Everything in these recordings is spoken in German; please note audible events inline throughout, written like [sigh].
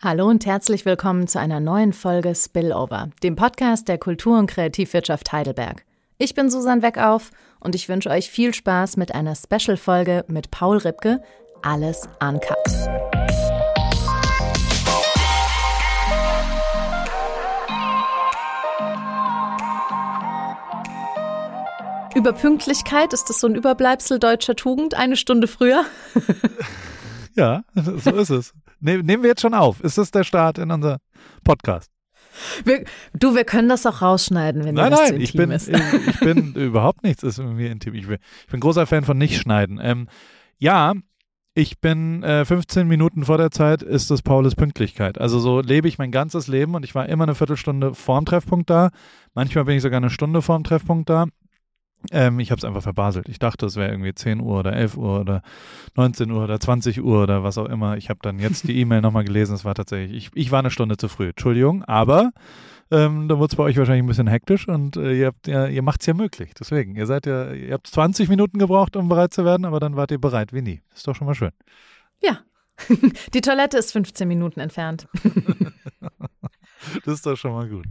Hallo und herzlich willkommen zu einer neuen Folge Spillover, dem Podcast der Kultur- und Kreativwirtschaft Heidelberg. Ich bin Susan Weckauf und ich wünsche euch viel Spaß mit einer Special-Folge mit Paul Ripke, Alles Uncut. Über Pünktlichkeit, ist das so ein Überbleibsel deutscher Tugend, eine Stunde früher? [laughs] ja, so ist es. Ne, nehmen wir jetzt schon auf. Ist das der Start in unser Podcast? Wir, du, wir können das auch rausschneiden, wenn nein, das nein, ich bin, ist. Ich, bin [laughs] überhaupt nichts ist mir intim. Ich bin, ich bin großer Fan von nicht schneiden. Ähm, ja, ich bin äh, 15 Minuten vor der Zeit ist das Paules Pünktlichkeit. Also so lebe ich mein ganzes Leben und ich war immer eine Viertelstunde vorm Treffpunkt da. Manchmal bin ich sogar eine Stunde vorm Treffpunkt da. Ähm, ich habe es einfach verbaselt. Ich dachte, es wäre irgendwie 10 Uhr oder 11 Uhr oder 19 Uhr oder 20 Uhr oder was auch immer. Ich habe dann jetzt die E-Mail nochmal gelesen. Es war tatsächlich, ich, ich war eine Stunde zu früh. Entschuldigung, aber ähm, da wird es bei euch wahrscheinlich ein bisschen hektisch und äh, ihr, habt, ja, ihr macht es ja möglich. Deswegen, ihr seid ja, ihr habt 20 Minuten gebraucht, um bereit zu werden, aber dann wart ihr bereit wie nie. Ist doch schon mal schön. Ja. [laughs] die Toilette ist 15 Minuten entfernt. [laughs] das ist doch schon mal gut.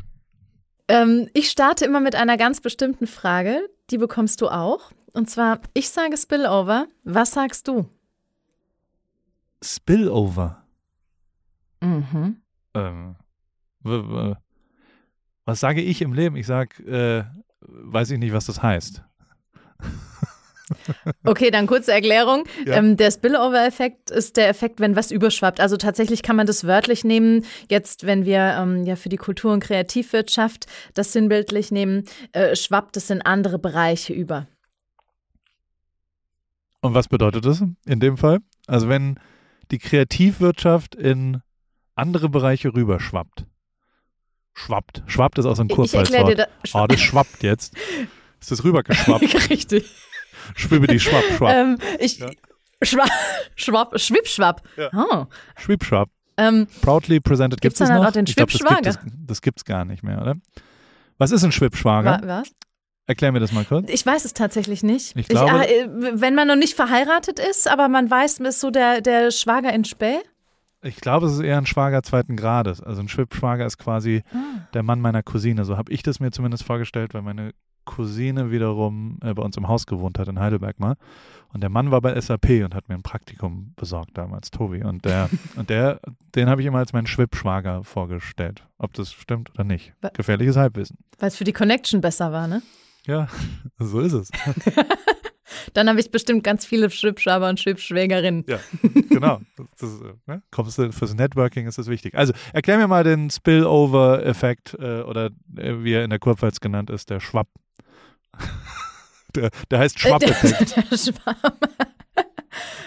Ähm, ich starte immer mit einer ganz bestimmten Frage. Die bekommst du auch. Und zwar, ich sage Spillover. Was sagst du? Spillover? Mhm. Ähm, was sage ich im Leben? Ich sage, äh, weiß ich nicht, was das heißt. [laughs] [laughs] Okay, dann kurze Erklärung. Ja. Ähm, der Spillover-Effekt ist der Effekt, wenn was überschwappt. Also tatsächlich kann man das wörtlich nehmen. Jetzt, wenn wir ähm, ja für die Kultur- und Kreativwirtschaft das sinnbildlich nehmen, äh, schwappt es in andere Bereiche über. Und was bedeutet das in dem Fall? Also wenn die Kreativwirtschaft in andere Bereiche rüberschwappt. Schwappt. Schwappt ist auch so ein Kurzweilswort. Das, oh, das schwappt jetzt. [laughs] Ist das rübergeschwappt? [laughs] Richtig. Schwibbidi schwapp, schwapp. Ähm, ich, ja. Schwapp, schwapp, schwippschwapp. Ja. Oh. Schwippschwapp. Ähm, Proudly presented. Gibt es das noch? Den ich glaube, das gibt es gibt's gar nicht mehr, oder? Was ist ein Schwippschwager? Was? Erklär mir das mal kurz. Ich weiß es tatsächlich nicht. Ich glaube, ich, äh, wenn man noch nicht verheiratet ist, aber man weiß, ist so der, der Schwager in Späh? Ich glaube, es ist eher ein Schwager zweiten Grades. Also ein Schwippschwager ist quasi ah. der Mann meiner Cousine. So habe ich das mir zumindest vorgestellt, weil meine Cousine wiederum äh, bei uns im Haus gewohnt hat in Heidelberg mal. Und der Mann war bei SAP und hat mir ein Praktikum besorgt damals, Tobi. Und der, [laughs] und der, den habe ich immer als meinen Schwippschwager vorgestellt. Ob das stimmt oder nicht. Gefährliches Halbwissen. Weil es für die Connection besser war, ne? Ja, [laughs] so ist es. [laughs] Dann habe ich bestimmt ganz viele Schwippschaber und Schwippschwägerinnen. Ja, genau. Das, ne? Kommst du, fürs Networking ist das wichtig. Also erklär mir mal den Spillover-Effekt äh, oder äh, wie er in der Kurpfalz genannt ist, der Schwapp. Der, der heißt Schwapp-Effekt. Der, [laughs] der Schwamm.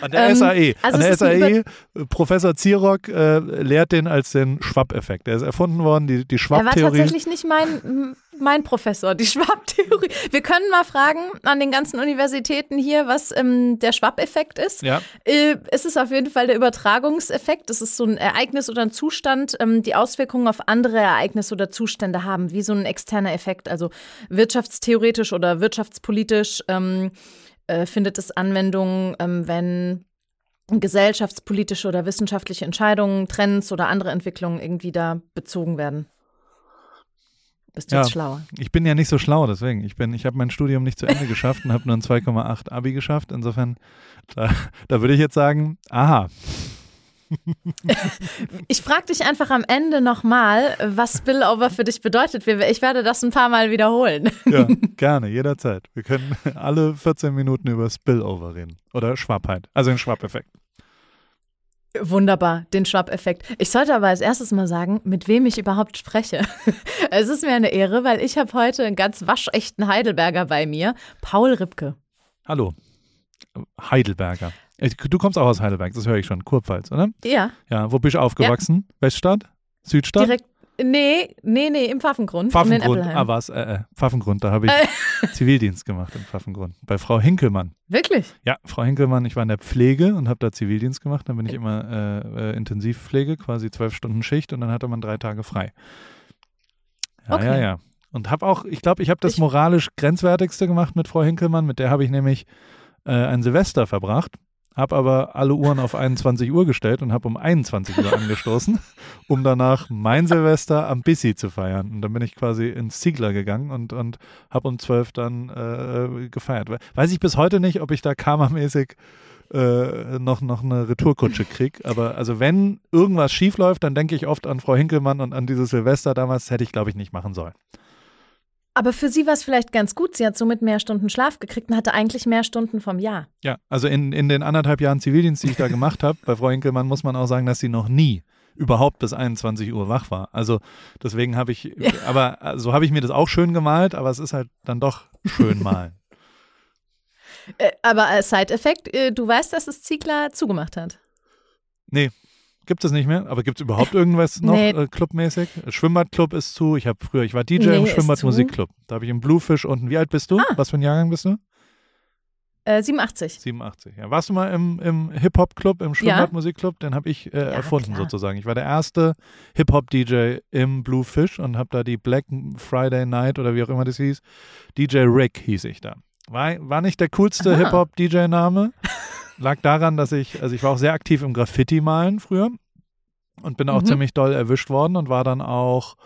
An der ähm, SAE. Also An der SAE, Professor Zierock äh, lehrt den als den Schwapp-Effekt. Der ist erfunden worden, die, die Schwapp-Theorie. Er war tatsächlich nicht mein, mein Professor, die Schwapp-Theorie. Wir können mal fragen an den ganzen Universitäten hier, was ähm, der Schwapp-Effekt ist. Ja. Äh, es ist auf jeden Fall der Übertragungseffekt. Das ist so ein Ereignis oder ein Zustand, ähm, die Auswirkungen auf andere Ereignisse oder Zustände haben, wie so ein externer Effekt. Also wirtschaftstheoretisch oder wirtschaftspolitisch. Ähm, äh, findet es Anwendung, ähm, wenn gesellschaftspolitische oder wissenschaftliche Entscheidungen, Trends oder andere Entwicklungen irgendwie da bezogen werden. Bist du ja, jetzt schlauer? Ich bin ja nicht so schlau, deswegen. Ich, ich habe mein Studium nicht zu Ende geschafft und habe nur ein 2,8 Abi geschafft. Insofern, da, da würde ich jetzt sagen, aha. [laughs] Ich frage dich einfach am Ende nochmal, was Spillover für dich bedeutet. Ich werde das ein paar Mal wiederholen. Ja, [laughs] gerne, jederzeit. Wir können alle 14 Minuten über Spillover reden. Oder Schwappheit, also den Schwappeffekt. Wunderbar, den Schwapp-Effekt. Ich sollte aber als erstes mal sagen, mit wem ich überhaupt spreche. [laughs] es ist mir eine Ehre, weil ich habe heute einen ganz waschechten Heidelberger bei mir, Paul Ripke. Hallo, Heidelberger. Du kommst auch aus Heidelberg, das höre ich schon. Kurpfalz, oder? Ja. Ja, wo bist du aufgewachsen? Ja. Weststadt? Südstadt? Direkt. Nee, nee, nee, im Pfaffengrund. Pfaffengrund, ah was, äh, äh, Pfaffengrund, da habe ich äh. [laughs] Zivildienst gemacht im Pfaffengrund. Bei Frau Hinkelmann. Wirklich? Ja, Frau Hinkelmann, ich war in der Pflege und habe da Zivildienst gemacht. Dann bin ich immer äh, äh, Intensivpflege, quasi zwölf Stunden Schicht und dann hatte man drei Tage frei. Ja, okay. ja, ja. Und habe auch, ich glaube, ich habe das moralisch grenzwertigste gemacht mit Frau Hinkelmann. Mit der habe ich nämlich äh, ein Silvester verbracht habe aber alle Uhren auf 21 Uhr gestellt und habe um 21 Uhr angestoßen, um danach mein Silvester am Bissi zu feiern. Und dann bin ich quasi ins Ziegler gegangen und, und habe um 12 dann äh, gefeiert. Weiß ich bis heute nicht, ob ich da karmamäßig äh, noch, noch eine Retourkutsche kriege. Aber also wenn irgendwas schief läuft, dann denke ich oft an Frau Hinkelmann und an dieses Silvester damals, hätte ich, glaube ich, nicht machen sollen. Aber für sie war es vielleicht ganz gut. Sie hat somit mehr Stunden Schlaf gekriegt und hatte eigentlich mehr Stunden vom Jahr. Ja, also in, in den anderthalb Jahren Zivildienst, die ich da gemacht habe, bei Frau Hinkelmann muss man auch sagen, dass sie noch nie überhaupt bis 21 Uhr wach war. Also deswegen habe ich, ja. aber so also habe ich mir das auch schön gemalt, aber es ist halt dann doch schön malen. Äh, aber als Side-Effekt, äh, du weißt, dass es Ziegler zugemacht hat. Nee, Gibt es nicht mehr? Aber gibt es überhaupt irgendwas noch nee. äh, clubmäßig? Schwimmbadclub ist zu. Ich habe früher, ich war DJ nee, im Schwimmbadmusikclub. Da habe ich im Bluefish unten. Wie alt bist du? Ah. Was für ein Jahrgang bist du? Äh, 87. 87, ja. Warst du mal im, im Hip-Hop-Club, im Schwimmbadmusikclub? Den habe ich äh, ja, erfunden klar. sozusagen. Ich war der erste Hip-Hop-DJ im Bluefish und habe da die Black Friday Night oder wie auch immer das hieß. DJ Rick hieß ich da. War, war nicht der coolste Hip-Hop-DJ-Name. [laughs] lag daran, dass ich, also ich war auch sehr aktiv im Graffiti-Malen früher und bin auch mhm. ziemlich doll erwischt worden und war dann auch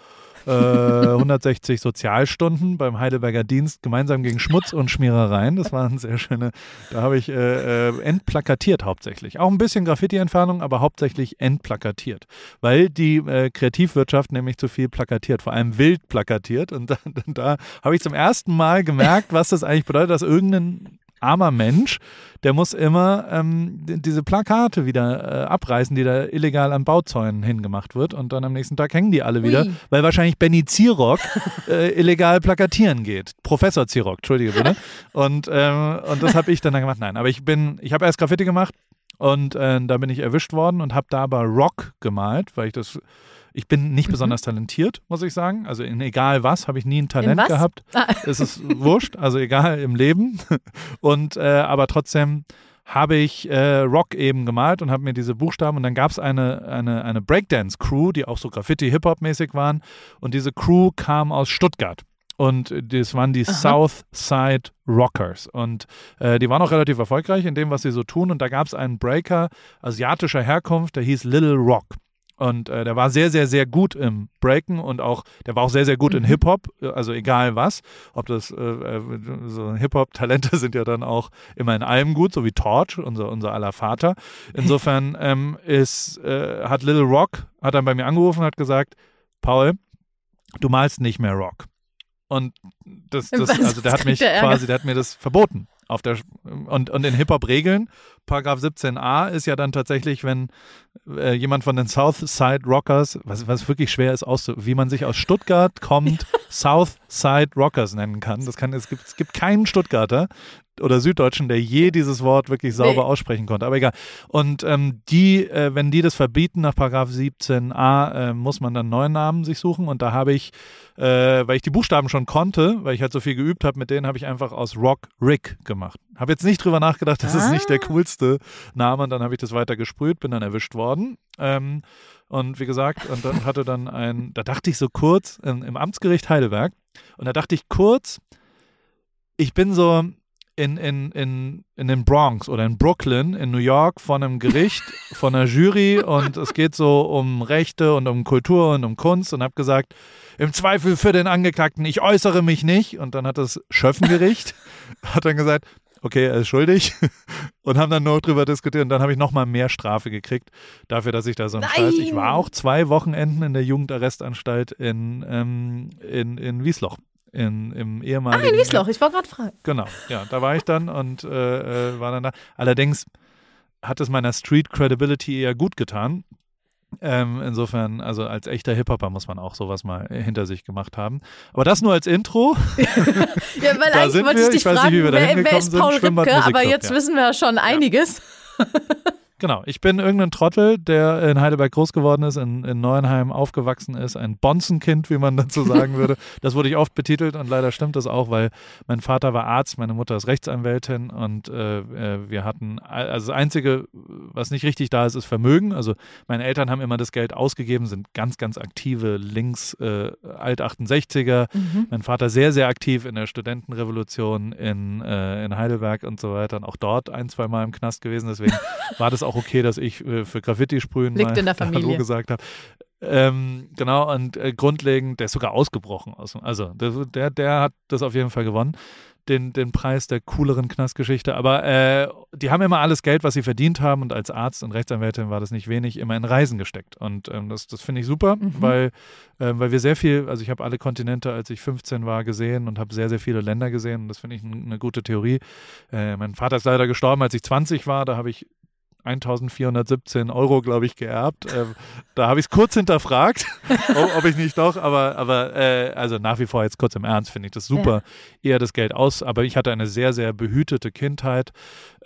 äh, 160 Sozialstunden beim Heidelberger Dienst gemeinsam gegen Schmutz und Schmierereien. Das waren sehr schöne, da habe ich äh, äh, entplakatiert hauptsächlich. Auch ein bisschen Graffiti-Entfernung, aber hauptsächlich entplakatiert. Weil die äh, Kreativwirtschaft nämlich zu viel plakatiert, vor allem wild plakatiert. Und da, da habe ich zum ersten Mal gemerkt, was das eigentlich bedeutet, dass irgendein armer Mensch, der muss immer ähm, diese Plakate wieder äh, abreißen, die da illegal an Bauzäunen hingemacht wird. Und dann am nächsten Tag hängen die alle wieder, Ui. weil wahrscheinlich Benny Zirock [laughs] äh, illegal plakatieren geht. Professor Zirock, entschuldige bitte. Und, ähm, und das habe ich dann gemacht. Nein, aber ich bin, ich habe erst Graffiti gemacht und äh, da bin ich erwischt worden und habe da aber Rock gemalt, weil ich das ich bin nicht mhm. besonders talentiert, muss ich sagen. Also in egal was habe ich nie ein Talent gehabt. Ah. Es ist wurscht, also egal im Leben. [laughs] Und äh, aber trotzdem habe ich äh, Rock eben gemalt und habe mir diese Buchstaben und dann gab es eine, eine, eine Breakdance-Crew, die auch so Graffiti-Hip-Hop-mäßig waren und diese Crew kam aus Stuttgart. Und das waren die Aha. Southside Rockers. Und äh, die waren auch relativ erfolgreich in dem, was sie so tun. Und da gab es einen Breaker asiatischer Herkunft, der hieß Little Rock. Und äh, der war sehr, sehr, sehr gut im Breaken und auch, der war auch sehr, sehr gut mhm. in Hip-Hop, also egal was. Ob das, äh, äh so Hip-Hop-Talente [laughs] sind ja dann auch immer in allem gut, so wie Torch, unser, unser aller Vater. Insofern [laughs] ähm, ist, äh, hat Little Rock, hat dann bei mir angerufen und hat gesagt, Paul, du malst nicht mehr Rock. Und das, das also der hat mich quasi, der hat mir das verboten. Auf der, und, und in Hip-Hop-Regeln, Paragraph 17a ist ja dann tatsächlich, wenn äh, jemand von den Southside Rockers, was, was wirklich schwer ist, auszu wie man sich aus Stuttgart kommt, [laughs] Southside Rockers nennen kann. Das kann es, gibt, es gibt keinen Stuttgarter, oder Süddeutschen, der je dieses Wort wirklich sauber nee. aussprechen konnte. Aber egal. Und ähm, die, äh, wenn die das verbieten nach Paragraph 17a, äh, muss man dann neuen Namen sich suchen. Und da habe ich, äh, weil ich die Buchstaben schon konnte, weil ich halt so viel geübt habe, mit denen habe ich einfach aus Rock Rick gemacht. Habe jetzt nicht drüber nachgedacht, das ah. ist nicht der ah. coolste Name. Und dann habe ich das weiter gesprüht, bin dann erwischt worden. Ähm, und wie gesagt, und dann hatte dann ein, da dachte ich so kurz in, im Amtsgericht Heidelberg. Und da dachte ich kurz, ich bin so, in, in, in, in den Bronx oder in Brooklyn in New York von einem Gericht, [laughs] von einer Jury und es geht so um Rechte und um Kultur und um Kunst und habe gesagt, im Zweifel für den Angeklagten, ich äußere mich nicht. Und dann hat das Schöffengericht, [laughs] hat dann gesagt, okay, er ist schuldig [laughs] und haben dann nur drüber diskutiert und dann habe ich nochmal mehr Strafe gekriegt dafür, dass ich da so ein Scheiß. Ich war auch zwei Wochenenden in der Jugendarrestanstalt in, ähm, in, in Wiesloch in, im ehemaligen. Ah, in Wiesloch, ich war gerade frei. Genau, ja, da war ich dann und äh, äh, war dann da. Allerdings hat es meiner Street Credibility eher gut getan. Ähm, insofern, also als echter Hip-Hopper muss man auch sowas mal hinter sich gemacht haben. Aber das nur als Intro. [laughs] ja, weil eigentlich wollte ich dich ich fragen, nicht, wer, wer, ist Paul Ripke, aber jetzt ja. wissen wir schon einiges. [laughs] Genau, ich bin irgendein Trottel, der in Heidelberg groß geworden ist, in, in Neuenheim aufgewachsen ist, ein Bonzenkind, wie man dazu sagen würde. [laughs] Das wurde ich oft betitelt und leider stimmt das auch, weil mein Vater war Arzt, meine Mutter ist Rechtsanwältin und äh, äh wir hatten, also das Einzige, was nicht richtig da ist, ist Vermögen. Also meine Eltern haben immer das Geld ausgegeben, sind ganz, ganz aktive links äh, Alt-68er. Mhm. Mein Vater sehr, sehr aktiv in der Studentenrevolution in, äh, in Heidelberg und so weiter und auch dort ein, zwei Mal im Knast gewesen. Deswegen [laughs] war das auch auch okay, dass ich äh, für Graffiti sprühen Liegt in der [laughs] Familie. Hallo gesagt habe. Ähm, genau, und äh, grundlegend, der ist sogar ausgebrochen. Aus, also der, der hat das auf jeden Fall gewonnen den, den Preis der cooleren Knastgeschichte. Aber äh, die haben immer alles Geld, was sie verdient haben und als Arzt und Rechtsanwältin war das nicht wenig, immer in Reisen gesteckt. Und ähm, das, das finde ich super, mhm. weil, äh, weil wir sehr viel, also ich habe alle Kontinente, als ich 15 war, gesehen und habe sehr, sehr viele Länder gesehen und das finde ich eine gute Theorie. Äh, mein Vater ist leider gestorben, als ich 20 war, da habe ich 1417 Euro, glaube ich, geerbt. Äh, da habe ich es kurz hinterfragt, [laughs] ob, ob, ich nicht doch, aber, aber äh, also nach wie vor jetzt kurz im Ernst finde ich das super, ja. eher das Geld aus. Aber ich hatte eine sehr, sehr behütete Kindheit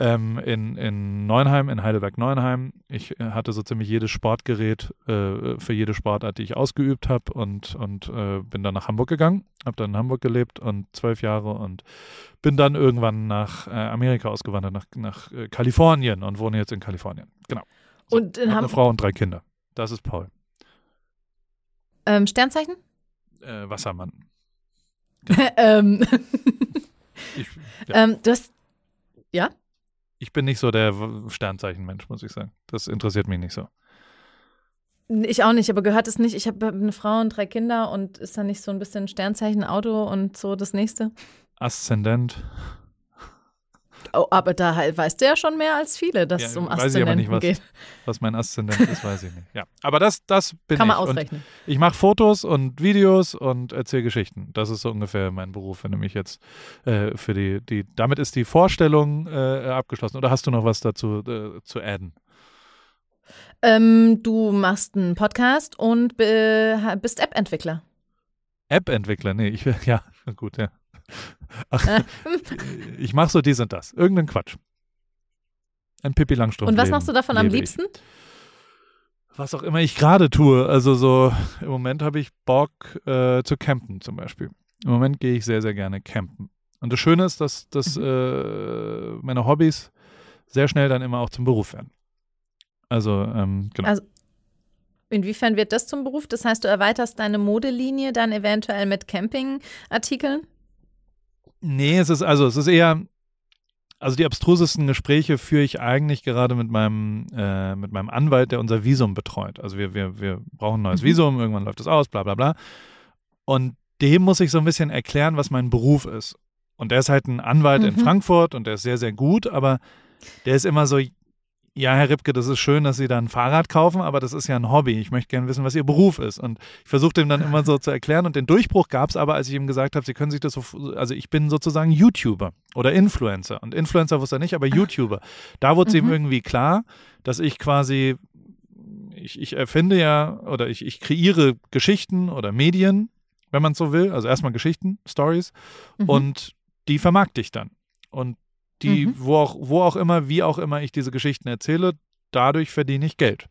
ähm, in, in Neunheim, in Heidelberg-Neunheim. Ich äh, hatte so ziemlich jedes Sportgerät äh, für jede Sportart, die ich ausgeübt habe und, und äh, bin dann nach Hamburg gegangen, habe dann in Hamburg gelebt und zwölf Jahre und bin dann irgendwann nach äh, Amerika ausgewandert, nach, nach äh, Kalifornien und wohne jetzt in Kalifornien. Genau. So, und in eine Frau und drei Kinder. Das ist Paul. Ähm, Sternzeichen? Äh, Wassermann. [laughs] ähm. [laughs] ich, ja. ähm, du hast. Ja? Ich bin nicht so der Sternzeichenmensch, muss ich sagen. Das interessiert mich nicht so. Ich auch nicht, aber gehört es nicht. Ich habe eine Frau und drei Kinder und ist da nicht so ein bisschen Sternzeichen Auto und so das nächste? Aszendent. Oh, aber da weißt du ja schon mehr als viele, dass ja, es um Aszendenten was, geht. Was mein Aszendent ist, weiß ich nicht. Ja, aber das, das bin Kann ich. man ausrechnen. Und ich mache Fotos und Videos und erzähle Geschichten. Das ist so ungefähr mein Beruf, wenn du mich jetzt äh, für die, die, damit ist die Vorstellung äh, abgeschlossen. Oder hast du noch was dazu äh, zu adden? Ähm, du machst einen Podcast und bist App-Entwickler. App-Entwickler? Nee, ich, [laughs] ja, gut, ja. Ach, ich mache so dies und das. Irgendeinen Quatsch. Ein Pippi Langstrumpf. Und was machst du davon am liebsten? Ich. Was auch immer ich gerade tue. Also so, im Moment habe ich Bock äh, zu campen zum Beispiel. Im Moment gehe ich sehr, sehr gerne campen. Und das Schöne ist, dass, dass mhm. äh, meine Hobbys sehr schnell dann immer auch zum Beruf werden. Also, ähm, genau. Also, inwiefern wird das zum Beruf? Das heißt, du erweiterst deine Modelinie dann eventuell mit Campingartikeln? Nee, es ist also, es ist eher, also die abstrusesten Gespräche führe ich eigentlich gerade mit meinem, äh, mit meinem Anwalt, der unser Visum betreut. Also wir, wir, wir brauchen ein neues mhm. Visum, irgendwann läuft es aus, bla bla bla. Und dem muss ich so ein bisschen erklären, was mein Beruf ist. Und der ist halt ein Anwalt mhm. in Frankfurt und der ist sehr, sehr gut, aber der ist immer so, ja, Herr Ripke, das ist schön, dass Sie da ein Fahrrad kaufen, aber das ist ja ein Hobby. Ich möchte gerne wissen, was Ihr Beruf ist. Und ich versuchte ihm dann immer so zu erklären. Und den Durchbruch gab es aber, als ich ihm gesagt habe, Sie können sich das so, also ich bin sozusagen YouTuber oder Influencer. Und Influencer wusste er nicht, aber YouTuber. Da wurde es mhm. ihm irgendwie klar, dass ich quasi, ich, ich erfinde ja oder ich, ich kreiere Geschichten oder Medien, wenn man so will. Also erstmal Geschichten, Stories. Mhm. Und die vermarkte ich dann. Und die, mhm. wo, auch, wo auch immer, wie auch immer ich diese Geschichten erzähle, dadurch verdiene ich Geld.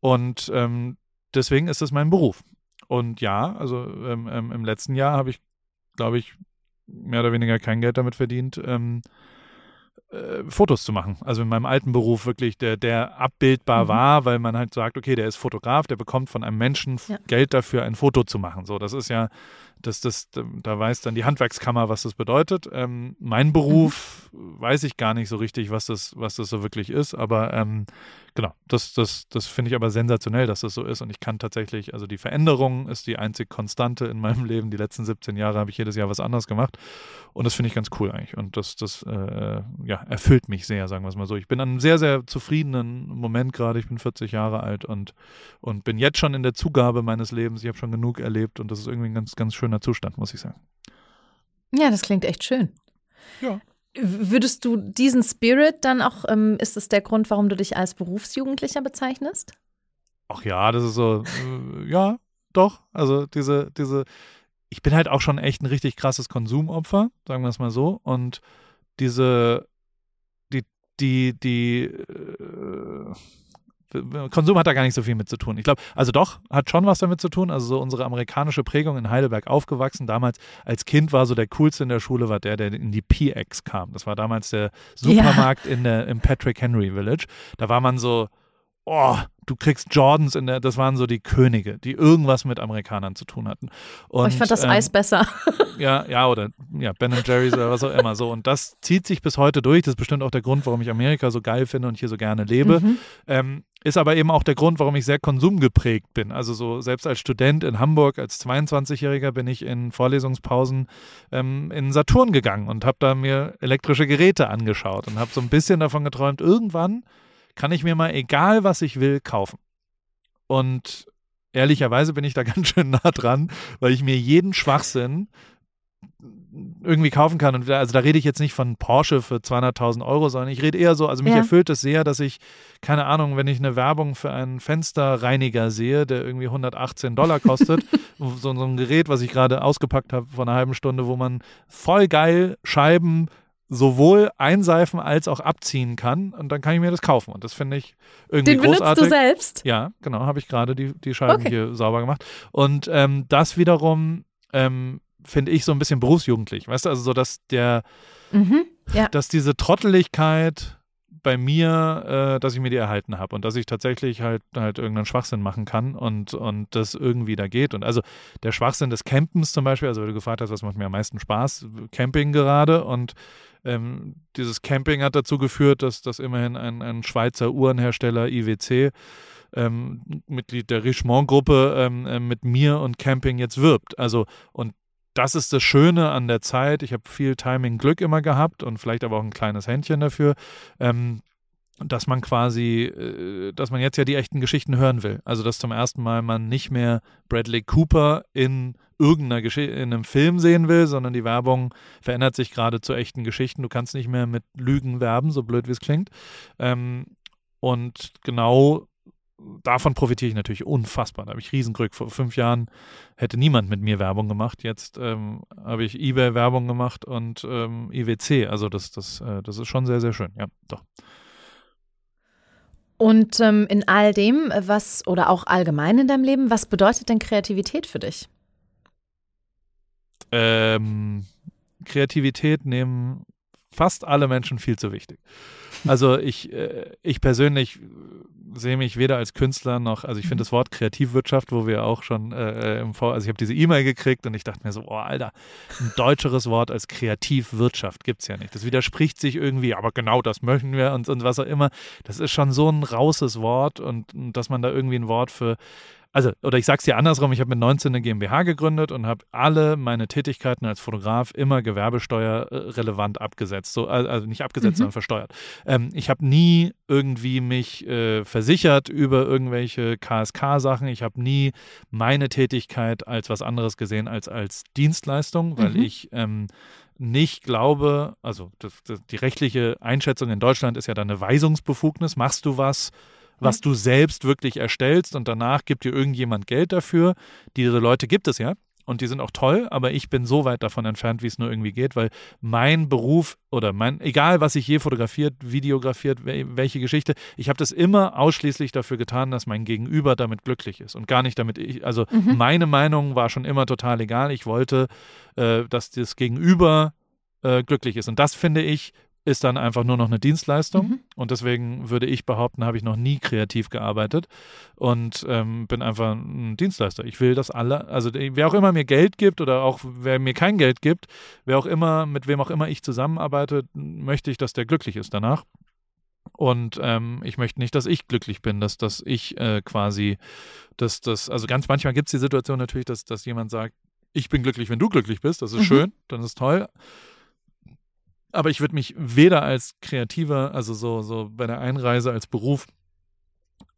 Und ähm, deswegen ist es mein Beruf. Und ja, also ähm, ähm, im letzten Jahr habe ich, glaube ich, mehr oder weniger kein Geld damit verdient, ähm, äh, Fotos zu machen. Also in meinem alten Beruf wirklich, der, der abbildbar mhm. war, weil man halt sagt, okay, der ist Fotograf, der bekommt von einem Menschen ja. Geld dafür, ein Foto zu machen. So, das ist ja das, das, da weiß dann die Handwerkskammer, was das bedeutet. Ähm, mein Beruf mhm. weiß ich gar nicht so richtig, was das, was das so wirklich ist, aber ähm, genau, das, das, das finde ich aber sensationell, dass das so ist und ich kann tatsächlich, also die Veränderung ist die einzig Konstante in meinem [laughs] Leben. Die letzten 17 Jahre habe ich jedes Jahr was anderes gemacht und das finde ich ganz cool eigentlich und das, das äh, ja, erfüllt mich sehr, sagen wir es mal so. Ich bin an einem sehr, sehr zufriedenen Moment gerade, ich bin 40 Jahre alt und, und bin jetzt schon in der Zugabe meines Lebens, ich habe schon genug erlebt und das ist irgendwie ein ganz, ganz schöner Zustand, muss ich sagen. Ja, das klingt echt schön. Ja. Würdest du diesen Spirit dann auch, ähm, ist es der Grund, warum du dich als Berufsjugendlicher bezeichnest? Ach ja, das ist so, äh, ja, doch. Also diese, diese, ich bin halt auch schon echt ein richtig krasses Konsumopfer, sagen wir es mal so. Und diese, die die, die äh, Konsum hat da gar nicht so viel mit zu tun. Ich glaube, also doch, hat schon was damit zu tun. Also so unsere amerikanische Prägung in Heidelberg aufgewachsen. Damals als Kind war so der coolste in der Schule, war der, der in die PX kam. Das war damals der Supermarkt ja. in der, im Patrick Henry Village. Da war man so, oh, du kriegst Jordans in der, das waren so die Könige, die irgendwas mit Amerikanern zu tun hatten. Und, oh, ich fand das ähm, Eis besser. [laughs] Ja, ja, oder ja, Ben Jerry's oder was auch immer so. Und das zieht sich bis heute durch. Das ist bestimmt auch der Grund, warum ich Amerika so geil finde und hier so gerne lebe. Mhm. Ähm, ist aber eben auch der Grund, warum ich sehr konsumgeprägt bin. Also so selbst als Student in Hamburg, als 22-Jähriger bin ich in Vorlesungspausen ähm, in Saturn gegangen und habe da mir elektrische Geräte angeschaut und habe so ein bisschen davon geträumt, irgendwann kann ich mir mal egal was ich will kaufen. Und ehrlicherweise bin ich da [laughs] ganz schön nah dran, weil ich mir jeden Schwachsinn irgendwie kaufen kann. Und also da rede ich jetzt nicht von Porsche für 200.000 Euro, sondern ich rede eher so, also mich ja. erfüllt es sehr, dass ich, keine Ahnung, wenn ich eine Werbung für einen Fensterreiniger sehe, der irgendwie 118 Dollar kostet, [laughs] so, so ein Gerät, was ich gerade ausgepackt habe vor einer halben Stunde, wo man voll geil Scheiben sowohl einseifen als auch abziehen kann und dann kann ich mir das kaufen und das finde ich irgendwie Den großartig. Den benutzt du selbst? Ja, genau, habe ich gerade die, die Scheiben okay. hier sauber gemacht und ähm, das wiederum ähm, finde ich so ein bisschen berufsjugendlich, weißt du, also so, dass der, mhm, ja. dass diese Trotteligkeit bei mir, äh, dass ich mir die erhalten habe und dass ich tatsächlich halt halt irgendeinen Schwachsinn machen kann und, und das irgendwie da geht. Und also der Schwachsinn des Campens zum Beispiel, also wenn du gefragt hast, was macht mir am meisten Spaß, Camping gerade und ähm, dieses Camping hat dazu geführt, dass, dass immerhin ein, ein Schweizer Uhrenhersteller IWC ähm, Mitglied der Richemont-Gruppe ähm, äh, mit mir und Camping jetzt wirbt. Also und das ist das Schöne an der Zeit. Ich habe viel Timing-Glück immer gehabt und vielleicht aber auch ein kleines Händchen dafür. Ähm, dass man quasi, äh, dass man jetzt ja die echten Geschichten hören will. Also dass zum ersten Mal man nicht mehr Bradley Cooper in irgendeiner Geschichte, in einem Film sehen will, sondern die Werbung verändert sich gerade zu echten Geschichten. Du kannst nicht mehr mit Lügen werben, so blöd wie es klingt. Ähm, und genau davon profitiere ich natürlich unfassbar. Da habe ich Riesenglück. Vor fünf Jahren hätte niemand mit mir Werbung gemacht. Jetzt ähm, habe ich eBay Werbung gemacht und ähm, IWC. Also das, das, äh, das ist schon sehr, sehr schön. Ja, doch. Und ähm, in all dem, was oder auch allgemein in deinem Leben, was bedeutet denn Kreativität für dich? Ähm, Kreativität nehmen fast alle Menschen viel zu wichtig. Also ich, äh, ich persönlich sehe mich weder als Künstler noch, also ich finde mhm. das Wort Kreativwirtschaft, wo wir auch schon äh, im Vor, also ich habe diese E-Mail gekriegt und ich dachte mir so, oh Alter, ein deutscheres Wort als Kreativwirtschaft gibt es ja nicht. Das widerspricht sich irgendwie, aber genau das möchten wir und, und was auch immer. Das ist schon so ein rauses Wort und dass man da irgendwie ein Wort für also, oder ich sag's dir andersrum, ich habe mit 19 eine GmbH gegründet und habe alle meine Tätigkeiten als Fotograf immer gewerbesteuerrelevant abgesetzt. So, also nicht abgesetzt, mhm. sondern versteuert. Ähm, ich habe nie irgendwie mich äh, versichert über irgendwelche KSK-Sachen. Ich habe nie meine Tätigkeit als was anderes gesehen als als Dienstleistung, weil mhm. ich ähm, nicht glaube, also das, das, die rechtliche Einschätzung in Deutschland ist ja dann eine Weisungsbefugnis. Machst du was? Was du selbst wirklich erstellst und danach gibt dir irgendjemand Geld dafür. Diese Leute gibt es ja und die sind auch toll, aber ich bin so weit davon entfernt, wie es nur irgendwie geht, weil mein Beruf oder mein, egal was ich je fotografiert, videografiert, welche Geschichte, ich habe das immer ausschließlich dafür getan, dass mein Gegenüber damit glücklich ist und gar nicht damit ich, also mhm. meine Meinung war schon immer total egal. Ich wollte, äh, dass das Gegenüber äh, glücklich ist und das finde ich ist dann einfach nur noch eine Dienstleistung. Mhm. Und deswegen würde ich behaupten, habe ich noch nie kreativ gearbeitet und ähm, bin einfach ein Dienstleister. Ich will, dass alle, also wer auch immer mir Geld gibt oder auch wer mir kein Geld gibt, wer auch immer, mit wem auch immer ich zusammenarbeite, möchte ich, dass der glücklich ist danach. Und ähm, ich möchte nicht, dass ich glücklich bin, dass, dass ich äh, quasi, dass das, also ganz manchmal gibt es die Situation natürlich, dass, dass jemand sagt, ich bin glücklich, wenn du glücklich bist, das ist mhm. schön, dann ist toll aber ich würde mich weder als Kreativer, also so, so bei der Einreise als Beruf,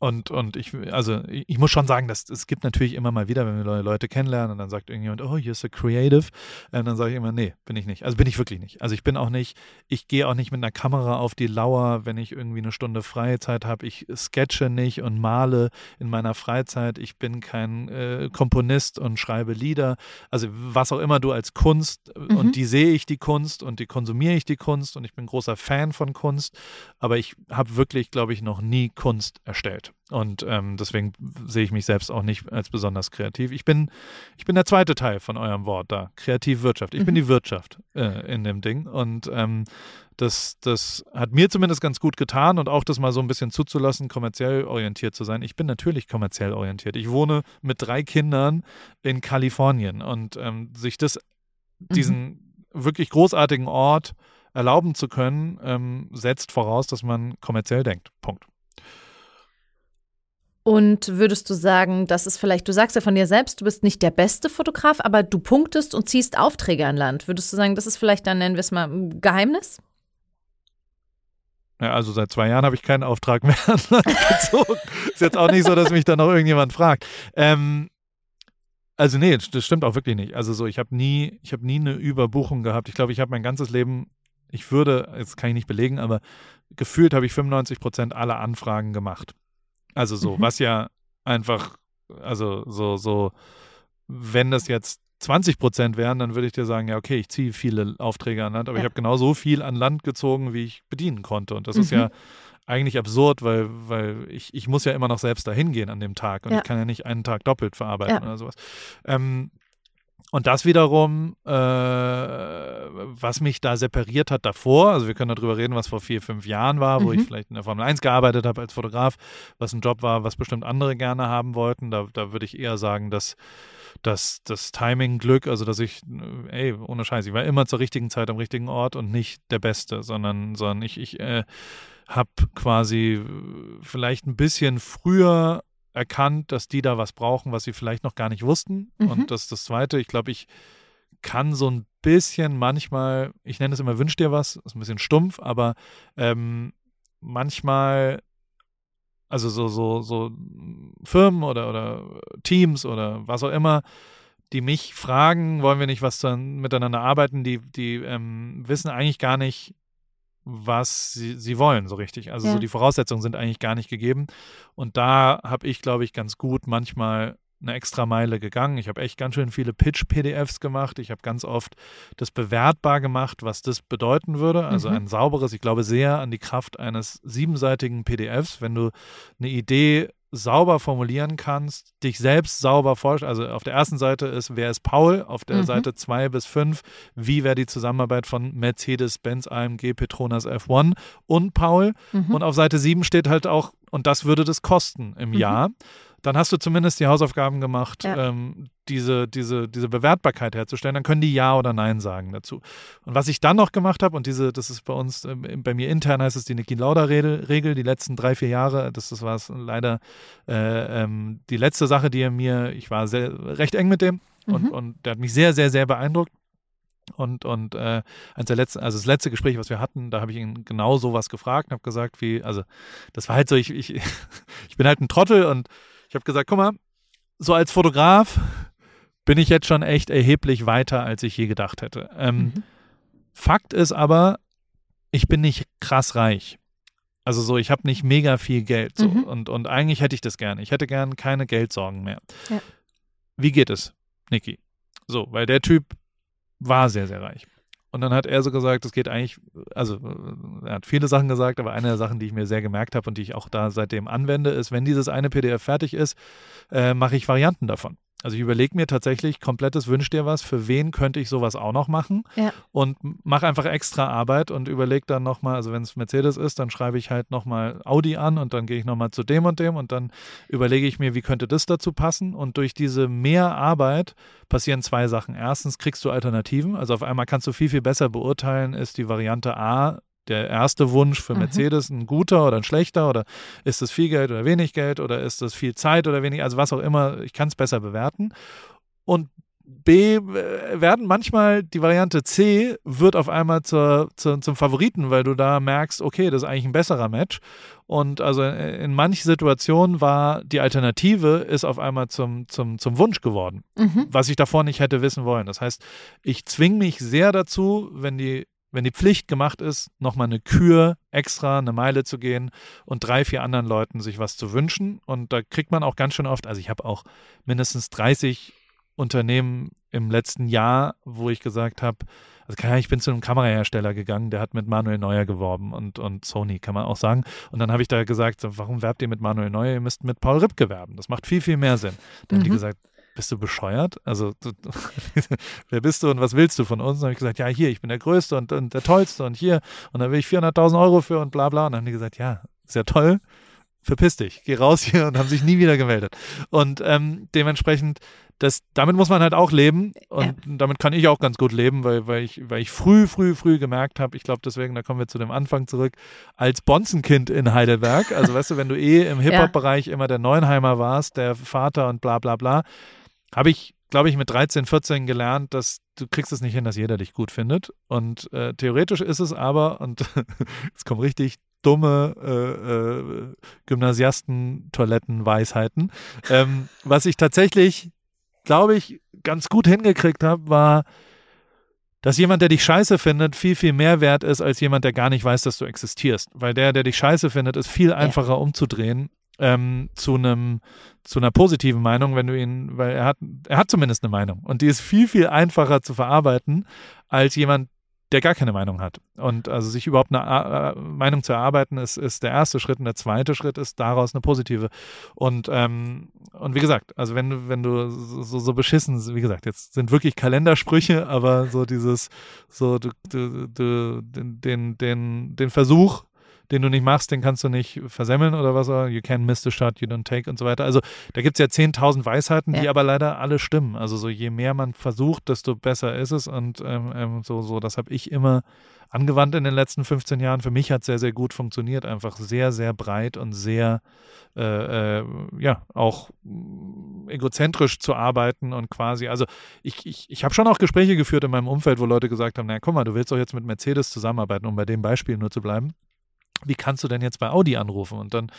und, und ich, also ich muss schon sagen, dass es gibt natürlich immer mal wieder, wenn wir neue Leute kennenlernen und dann sagt irgendjemand, oh, you're so creative, und dann sage ich immer, nee, bin ich nicht. Also bin ich wirklich nicht. Also ich bin auch nicht, ich gehe auch nicht mit einer Kamera auf die Lauer, wenn ich irgendwie eine Stunde Freizeit habe. Ich sketche nicht und male in meiner Freizeit. Ich bin kein äh, Komponist und schreibe Lieder. Also was auch immer du als Kunst, mhm. und die sehe ich die Kunst und die konsumiere ich die Kunst und ich bin großer Fan von Kunst, aber ich habe wirklich, glaube ich, noch nie Kunst erstellt. Und ähm, deswegen sehe ich mich selbst auch nicht als besonders kreativ. Ich bin, ich bin der zweite Teil von eurem Wort da, Kreativwirtschaft. Ich mhm. bin die Wirtschaft äh, in dem Ding. Und ähm, das, das hat mir zumindest ganz gut getan und auch das mal so ein bisschen zuzulassen, kommerziell orientiert zu sein. Ich bin natürlich kommerziell orientiert. Ich wohne mit drei Kindern in Kalifornien und ähm, sich das, diesen mhm. wirklich großartigen Ort erlauben zu können, ähm, setzt voraus, dass man kommerziell denkt. Punkt. Und würdest du sagen, das ist vielleicht, du sagst ja von dir selbst, du bist nicht der beste Fotograf, aber du punktest und ziehst Aufträge an Land. Würdest du sagen, das ist vielleicht dann, nennen wir es mal, ein Geheimnis? Ja, also seit zwei Jahren habe ich keinen Auftrag mehr an Land [laughs] gezogen. ist jetzt auch nicht so, dass mich da noch irgendjemand fragt. Ähm, also nee, das stimmt auch wirklich nicht. Also so, ich habe nie, ich habe nie eine Überbuchung gehabt. Ich glaube, ich habe mein ganzes Leben, ich würde, jetzt kann ich nicht belegen, aber gefühlt habe ich 95 Prozent aller Anfragen gemacht. Also so, mhm. was ja einfach, also so, so, wenn das jetzt 20 Prozent wären, dann würde ich dir sagen, ja, okay, ich ziehe viele Aufträge an Land, aber ja. ich habe genau so viel an Land gezogen, wie ich bedienen konnte. Und das mhm. ist ja mhm. eigentlich absurd, weil, weil ich, ich muss ja immer noch selbst dahin gehen an dem Tag und ja. ich kann ja nicht einen Tag doppelt verarbeiten ja. oder sowas. Ähm, und das wiederum, äh, was mich da separiert hat davor, also wir können darüber reden, was vor vier, fünf Jahren war, wo mhm. ich vielleicht in der Formel 1 gearbeitet habe als Fotograf, was ein Job war, was bestimmt andere gerne haben wollten. Da, da würde ich eher sagen, dass, dass das Timing, Glück, also dass ich, ey, ohne Scheiß, ich war immer zur richtigen Zeit am richtigen Ort und nicht der Beste, sondern, sondern ich, ich äh, habe quasi vielleicht ein bisschen früher erkannt, dass die da was brauchen, was sie vielleicht noch gar nicht wussten. Mhm. Und das ist das Zweite. Ich glaube, ich kann so ein bisschen manchmal, ich nenne es immer, wünsch dir was, ist ein bisschen stumpf, aber ähm, manchmal, also so, so, so Firmen oder, oder Teams oder was auch immer, die mich fragen, wollen wir nicht was dann miteinander arbeiten, die, die ähm, wissen eigentlich gar nicht, was sie, sie wollen, so richtig. Also ja. so die Voraussetzungen sind eigentlich gar nicht gegeben. Und da habe ich, glaube ich, ganz gut manchmal eine extra Meile gegangen. Ich habe echt ganz schön viele Pitch-PDFs gemacht. Ich habe ganz oft das bewertbar gemacht, was das bedeuten würde. Also mhm. ein sauberes, ich glaube sehr an die Kraft eines siebenseitigen PDFs. Wenn du eine Idee sauber formulieren kannst, dich selbst sauber vorstellen. Also auf der ersten Seite ist, wer ist Paul? Auf der mhm. Seite 2 bis 5, wie wäre die Zusammenarbeit von Mercedes, Benz, AMG, Petronas F1 und Paul? Mhm. Und auf Seite 7 steht halt auch, und das würde das kosten im mhm. Jahr dann hast du zumindest die Hausaufgaben gemacht, ja. ähm, diese, diese, diese Bewertbarkeit herzustellen. Dann können die Ja oder Nein sagen dazu. Und was ich dann noch gemacht habe, und diese, das ist bei uns, äh, bei mir intern heißt es die Niki Lauda-Regel, die letzten drei, vier Jahre, das, das war es leider äh, ähm, die letzte Sache, die er mir, ich war sehr, recht eng mit dem mhm. und, und der hat mich sehr, sehr, sehr beeindruckt. Und, und äh, eins der letzten, also das letzte Gespräch, was wir hatten, da habe ich ihn genau sowas gefragt und habe gesagt, wie, also das war halt so, ich, ich, [laughs] ich bin halt ein Trottel und ich habe gesagt, guck mal, so als Fotograf bin ich jetzt schon echt erheblich weiter, als ich je gedacht hätte. Ähm, mhm. Fakt ist aber, ich bin nicht krass reich. Also so, ich habe nicht mega viel Geld. So. Mhm. Und, und eigentlich hätte ich das gerne. Ich hätte gern keine Geldsorgen mehr. Ja. Wie geht es, Niki? So, weil der Typ war sehr, sehr reich. Und dann hat er so gesagt, es geht eigentlich, also er hat viele Sachen gesagt, aber eine der Sachen, die ich mir sehr gemerkt habe und die ich auch da seitdem anwende, ist, wenn dieses eine PDF fertig ist, äh, mache ich Varianten davon. Also ich überlege mir tatsächlich komplettes Wünsch dir was, für wen könnte ich sowas auch noch machen ja. und mache einfach extra Arbeit und überlege dann nochmal, also wenn es Mercedes ist, dann schreibe ich halt nochmal Audi an und dann gehe ich nochmal zu dem und dem und dann überlege ich mir, wie könnte das dazu passen und durch diese Mehrarbeit passieren zwei Sachen. Erstens kriegst du Alternativen, also auf einmal kannst du viel, viel besser beurteilen, ist die Variante A der erste Wunsch für mhm. Mercedes ein guter oder ein schlechter oder ist es viel Geld oder wenig Geld oder ist es viel Zeit oder wenig, also was auch immer, ich kann es besser bewerten. Und B äh, werden manchmal die Variante C wird auf einmal zur, zur, zum Favoriten, weil du da merkst, okay, das ist eigentlich ein besserer Match. Und also äh, in manchen Situationen war die Alternative ist auf einmal zum, zum, zum Wunsch geworden, mhm. was ich davor nicht hätte wissen wollen. Das heißt, ich zwinge mich sehr dazu, wenn die wenn die Pflicht gemacht ist, nochmal eine Kür extra eine Meile zu gehen und drei, vier anderen Leuten sich was zu wünschen. Und da kriegt man auch ganz schön oft, also ich habe auch mindestens 30 Unternehmen im letzten Jahr, wo ich gesagt habe, also ich bin zu einem Kamerahersteller gegangen, der hat mit Manuel Neuer geworben und, und Sony, kann man auch sagen. Und dann habe ich da gesagt, warum werbt ihr mit Manuel Neuer? Ihr müsst mit Paul Ripke werben. Das macht viel, viel mehr Sinn. Dann mhm. haben die mhm. gesagt, bist du bescheuert? Also, du, [laughs] wer bist du und was willst du von uns? Und dann habe ich gesagt, ja, hier, ich bin der Größte und, und der Tollste und hier. Und dann will ich 400.000 Euro für und bla bla. Und dann haben die gesagt, ja, ist ja toll verpiss dich, geh raus hier [laughs] und haben sich nie wieder gemeldet. Und ähm, dementsprechend, das, damit muss man halt auch leben und ja. damit kann ich auch ganz gut leben, weil, weil, ich, weil ich früh, früh, früh gemerkt habe, ich glaube deswegen, da kommen wir zu dem Anfang zurück, als Bonzenkind in Heidelberg, also weißt du, wenn du eh im [laughs] Hip-Hop-Bereich immer der Neuenheimer warst, der Vater und bla bla bla, habe ich glaube ich, mit 13, 14 gelernt, dass du kriegst es nicht hin, dass jeder dich gut findet. Und äh, theoretisch ist es aber, und [laughs] es kommen richtig dumme äh, äh, Gymnasiasten-Toiletten-Weisheiten. Ähm, was ich tatsächlich, glaube ich, ganz gut hingekriegt habe, war, dass jemand, der dich scheiße findet, viel, viel mehr wert ist als jemand, der gar nicht weiß, dass du existierst. Weil der, der dich scheiße findet, ist viel einfacher ja. umzudrehen ähm, zu einem zu einer positiven Meinung, wenn du ihn, weil er hat, er hat zumindest eine Meinung und die ist viel, viel einfacher zu verarbeiten als jemand, der gar keine Meinung hat. Und also sich überhaupt eine äh, Meinung zu erarbeiten, ist, ist der erste Schritt. Und der zweite Schritt ist daraus eine positive. Und, ähm, und wie gesagt, also wenn du, wenn du so, so beschissen, wie gesagt, jetzt sind wirklich Kalendersprüche, aber so dieses, so du, du, du den, den, den Versuch, den du nicht machst, den kannst du nicht versemmeln oder was auch. You can miss the shot, you don't take und so weiter. Also da gibt es ja 10.000 Weisheiten, ja. die aber leider alle stimmen. Also so je mehr man versucht, desto besser ist es und ähm, ähm, so, so, das habe ich immer angewandt in den letzten 15 Jahren. Für mich hat es sehr, sehr gut funktioniert. Einfach sehr, sehr breit und sehr, äh, äh, ja, auch egozentrisch zu arbeiten und quasi, also ich, ich, ich habe schon auch Gespräche geführt in meinem Umfeld, wo Leute gesagt haben, naja, guck mal, du willst doch jetzt mit Mercedes zusammenarbeiten, um bei dem Beispiel nur zu bleiben wie kannst du denn jetzt bei Audi anrufen? Und dann,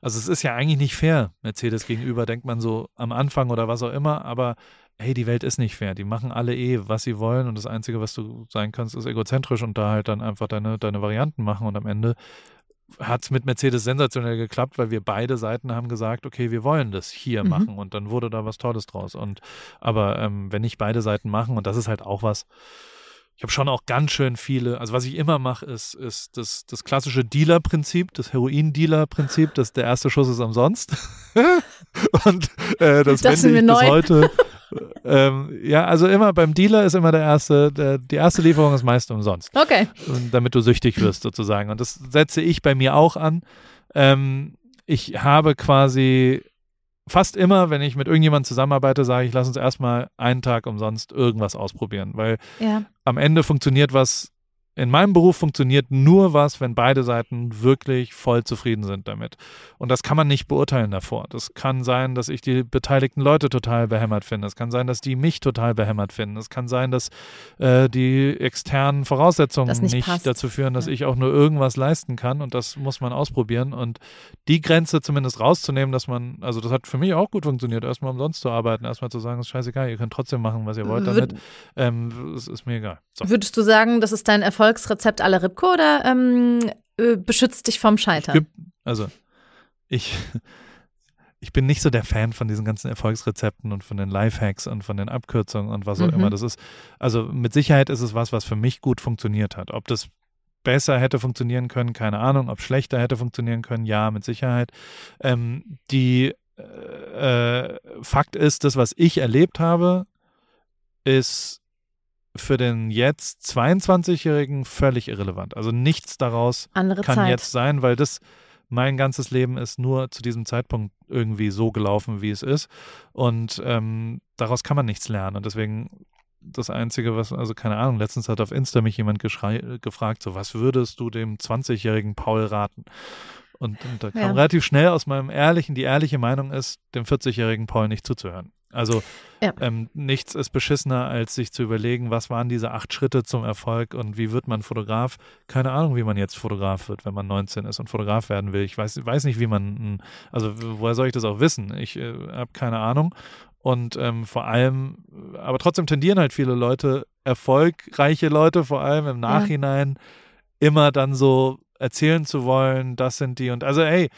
also es ist ja eigentlich nicht fair, Mercedes gegenüber, denkt man so am Anfang oder was auch immer, aber hey, die Welt ist nicht fair. Die machen alle eh, was sie wollen und das Einzige, was du sein kannst, ist egozentrisch und da halt dann einfach deine, deine Varianten machen und am Ende hat es mit Mercedes sensationell geklappt, weil wir beide Seiten haben gesagt, okay, wir wollen das hier mhm. machen und dann wurde da was Tolles draus. Und aber ähm, wenn nicht beide Seiten machen, und das ist halt auch was, ich habe schon auch ganz schön viele, also was ich immer mache, ist, ist das, das klassische Dealer-Prinzip, das Heroin-Dealer-Prinzip, dass der erste Schuss ist umsonst. [laughs] und äh, das, das wende ich bis heute. [laughs] ähm, ja, also immer beim Dealer ist immer der erste, der, die erste Lieferung ist meist umsonst. Okay. Und damit du süchtig wirst sozusagen. Und das setze ich bei mir auch an. Ähm, ich habe quasi fast immer, wenn ich mit irgendjemandem zusammenarbeite, sage ich, lass uns erstmal einen Tag umsonst irgendwas ausprobieren, weil ja. am Ende funktioniert was in meinem Beruf funktioniert nur was, wenn beide Seiten wirklich voll zufrieden sind damit. Und das kann man nicht beurteilen davor. Das kann sein, dass ich die beteiligten Leute total behämmert finde. Es kann sein, dass die mich total behämmert finden. Es kann sein, dass äh, die externen Voraussetzungen nicht, nicht dazu führen, dass ja. ich auch nur irgendwas leisten kann. Und das muss man ausprobieren. Und die Grenze zumindest rauszunehmen, dass man, also das hat für mich auch gut funktioniert, erstmal umsonst zu arbeiten, erstmal zu sagen, es ist scheißegal, ihr könnt trotzdem machen, was ihr wollt damit. Ähm, es ist mir egal. So. Würdest du sagen, das ist dein Erfolg? Erfolgsrezept aller Ripko oder ähm, äh, beschützt dich vom Scheitern? Also, ich, ich bin nicht so der Fan von diesen ganzen Erfolgsrezepten und von den Lifehacks und von den Abkürzungen und was auch mhm. immer. Das ist, also mit Sicherheit ist es was, was für mich gut funktioniert hat. Ob das besser hätte funktionieren können, keine Ahnung. Ob schlechter hätte funktionieren können, ja, mit Sicherheit. Ähm, die äh, Fakt ist, das, was ich erlebt habe, ist für den jetzt 22-Jährigen völlig irrelevant. Also nichts daraus Andere kann Zeit. jetzt sein, weil das mein ganzes Leben ist nur zu diesem Zeitpunkt irgendwie so gelaufen, wie es ist. Und ähm, daraus kann man nichts lernen. Und deswegen das Einzige, was, also keine Ahnung, letztens hat auf Insta mich jemand gefragt, so was würdest du dem 20-jährigen Paul raten? Und, und da kam ja. relativ schnell aus meinem ehrlichen, die ehrliche Meinung ist, dem 40-jährigen Paul nicht zuzuhören. Also ja. ähm, nichts ist beschissener, als sich zu überlegen, was waren diese acht Schritte zum Erfolg und wie wird man Fotograf. Keine Ahnung, wie man jetzt Fotograf wird, wenn man 19 ist und Fotograf werden will. Ich weiß, weiß nicht, wie man, also woher soll ich das auch wissen? Ich äh, habe keine Ahnung. Und ähm, vor allem, aber trotzdem tendieren halt viele Leute, erfolgreiche Leute vor allem im Nachhinein, ja. immer dann so erzählen zu wollen, das sind die und also ey,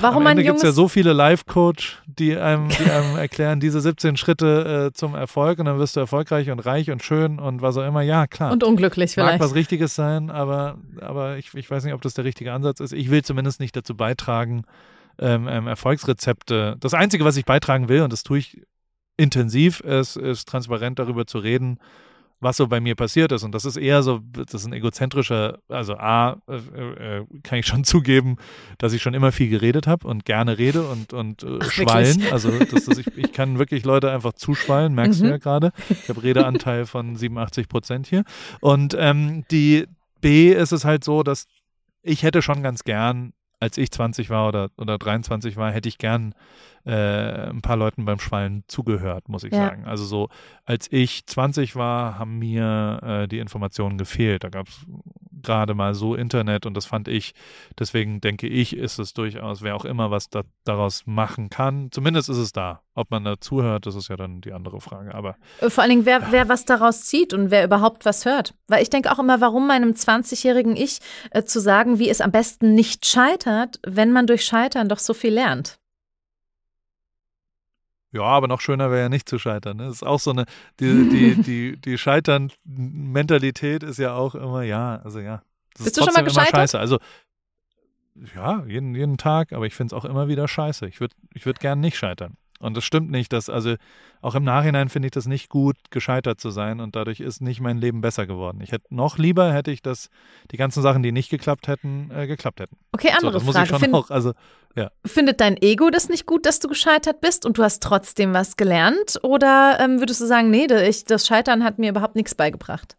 Warum Am Ende gibt es ja so viele Life-Coach, die einem, die einem [laughs] erklären, diese 17 Schritte äh, zum Erfolg und dann wirst du erfolgreich und reich und schön und was auch immer. Ja, klar. Und unglücklich vielleicht. Mag was Richtiges sein, aber, aber ich, ich weiß nicht, ob das der richtige Ansatz ist. Ich will zumindest nicht dazu beitragen, ähm, ähm, Erfolgsrezepte. Das Einzige, was ich beitragen will, und das tue ich intensiv, ist, ist transparent darüber zu reden, was so bei mir passiert ist. Und das ist eher so, das ist ein egozentrischer, also A, äh, äh, kann ich schon [laughs] zugeben, dass ich schon immer viel geredet habe und gerne rede und, und äh, Ach, schwallen. Wirklich? Also das, das, ich, ich kann wirklich Leute einfach zuschwallen, merkst mhm. du ja gerade. Ich habe Redeanteil von 87 Prozent hier. Und ähm, die B ist es halt so, dass ich hätte schon ganz gern als ich 20 war oder, oder 23 war, hätte ich gern äh, ein paar Leuten beim Schwallen zugehört, muss ich ja. sagen. Also so, als ich 20 war, haben mir äh, die Informationen gefehlt. Da gab es gerade mal so Internet und das fand ich, deswegen denke ich, ist es durchaus, wer auch immer was da, daraus machen kann, zumindest ist es da. Ob man da zuhört, das ist ja dann die andere Frage. Aber äh, vor allen Dingen, wer, wer was daraus zieht und wer überhaupt was hört. Weil ich denke auch immer, warum meinem 20-jährigen Ich äh, zu sagen, wie es am besten nicht scheitert, wenn man durch Scheitern doch so viel lernt. Ja, aber noch schöner wäre ja nicht zu scheitern. Ne? Das ist auch so eine, die, die, [laughs] die, die Scheitern-Mentalität ist ja auch immer, ja, also ja. Das Bist du schon mal gescheitert? scheiße. Also, ja, jeden, jeden Tag, aber ich finde es auch immer wieder scheiße. Ich würde ich würd gern nicht scheitern. Und das stimmt nicht, dass, also auch im Nachhinein finde ich das nicht gut, gescheitert zu sein und dadurch ist nicht mein Leben besser geworden. Ich hätte noch lieber, hätte ich das, die ganzen Sachen, die nicht geklappt hätten, äh, geklappt hätten. Okay, andere so, das Frage. Muss ich schon Find, auch, also, ja. Findet dein Ego das nicht gut, dass du gescheitert bist und du hast trotzdem was gelernt? Oder ähm, würdest du sagen, nee, das Scheitern hat mir überhaupt nichts beigebracht?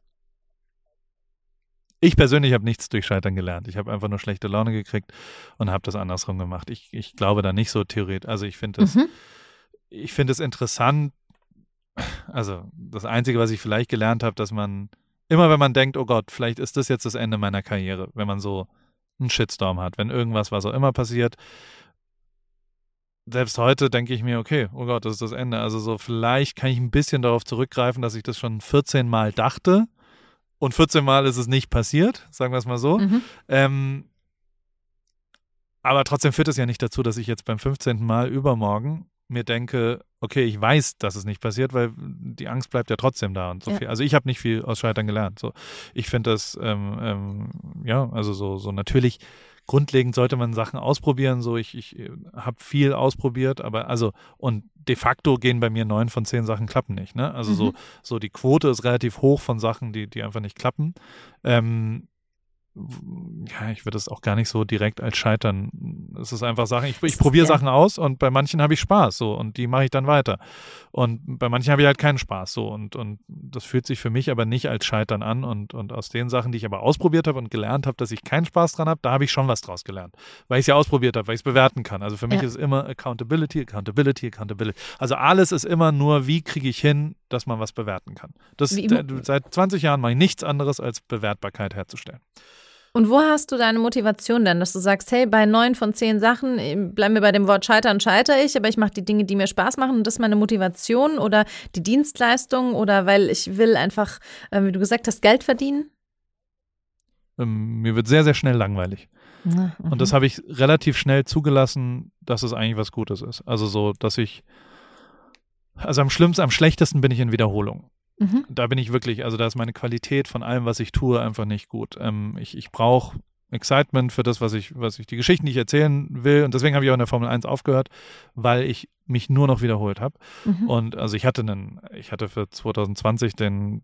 Ich persönlich habe nichts durch Scheitern gelernt. Ich habe einfach nur schlechte Laune gekriegt und habe das andersrum gemacht. Ich, ich glaube da nicht so theoretisch. Also ich finde das. Mhm ich finde es interessant, also das Einzige, was ich vielleicht gelernt habe, dass man immer, wenn man denkt, oh Gott, vielleicht ist das jetzt das Ende meiner Karriere, wenn man so einen Shitstorm hat, wenn irgendwas, was auch immer passiert, selbst heute denke ich mir, okay, oh Gott, das ist das Ende. Also so vielleicht kann ich ein bisschen darauf zurückgreifen, dass ich das schon 14 Mal dachte und 14 Mal ist es nicht passiert, sagen wir es mal so. Mhm. Ähm, aber trotzdem führt es ja nicht dazu, dass ich jetzt beim 15. Mal übermorgen mir denke, okay, ich weiß, dass es nicht passiert, weil die Angst bleibt ja trotzdem da und so ja. viel. Also ich habe nicht viel aus Scheitern gelernt. So, ich finde das, ähm, ähm, ja, also so, so natürlich grundlegend sollte man Sachen ausprobieren. So, ich, ich äh, habe viel ausprobiert, aber also und de facto gehen bei mir neun von zehn Sachen klappen nicht. Ne? Also mhm. so, so die Quote ist relativ hoch von Sachen, die, die einfach nicht klappen. Ähm, ja, ich würde es auch gar nicht so direkt als Scheitern. Es ist einfach Sachen, ich, ich probiere Sachen aus und bei manchen habe ich Spaß so und die mache ich dann weiter. Und bei manchen habe ich halt keinen Spaß so und, und das fühlt sich für mich aber nicht als Scheitern an und, und aus den Sachen, die ich aber ausprobiert habe und gelernt habe, dass ich keinen Spaß dran habe, da habe ich schon was draus gelernt, weil ich es ja ausprobiert habe, weil ich es bewerten kann. Also für mich ja. ist immer Accountability, Accountability, Accountability. Also alles ist immer nur, wie kriege ich hin, dass man was bewerten kann. Das, seit 20 Jahren mache ich nichts anderes als Bewertbarkeit herzustellen. Und wo hast du deine Motivation denn, dass du sagst, hey, bei neun von zehn Sachen, äh, bleiben wir bei dem Wort scheitern, scheitere ich, aber ich mache die Dinge, die mir Spaß machen und das ist meine Motivation oder die Dienstleistung oder weil ich will einfach, äh, wie du gesagt hast, Geld verdienen? Ähm, mir wird sehr, sehr schnell langweilig. Na, und das habe ich relativ schnell zugelassen, dass es eigentlich was Gutes ist. Also so, dass ich, also am schlimmsten, am schlechtesten bin ich in Wiederholung. Mhm. Da bin ich wirklich, also da ist meine Qualität von allem, was ich tue, einfach nicht gut. Ähm, ich ich brauche Excitement für das, was ich, was ich, die Geschichten, die ich erzählen will. Und deswegen habe ich auch in der Formel 1 aufgehört, weil ich mich nur noch wiederholt habe. Mhm. Und also ich hatte einen, ich hatte für 2020 den,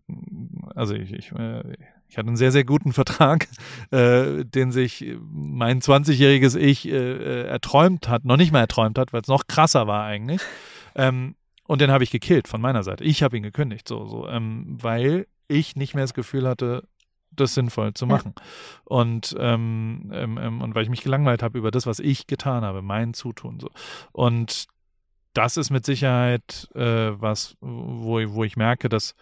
also ich, ich, äh, ich hatte einen sehr, sehr guten Vertrag, äh, den sich mein 20-jähriges Ich äh, äh, erträumt hat, noch nicht mal erträumt hat, weil es noch krasser war eigentlich. Ähm, und den habe ich gekillt von meiner Seite. Ich habe ihn gekündigt, so, so, ähm, weil ich nicht mehr das Gefühl hatte, das sinnvoll zu machen. Ja. Und, ähm, ähm, ähm, und weil ich mich gelangweilt habe über das, was ich getan habe, mein Zutun. So. Und das ist mit Sicherheit äh, was, wo, wo ich merke, dass,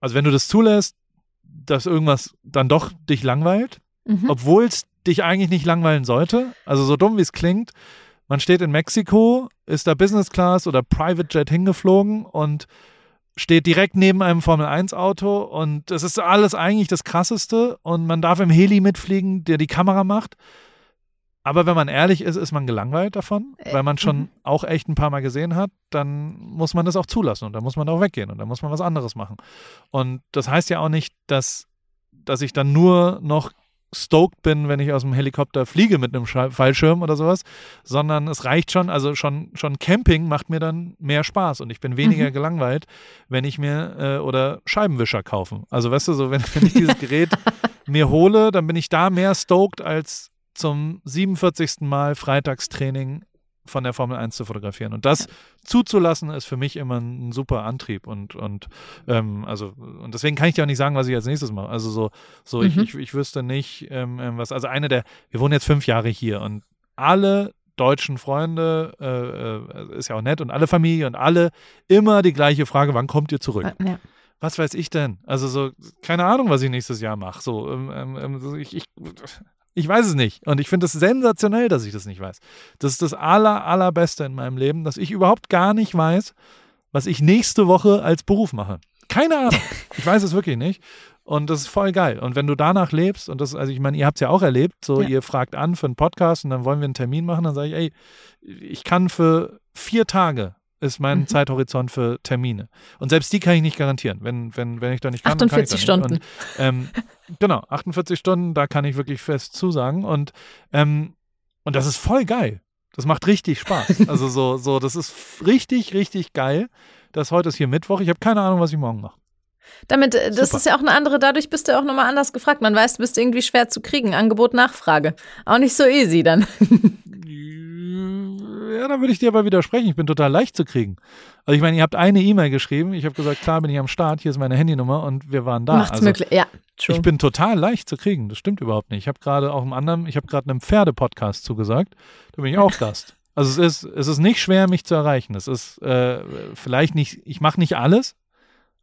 also wenn du das zulässt, dass irgendwas dann doch dich langweilt, mhm. obwohl es dich eigentlich nicht langweilen sollte. Also so dumm wie es klingt, man steht in Mexiko, ist da Business Class oder Private Jet hingeflogen und steht direkt neben einem Formel-1-Auto und das ist alles eigentlich das Krasseste und man darf im Heli mitfliegen, der die Kamera macht. Aber wenn man ehrlich ist, ist man gelangweilt davon, äh, weil man schon mhm. auch echt ein paar Mal gesehen hat, dann muss man das auch zulassen und dann muss man auch weggehen und dann muss man was anderes machen. Und das heißt ja auch nicht, dass, dass ich dann nur noch stoked bin, wenn ich aus dem Helikopter fliege mit einem Fallschirm oder sowas, sondern es reicht schon, also schon, schon Camping macht mir dann mehr Spaß und ich bin weniger mhm. gelangweilt, wenn ich mir äh, oder Scheibenwischer kaufen. Also weißt du, so wenn, wenn ich dieses [laughs] Gerät mir hole, dann bin ich da mehr stoked als zum 47. Mal Freitagstraining von der Formel 1 zu fotografieren. Und das ja. zuzulassen, ist für mich immer ein super Antrieb. Und, und ähm, also, und deswegen kann ich dir auch nicht sagen, was ich als nächstes mache. Also so, so mhm. ich, ich, ich wüsste nicht, ähm, ähm, was, also eine der, wir wohnen jetzt fünf Jahre hier und alle deutschen Freunde, äh, äh, ist ja auch nett, und alle Familie und alle immer die gleiche Frage, wann kommt ihr zurück? Ja. Was weiß ich denn? Also so, keine Ahnung, was ich nächstes Jahr mache. So, ähm, ähm, ähm ich, ich ich weiß es nicht. Und ich finde es sensationell, dass ich das nicht weiß. Das ist das aller, allerbeste in meinem Leben, dass ich überhaupt gar nicht weiß, was ich nächste Woche als Beruf mache. Keine Ahnung. [laughs] Ich weiß es wirklich nicht. Und das ist voll geil. Und wenn du danach lebst, und das, also ich meine, ihr habt es ja auch erlebt, so ja. ihr fragt an für einen Podcast und dann wollen wir einen Termin machen, dann sage ich, ey, ich kann für vier Tage ist mein mhm. Zeithorizont für Termine. Und selbst die kann ich nicht garantieren. Wenn, wenn, wenn ich da nicht kann, 48 kann Stunden. Und, ähm, genau, 48 Stunden, da kann ich wirklich fest zusagen. Und, ähm, und das ist voll geil. Das macht richtig Spaß. [laughs] Also so, so, das ist richtig, richtig geil. Das heute ist hier Mittwoch. Ich habe keine Ahnung, was ich morgen mache. Damit, äh, das Super. ist ja auch eine andere, dadurch bist du auch nochmal anders gefragt. Man weiß, du bist irgendwie schwer zu kriegen. Angebot, Nachfrage. Auch nicht so easy dann. [laughs] Ja, da würde ich dir aber widersprechen. Ich bin total leicht zu kriegen. Also ich meine, ihr habt eine E-Mail geschrieben. Ich habe gesagt, klar bin ich am Start. Hier ist meine Handynummer und wir waren da. Macht's also, möglich. Ja, true. Ich bin total leicht zu kriegen. Das stimmt überhaupt nicht. Ich habe gerade auch im anderen, ich habe gerade einem Pferde-Podcast zugesagt. Da bin ich auch [laughs] Gast. Also es ist, es ist nicht schwer, mich zu erreichen. Es ist äh, vielleicht nicht, ich mache nicht alles,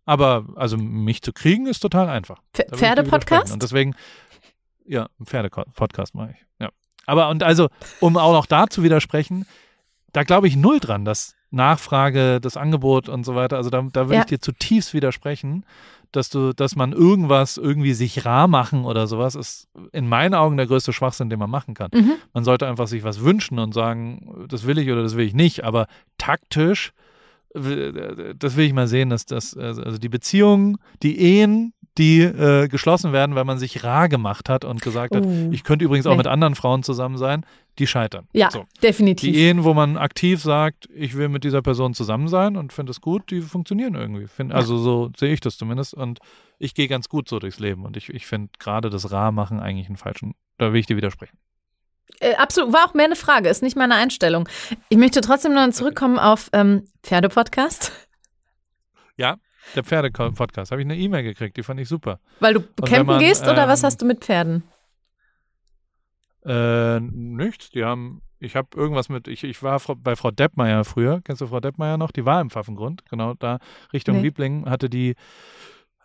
aber also mich zu kriegen ist total einfach. Pferde-Podcast? Und deswegen, ja, Pferde-Podcast mache ich. Ja. Aber und also, um auch noch da zu widersprechen, da glaube ich null dran, dass Nachfrage, das Angebot und so weiter, also da, da würde ja. ich dir zutiefst widersprechen, dass du, dass man irgendwas irgendwie sich rar machen oder sowas, ist in meinen Augen der größte Schwachsinn, den man machen kann. Mhm. Man sollte einfach sich was wünschen und sagen, das will ich oder das will ich nicht, aber taktisch, das will ich mal sehen, dass das, also die Beziehungen, die Ehen, die äh, geschlossen werden, weil man sich rar gemacht hat und gesagt hat, uh, ich könnte übrigens auch mit anderen Frauen zusammen sein, die scheitern. Ja, so. definitiv. Die Ehen, wo man aktiv sagt, ich will mit dieser Person zusammen sein und finde es gut, die funktionieren irgendwie. Find, also so sehe ich das zumindest und ich gehe ganz gut so durchs Leben und ich, ich finde gerade das Rar-Machen eigentlich einen falschen, da will ich dir widersprechen. Äh, absolut, war auch mehr eine Frage, ist nicht meine Einstellung. Ich möchte trotzdem noch zurückkommen auf ähm, Pferdepodcast. Ja, der Pferde-Podcast. Habe ich eine E-Mail gekriegt, die fand ich super. Weil du campen man, gehst oder ähm, was hast du mit Pferden? Äh, nichts. Die haben, ich habe irgendwas mit, ich, ich war bei Frau Deppmeier früher. Kennst du Frau Deppmeier noch? Die war im Pfaffengrund, genau da Richtung nee. Wiebling hatte die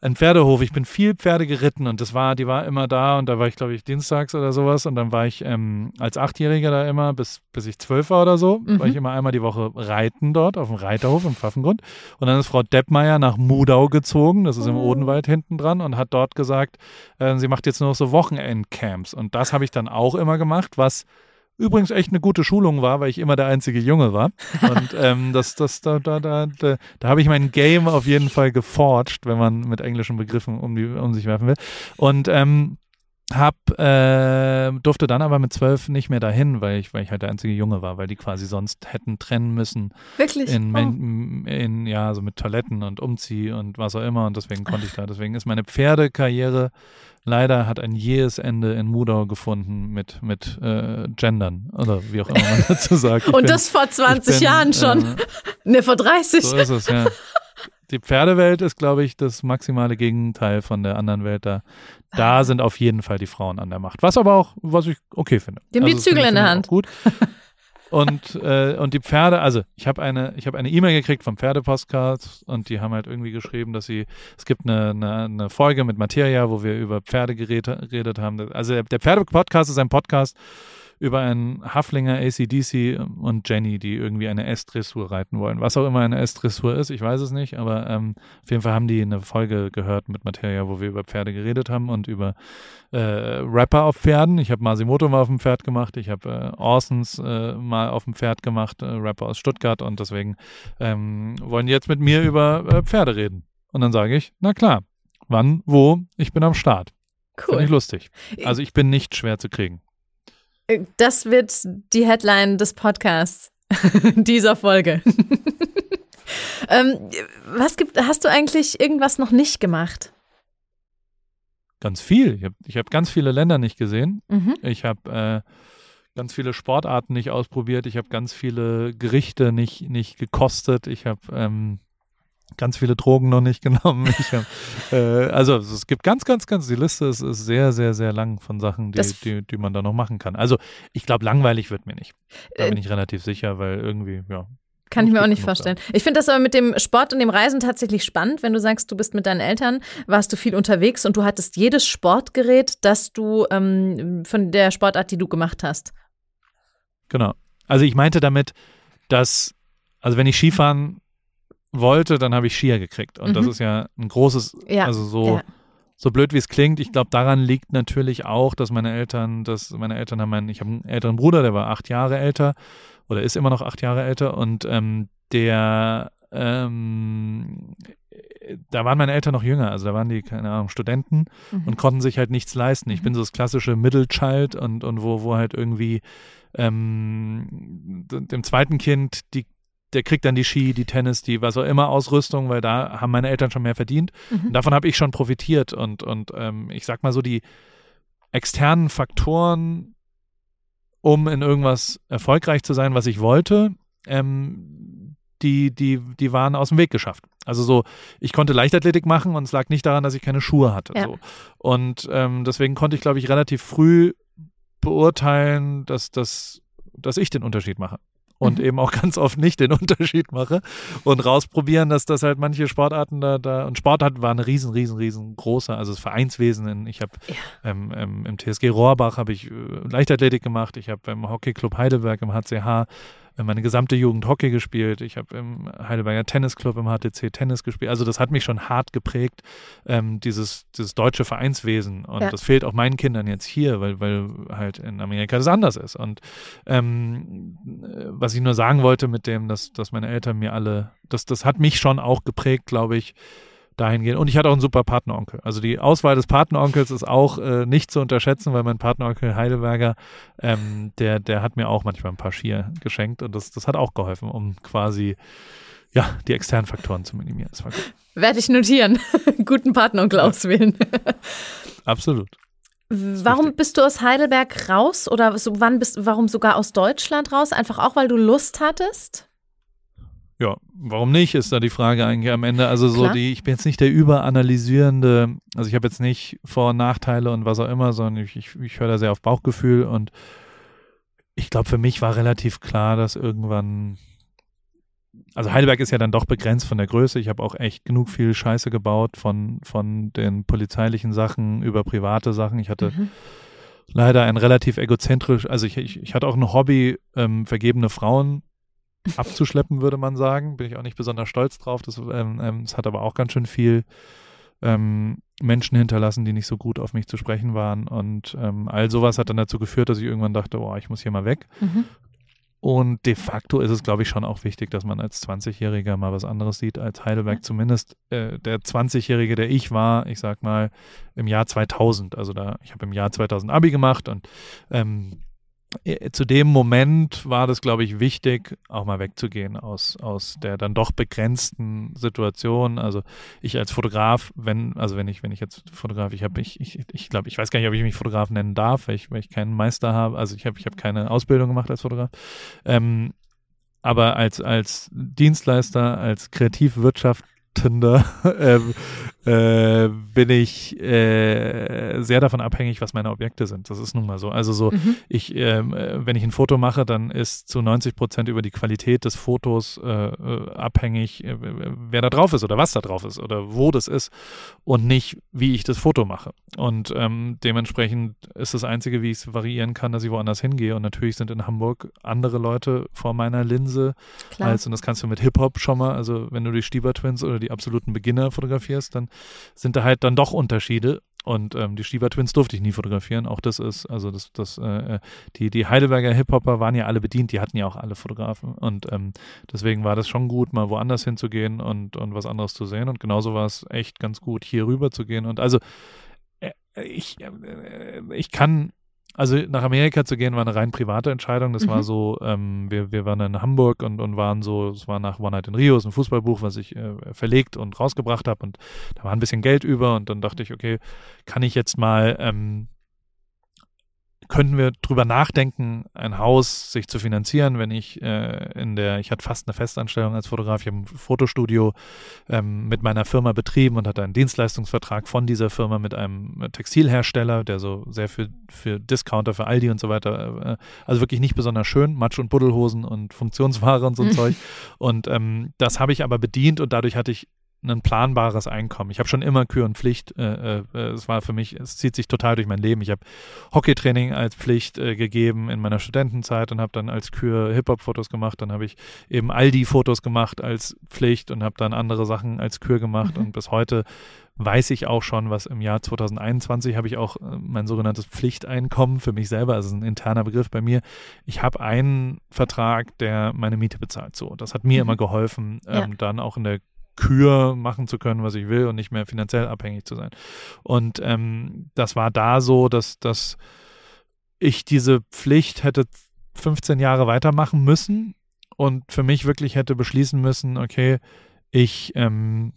ein Pferdehof. Ich bin viel Pferde geritten und das war, die war immer da und da war ich, glaube ich, dienstags oder sowas und dann war ich ähm, als Achtjähriger da immer, bis, bis ich zwölf war oder so, mhm. war ich immer einmal die Woche reiten dort auf dem Reiterhof im Pfaffengrund. Und dann ist Frau Deppmeier nach Mudau gezogen, das ist im oh. Odenwald hinten dran und hat dort gesagt, äh, sie macht jetzt nur noch so Wochenendcamps. Und das habe ich dann auch immer gemacht, was übrigens echt eine gute Schulung war, weil ich immer der einzige Junge war. Und [laughs] ähm, das, das, da, da, da, da, da habe ich mein Game auf jeden Fall geforged, wenn man mit englischen Begriffen um, die, um sich werfen will. Und ähm, hab, äh, durfte dann aber mit zwölf nicht mehr dahin, weil ich, weil ich halt der einzige Junge war, weil die quasi sonst hätten trennen müssen. Wirklich? In, oh. in ja, so mit Toiletten und Umzieh und was auch immer. Und deswegen konnte ich da. Deswegen ist meine Pferdekarriere leider hat ein jähes Ende in Mudau gefunden mit, mit äh, Gendern oder wie auch immer man [laughs] dazu sagt. Und bin, das vor 20 bin, Jahren schon. Äh, [laughs] ne, vor 30. So ist es, ja. Die Pferdewelt ist, glaube ich, das maximale Gegenteil von der anderen Welt. Da, da sind auf jeden Fall die Frauen an der Macht. Was aber auch, was ich okay finde. Die haben also, die Zügel in der Hand. Gut. und, äh, und die Pferde, also ich habe eine, ich habe eine E-Mail gekriegt vom Pferdepostcard und die haben halt irgendwie geschrieben, dass sie, es gibt eine, eine, eine Folge mit Materia, wo wir über Pferdegeräte geredet haben. Also der, der Pferdepodcast ist ein Podcast, über einen Haflinger, ACDC und Jenny, die irgendwie eine S-Dressur reiten wollen. Was auch immer eine S-Dressur ist, ich weiß es nicht, aber ähm, auf jeden Fall haben die eine Folge gehört mit Materia, wo wir über Pferde geredet haben und über äh, Rapper auf Pferden. Ich habe Masimoto mal auf dem Pferd gemacht, ich habe äh, Orsons äh, mal auf dem Pferd gemacht, äh, Rapper aus Stuttgart und deswegen ähm, wollen die jetzt mit mir über äh, Pferde reden. Und dann sage ich, na klar, wann, wo, ich bin am Start. Cool. Finde ich lustig. Also ich bin nicht schwer zu kriegen. Das wird die Headline des Podcasts [laughs] dieser Folge. [laughs] ähm, was gibt, hast du eigentlich irgendwas noch nicht gemacht? Ganz viel. Ich habe hab ganz viele Länder nicht gesehen. Mhm. Ich habe äh, ganz viele Sportarten nicht ausprobiert. Ich habe ganz viele Gerichte nicht, nicht gekostet. Ich habe ähm, ganz viele Drogen noch nicht [laughs] genommen. Hab, äh, also es gibt ganz, ganz, ganz, die Liste ist, ist sehr, sehr, sehr lang von Sachen, die, die, die, man da noch machen kann. Also ich glaube, langweilig wird mir nicht. Da äh, bin ich relativ sicher, weil irgendwie, ja. Kann ich mir auch nicht vorstellen. Da. Ich finde das aber mit dem Sport und dem Reisen tatsächlich spannend, wenn du sagst, du bist mit deinen Eltern, warst du viel unterwegs und du hattest jedes Sportgerät, das du ähm, von der Sportart, die du gemacht hast. Genau. Also ich meinte damit, dass, also wenn ich Skifahren wollte, dann habe ich Skier gekriegt. Und mhm. das ist ja ein großes, ja. also so, ja. so blöd wie es klingt. Ich glaube, daran liegt natürlich auch, dass meine Eltern, dass meine Eltern haben einen, ich habe einen älteren Bruder, der war acht Jahre älter oder ist immer noch acht Jahre älter und ähm, der ähm, da waren meine Eltern noch jünger, also da waren die, keine Ahnung, Studenten mhm. und konnten sich halt nichts leisten. Ich mhm. bin so das klassische Middle Child und, und wo, wo halt irgendwie ähm, dem zweiten Kind die der kriegt dann die Ski, die Tennis, die was auch immer Ausrüstung, weil da haben meine Eltern schon mehr verdient. Mhm. Davon habe ich schon profitiert. Und, und ähm, ich sag mal so, die externen Faktoren, um in irgendwas erfolgreich zu sein, was ich wollte, ähm, die, die, die waren aus dem Weg geschafft. Also so, ich konnte Leichtathletik machen und es lag nicht daran, dass ich keine Schuhe hatte. Ja. So. Und ähm, deswegen konnte ich, glaube ich, relativ früh beurteilen, dass, dass, dass ich den Unterschied mache und mhm. eben auch ganz oft nicht den Unterschied mache und rausprobieren, dass das halt manche Sportarten da, da und Sport hat, war eine riesen, riesen, riesengroße, also das Vereinswesen. In, ich habe ja. ähm, ähm, im TSG Rohrbach habe ich äh, Leichtathletik gemacht, ich habe im Hockeyclub Heidelberg im HCH meine gesamte Jugend Hockey gespielt. Ich habe im Heidelberger Tennisclub im HTC Tennis gespielt. Also das hat mich schon hart geprägt, ähm, dieses, dieses deutsche Vereinswesen. Und ja. das fehlt auch meinen Kindern jetzt hier, weil, weil halt in Amerika das anders ist. Und ähm, was ich nur sagen wollte mit dem, dass, dass meine Eltern mir alle, das, das hat mich schon auch geprägt, glaube ich, dahingehend. Und ich hatte auch einen super Partneronkel. Also die Auswahl des Partneronkels ist auch äh, nicht zu unterschätzen, weil mein Partneronkel Heidelberger, ähm, der, der hat mir auch manchmal ein paar Skier geschenkt und das, das hat auch geholfen, um quasi ja, die externen Faktoren zu minimieren. Das war gut. Werde ich notieren. [laughs] Guten Partneronkel ja. auswählen. Absolut. Warum richtig. bist du aus Heidelberg raus oder so, wann bist warum sogar aus Deutschland raus? Einfach auch, weil du Lust hattest? Ja, warum nicht, ist da die Frage eigentlich am Ende. Also so Klar. die, ich bin jetzt nicht der überanalysierende, also ich habe jetzt nicht Vor- und Nachteile und was auch immer, sondern ich, ich, ich höre da sehr auf Bauchgefühl und ich glaube, für mich war relativ klar, dass irgendwann, also Heidelberg ist ja dann doch begrenzt von der Größe. Ich habe auch echt genug viel Scheiße gebaut von, von den polizeilichen Sachen über private Sachen. Ich hatte mhm. leider ein relativ egozentrisch, also ich, ich, ich hatte auch ein Hobby, ähm, vergebene Frauen abzuschleppen, würde man sagen. Bin ich auch nicht besonders stolz drauf. Das, ähm, ähm, das hat aber auch ganz schön viel ähm, Menschen hinterlassen, die nicht so gut auf mich zu sprechen waren. Und ähm, all sowas hat dann dazu geführt, dass ich irgendwann dachte, oh, ich muss hier mal weg. Mhm. Und de facto ist es, glaube ich, schon auch wichtig, dass man als 20-Jähriger mal was anderes sieht als Heidelberg. Ja. Zumindest äh, der 20-Jährige, der ich war, ich sag mal, im Jahr 2000. Also da, ich habe im Jahr 2000 Abi gemacht und ähm, äh, zu dem Moment war das, glaube ich, wichtig, auch mal wegzugehen aus, aus der dann doch begrenzten Situation. Also ich als Fotograf, wenn, also wenn ich, wenn ich jetzt Fotograf, ich habe, ich, ich, ich glaube, ich weiß gar nicht, ob ich mich Fotograf nennen darf, weil ich, weil ich keinen Meister habe. Also ich habe, ich habe keine Ausbildung gemacht als Fotograf. Ähm, aber als, als Dienstleister, als Kreativwirtschaft [laughs] ähm, äh, bin ich äh, sehr davon abhängig, was meine Objekte sind. Das ist nun mal so. Also so, mhm. ich, ähm, äh, wenn ich ein Foto mache, dann ist zu 90 Prozent über die Qualität des Fotos äh, äh, abhängig, wer da drauf ist oder was da drauf ist oder wo das ist und nicht, wie ich das Foto mache. Und ähm, dementsprechend ist das Einzige, wie ich es variieren kann, dass ich woanders hingehe. Und natürlich sind in Hamburg andere Leute vor meiner Linse Klar. als, und das kannst du mit Hip-Hop schon mal, also wenn du die Stieber Twins oder die absoluten Beginner fotografierst, dann sind da halt dann doch Unterschiede. Und ähm, die Stieber Twins durfte ich nie fotografieren. Auch das ist, also das, das, äh, die, die Heidelberger Hip-Hopper waren ja alle bedient, die hatten ja auch alle Fotografen. Und ähm, deswegen war das schon gut, mal woanders hinzugehen und, und was anderes zu sehen. Und genauso war es echt ganz gut, hier rüber zu gehen. Und also äh, ich, äh, ich kann also nach Amerika zu gehen war eine rein private Entscheidung. Das mhm. war so, ähm, wir, wir waren in Hamburg und, und waren so, es war nach One Night in Rio, ist ein Fußballbuch, was ich äh, verlegt und rausgebracht habe und da war ein bisschen Geld über und dann dachte ich, okay, kann ich jetzt mal ähm, könnten wir drüber nachdenken, ein Haus sich zu finanzieren, wenn ich äh, in der, ich hatte fast eine Festanstellung als Fotograf, ich habe ein Fotostudio ähm, mit meiner Firma betrieben und hatte einen Dienstleistungsvertrag von dieser Firma mit einem Textilhersteller, der so sehr für, für Discounter, für Aldi und so weiter, äh, also wirklich nicht besonders schön, Matsch- und Buddelhosen und Funktionsware und so ein [laughs] Zeug. Und ähm, das habe ich aber bedient und dadurch hatte ich ein planbares Einkommen. Ich habe schon immer Kür und Pflicht. Äh, äh, es war für mich, es zieht sich total durch mein Leben. Ich habe Hockeytraining als Pflicht äh, gegeben in meiner Studentenzeit und habe dann als Kür Hip-Hop-Fotos gemacht. Dann habe ich eben all die Fotos gemacht als Pflicht und habe dann andere Sachen als Kür gemacht. Mhm. Und bis heute weiß ich auch schon, was im Jahr 2021 habe ich auch äh, mein sogenanntes Pflichteinkommen für mich selber, also ein interner Begriff bei mir. Ich habe einen Vertrag, der meine Miete bezahlt. So, das hat mir mhm. immer geholfen, ähm, ja. dann auch in der Kür machen zu können, was ich will und nicht mehr finanziell abhängig zu sein. Und ähm, das war da so, dass, dass ich diese Pflicht hätte 15 Jahre weitermachen müssen und für mich wirklich hätte beschließen müssen, okay, ich, ähm,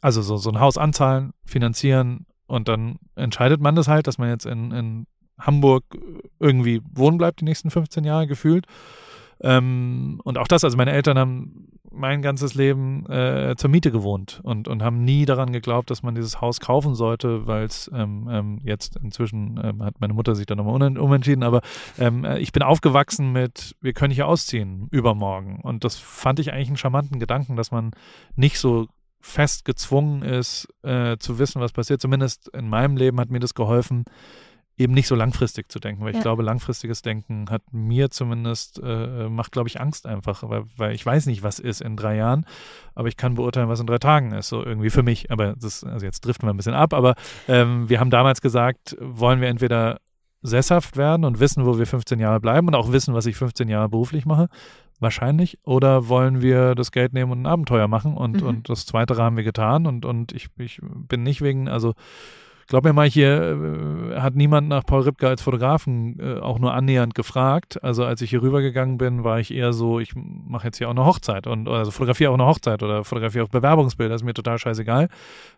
also so, so ein Haus anzahlen, finanzieren und dann entscheidet man das halt, dass man jetzt in, in Hamburg irgendwie wohnen bleibt die nächsten 15 Jahre gefühlt. Ähm, und auch das, also meine Eltern haben mein ganzes Leben äh, zur Miete gewohnt und, und haben nie daran geglaubt, dass man dieses Haus kaufen sollte, weil es ähm, ähm, jetzt inzwischen ähm, hat meine Mutter sich da nochmal umentschieden, aber ähm, äh, ich bin aufgewachsen mit, wir können hier ausziehen übermorgen. Und das fand ich eigentlich einen charmanten Gedanken, dass man nicht so fest gezwungen ist, äh, zu wissen, was passiert. Zumindest in meinem Leben hat mir das geholfen, eben nicht so langfristig zu denken, weil ja. ich glaube, langfristiges Denken hat mir zumindest, äh, macht, glaube ich, Angst einfach, weil, weil ich weiß nicht, was ist in drei Jahren, aber ich kann beurteilen, was in drei Tagen ist, so irgendwie für mich. Aber das, also jetzt driften wir ein bisschen ab, aber ähm, wir haben damals gesagt, wollen wir entweder sesshaft werden und wissen, wo wir 15 Jahre bleiben und auch wissen, was ich 15 Jahre beruflich mache, wahrscheinlich, oder wollen wir das Geld nehmen und ein Abenteuer machen und, mhm. und das Zweite haben wir getan und, und ich, ich bin nicht wegen, also Glaub mir mal, hier äh, hat niemand nach Paul Ripke als Fotografen äh, auch nur annähernd gefragt. Also als ich hier rübergegangen bin, war ich eher so, ich mache jetzt hier auch eine Hochzeit und also fotografiere auch eine Hochzeit oder fotografiere auch Bewerbungsbilder, ist mir total scheißegal.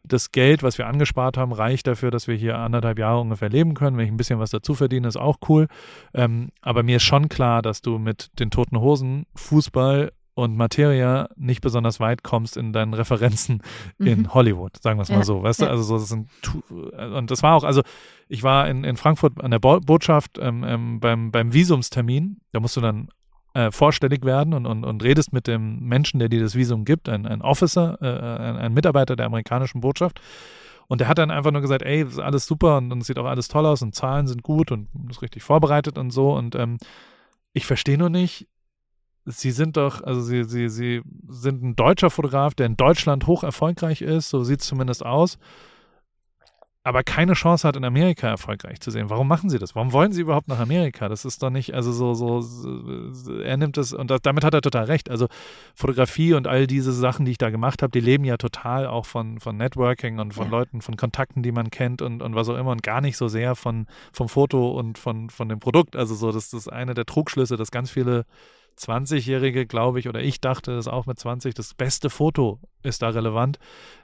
Das Geld, was wir angespart haben, reicht dafür, dass wir hier anderthalb Jahre ungefähr leben können. Wenn ich ein bisschen was dazu verdiene, ist auch cool. Ähm, aber mir ist schon klar, dass du mit den toten Hosen Fußball und Materia nicht besonders weit kommst in deinen Referenzen mhm. in Hollywood, sagen wir es mal ja, so, weißt ja. du? Also so das sind und das war auch, also ich war in, in Frankfurt an der Bo Botschaft ähm, ähm, beim, beim Visumstermin, da musst du dann äh, vorstellig werden und, und, und redest mit dem Menschen, der dir das Visum gibt, ein, ein Officer, äh, ein, ein Mitarbeiter der amerikanischen Botschaft. Und der hat dann einfach nur gesagt, ey, ist alles super und, und sieht auch alles toll aus und Zahlen sind gut und ist richtig vorbereitet und so. Und ähm, ich verstehe nur nicht, Sie sind doch, also Sie, Sie, Sie sind ein deutscher Fotograf, der in Deutschland hoch erfolgreich ist, so sieht es zumindest aus, aber keine Chance hat, in Amerika erfolgreich zu sehen. Warum machen Sie das? Warum wollen Sie überhaupt nach Amerika? Das ist doch nicht, also so, so, so er nimmt es, und das, damit hat er total recht. Also Fotografie und all diese Sachen, die ich da gemacht habe, die leben ja total auch von, von Networking und von ja. Leuten, von Kontakten, die man kennt und, und was auch immer und gar nicht so sehr von, vom Foto und von, von dem Produkt. Also so, das ist eine der Trugschlüsse, dass ganz viele 20-Jährige, glaube ich, oder ich dachte das auch mit 20, das beste Foto ist da relevant.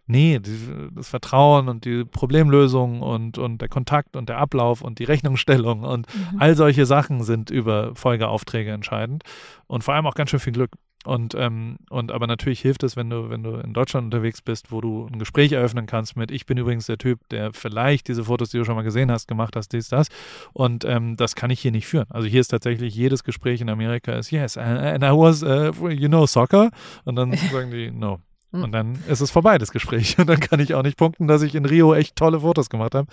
Nee, die, das Vertrauen und die Problemlösung und, und der Kontakt und der Ablauf und die Rechnungsstellung und mhm. all solche Sachen sind über Folgeaufträge entscheidend und vor allem auch ganz schön viel Glück. Und, ähm, und aber natürlich hilft es, wenn du, wenn du in Deutschland unterwegs bist, wo du ein Gespräch eröffnen kannst mit, ich bin übrigens der Typ, der vielleicht diese Fotos, die du schon mal gesehen hast, gemacht hast, dies, das. Und ähm, das kann ich hier nicht führen. Also hier ist tatsächlich jedes Gespräch in Amerika ist, yes, and I was, uh, you know, soccer. Und dann [laughs] sagen die, no. Hm. Und dann ist es vorbei, das Gespräch. Und dann kann ich auch nicht punkten, dass ich in Rio echt tolle Fotos gemacht habe.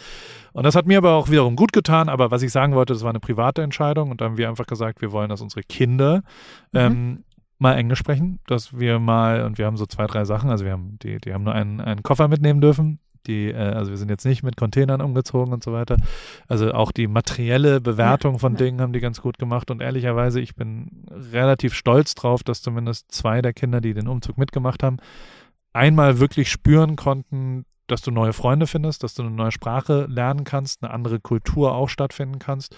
Und das hat mir aber auch wiederum gut getan. Aber was ich sagen wollte, das war eine private Entscheidung. Und dann haben wir einfach gesagt, wir wollen, dass unsere Kinder mhm. ähm, mal Englisch sprechen, dass wir mal, und wir haben so zwei, drei Sachen, also wir haben, die, die haben nur einen, einen Koffer mitnehmen dürfen. Die, äh, also wir sind jetzt nicht mit Containern umgezogen und so weiter. Also auch die materielle Bewertung von. Dingen haben die ganz gut gemacht. Und ehrlicherweise, ich bin relativ stolz drauf, dass zumindest zwei der Kinder, die den Umzug mitgemacht haben, einmal wirklich spüren konnten, dass du neue Freunde findest, dass du eine neue Sprache lernen kannst, eine andere Kultur auch stattfinden kannst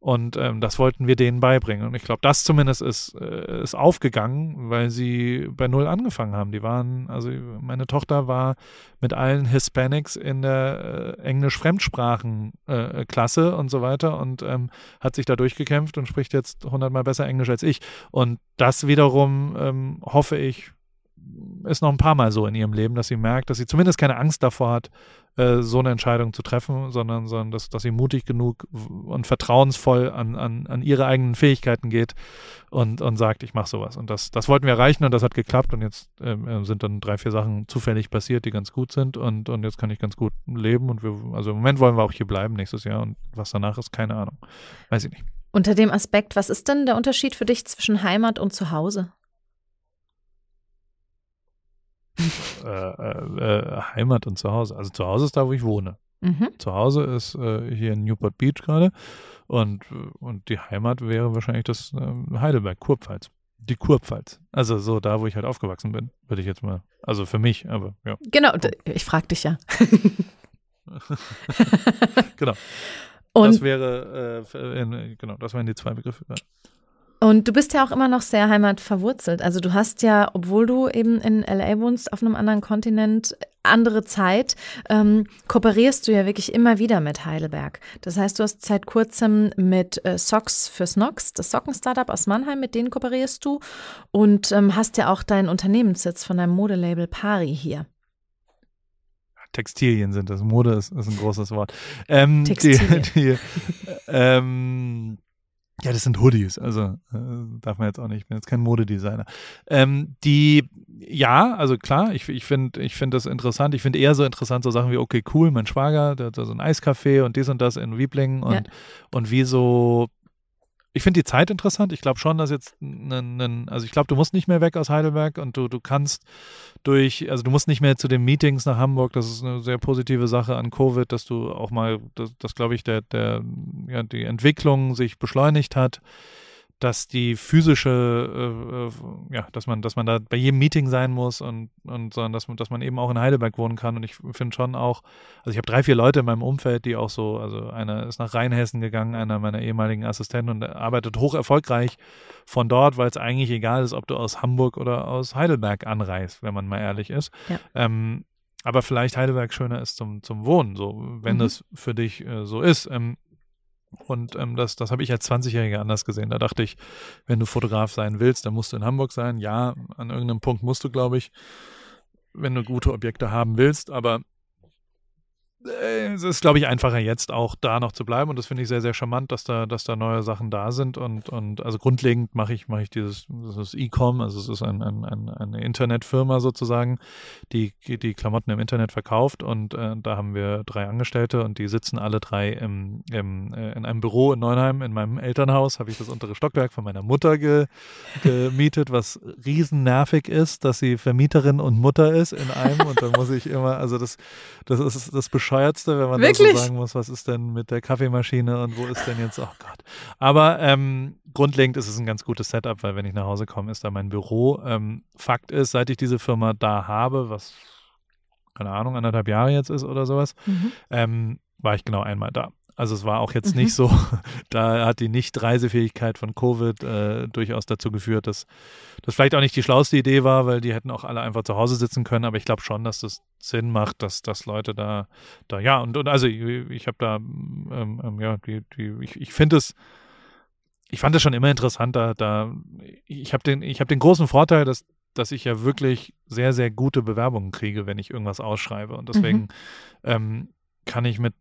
und ähm, das wollten wir denen beibringen. Und ich glaube, das zumindest ist, äh, ist aufgegangen, weil sie bei Null angefangen haben. Die waren, also meine Tochter war mit allen Hispanics in der äh, Englisch-Fremdsprachen-Klasse äh, und so weiter und ähm, hat sich da durchgekämpft und spricht jetzt hundertmal besser Englisch als ich. Und das wiederum ähm, hoffe ich, ist noch ein paar Mal so in ihrem Leben, dass sie merkt, dass sie zumindest keine Angst davor hat, äh, so eine Entscheidung zu treffen, sondern, sondern dass, dass sie mutig genug und vertrauensvoll an, an, an ihre eigenen Fähigkeiten geht und, und sagt, ich mache sowas. Und das, das wollten wir erreichen und das hat geklappt und jetzt ähm, äh, sind dann drei, vier Sachen zufällig passiert, die ganz gut sind und, und jetzt kann ich ganz gut leben und wir, also im Moment wollen wir auch hier bleiben nächstes Jahr und was danach ist, keine Ahnung. Weiß ich nicht. Unter dem Aspekt, was ist denn der Unterschied für dich zwischen Heimat und Zuhause? Äh, äh, äh, Heimat und Zuhause. Also zu Hause ist da, wo ich wohne. Mhm. Zu Hause ist äh, hier in Newport Beach gerade und, und die Heimat wäre wahrscheinlich das äh, Heidelberg, Kurpfalz. Die Kurpfalz. Also so da, wo ich halt aufgewachsen bin, würde ich jetzt mal. Also für mich, aber ja. Genau, ich frage dich ja. [laughs] [laughs] genau. Und das wäre, äh, in, genau, das wären die zwei Begriffe. Und du bist ja auch immer noch sehr heimatverwurzelt. Also du hast ja, obwohl du eben in LA wohnst, auf einem anderen Kontinent, andere Zeit, ähm, kooperierst du ja wirklich immer wieder mit Heidelberg. Das heißt, du hast seit kurzem mit äh, Socks für Snox, das Socken-Startup aus Mannheim, mit denen kooperierst du und ähm, hast ja auch deinen Unternehmenssitz von deinem Modelabel Pari hier. Textilien sind das. Mode ist, ist ein großes Wort. Ähm, Textilien. Die, [laughs] die, ähm, ja, das sind Hoodies, also äh, darf man jetzt auch nicht, ich bin jetzt kein Modedesigner. Ähm, die, ja, also klar, ich, ich finde ich find das interessant. Ich finde eher so interessant so Sachen wie, okay, cool, mein Schwager, der hat so ein Eiscafé und dies und das in Wieblingen und, ja. und wie so ich finde die Zeit interessant. Ich glaube schon, dass jetzt also ich glaube, du musst nicht mehr weg aus Heidelberg und du, du kannst durch, also du musst nicht mehr zu den Meetings nach Hamburg. Das ist eine sehr positive Sache an Covid, dass du auch mal, dass, dass glaube ich, der, der, ja, die Entwicklung sich beschleunigt hat dass die physische, äh, äh, ja, dass man, dass man da bei jedem Meeting sein muss und, und sondern dass man, dass man eben auch in Heidelberg wohnen kann. Und ich finde schon auch, also ich habe drei, vier Leute in meinem Umfeld, die auch so, also einer ist nach Rheinhessen gegangen, einer meiner ehemaligen Assistenten und arbeitet hoch erfolgreich von dort, weil es eigentlich egal ist, ob du aus Hamburg oder aus Heidelberg anreist, wenn man mal ehrlich ist. Ja. Ähm, aber vielleicht Heidelberg schöner ist zum, zum Wohnen, so, wenn mhm. das für dich äh, so ist. Ähm, und ähm, das, das habe ich als 20-Jähriger anders gesehen. Da dachte ich, wenn du Fotograf sein willst, dann musst du in Hamburg sein. Ja, an irgendeinem Punkt musst du, glaube ich, wenn du gute Objekte haben willst. Aber es ist, glaube ich, einfacher jetzt auch da noch zu bleiben. Und das finde ich sehr, sehr charmant, dass da, dass da neue Sachen da sind. Und, und also grundlegend mache ich, mache ich dieses, das E-Com, also es ist ein, ein, ein, eine Internetfirma sozusagen, die die Klamotten im Internet verkauft. Und äh, da haben wir drei Angestellte und die sitzen alle drei im, im, äh, in einem Büro in Neunheim, in meinem Elternhaus, habe ich das untere Stockwerk von meiner Mutter ge, gemietet, was riesen nervig ist, dass sie Vermieterin und Mutter ist in einem. Und da muss ich immer, also das, das ist das bescheuert bescheuertste, wenn man Wirklich? so sagen muss, was ist denn mit der Kaffeemaschine und wo ist denn jetzt, oh Gott. Aber ähm, grundlegend ist es ein ganz gutes Setup, weil wenn ich nach Hause komme, ist da mein Büro. Ähm, Fakt ist, seit ich diese Firma da habe, was keine Ahnung, anderthalb Jahre jetzt ist oder sowas, mhm. ähm, war ich genau einmal da. Also es war auch jetzt mhm. nicht so, [laughs] da hat die Nicht-Reisefähigkeit von Covid äh, durchaus dazu geführt, dass das vielleicht auch nicht die schlauste Idee war, weil die hätten auch alle einfach zu Hause sitzen können. Aber ich glaube schon, dass das Sinn macht, dass, dass Leute da, da ja, und, und also ich, ich habe da, ähm, ähm, ja, die, die, ich, ich finde es ich fand das schon immer interessant, da, da ich habe den, ich habe den großen Vorteil, dass, dass ich ja wirklich sehr, sehr gute Bewerbungen kriege, wenn ich irgendwas ausschreibe. Und deswegen mhm. ähm, kann ich mit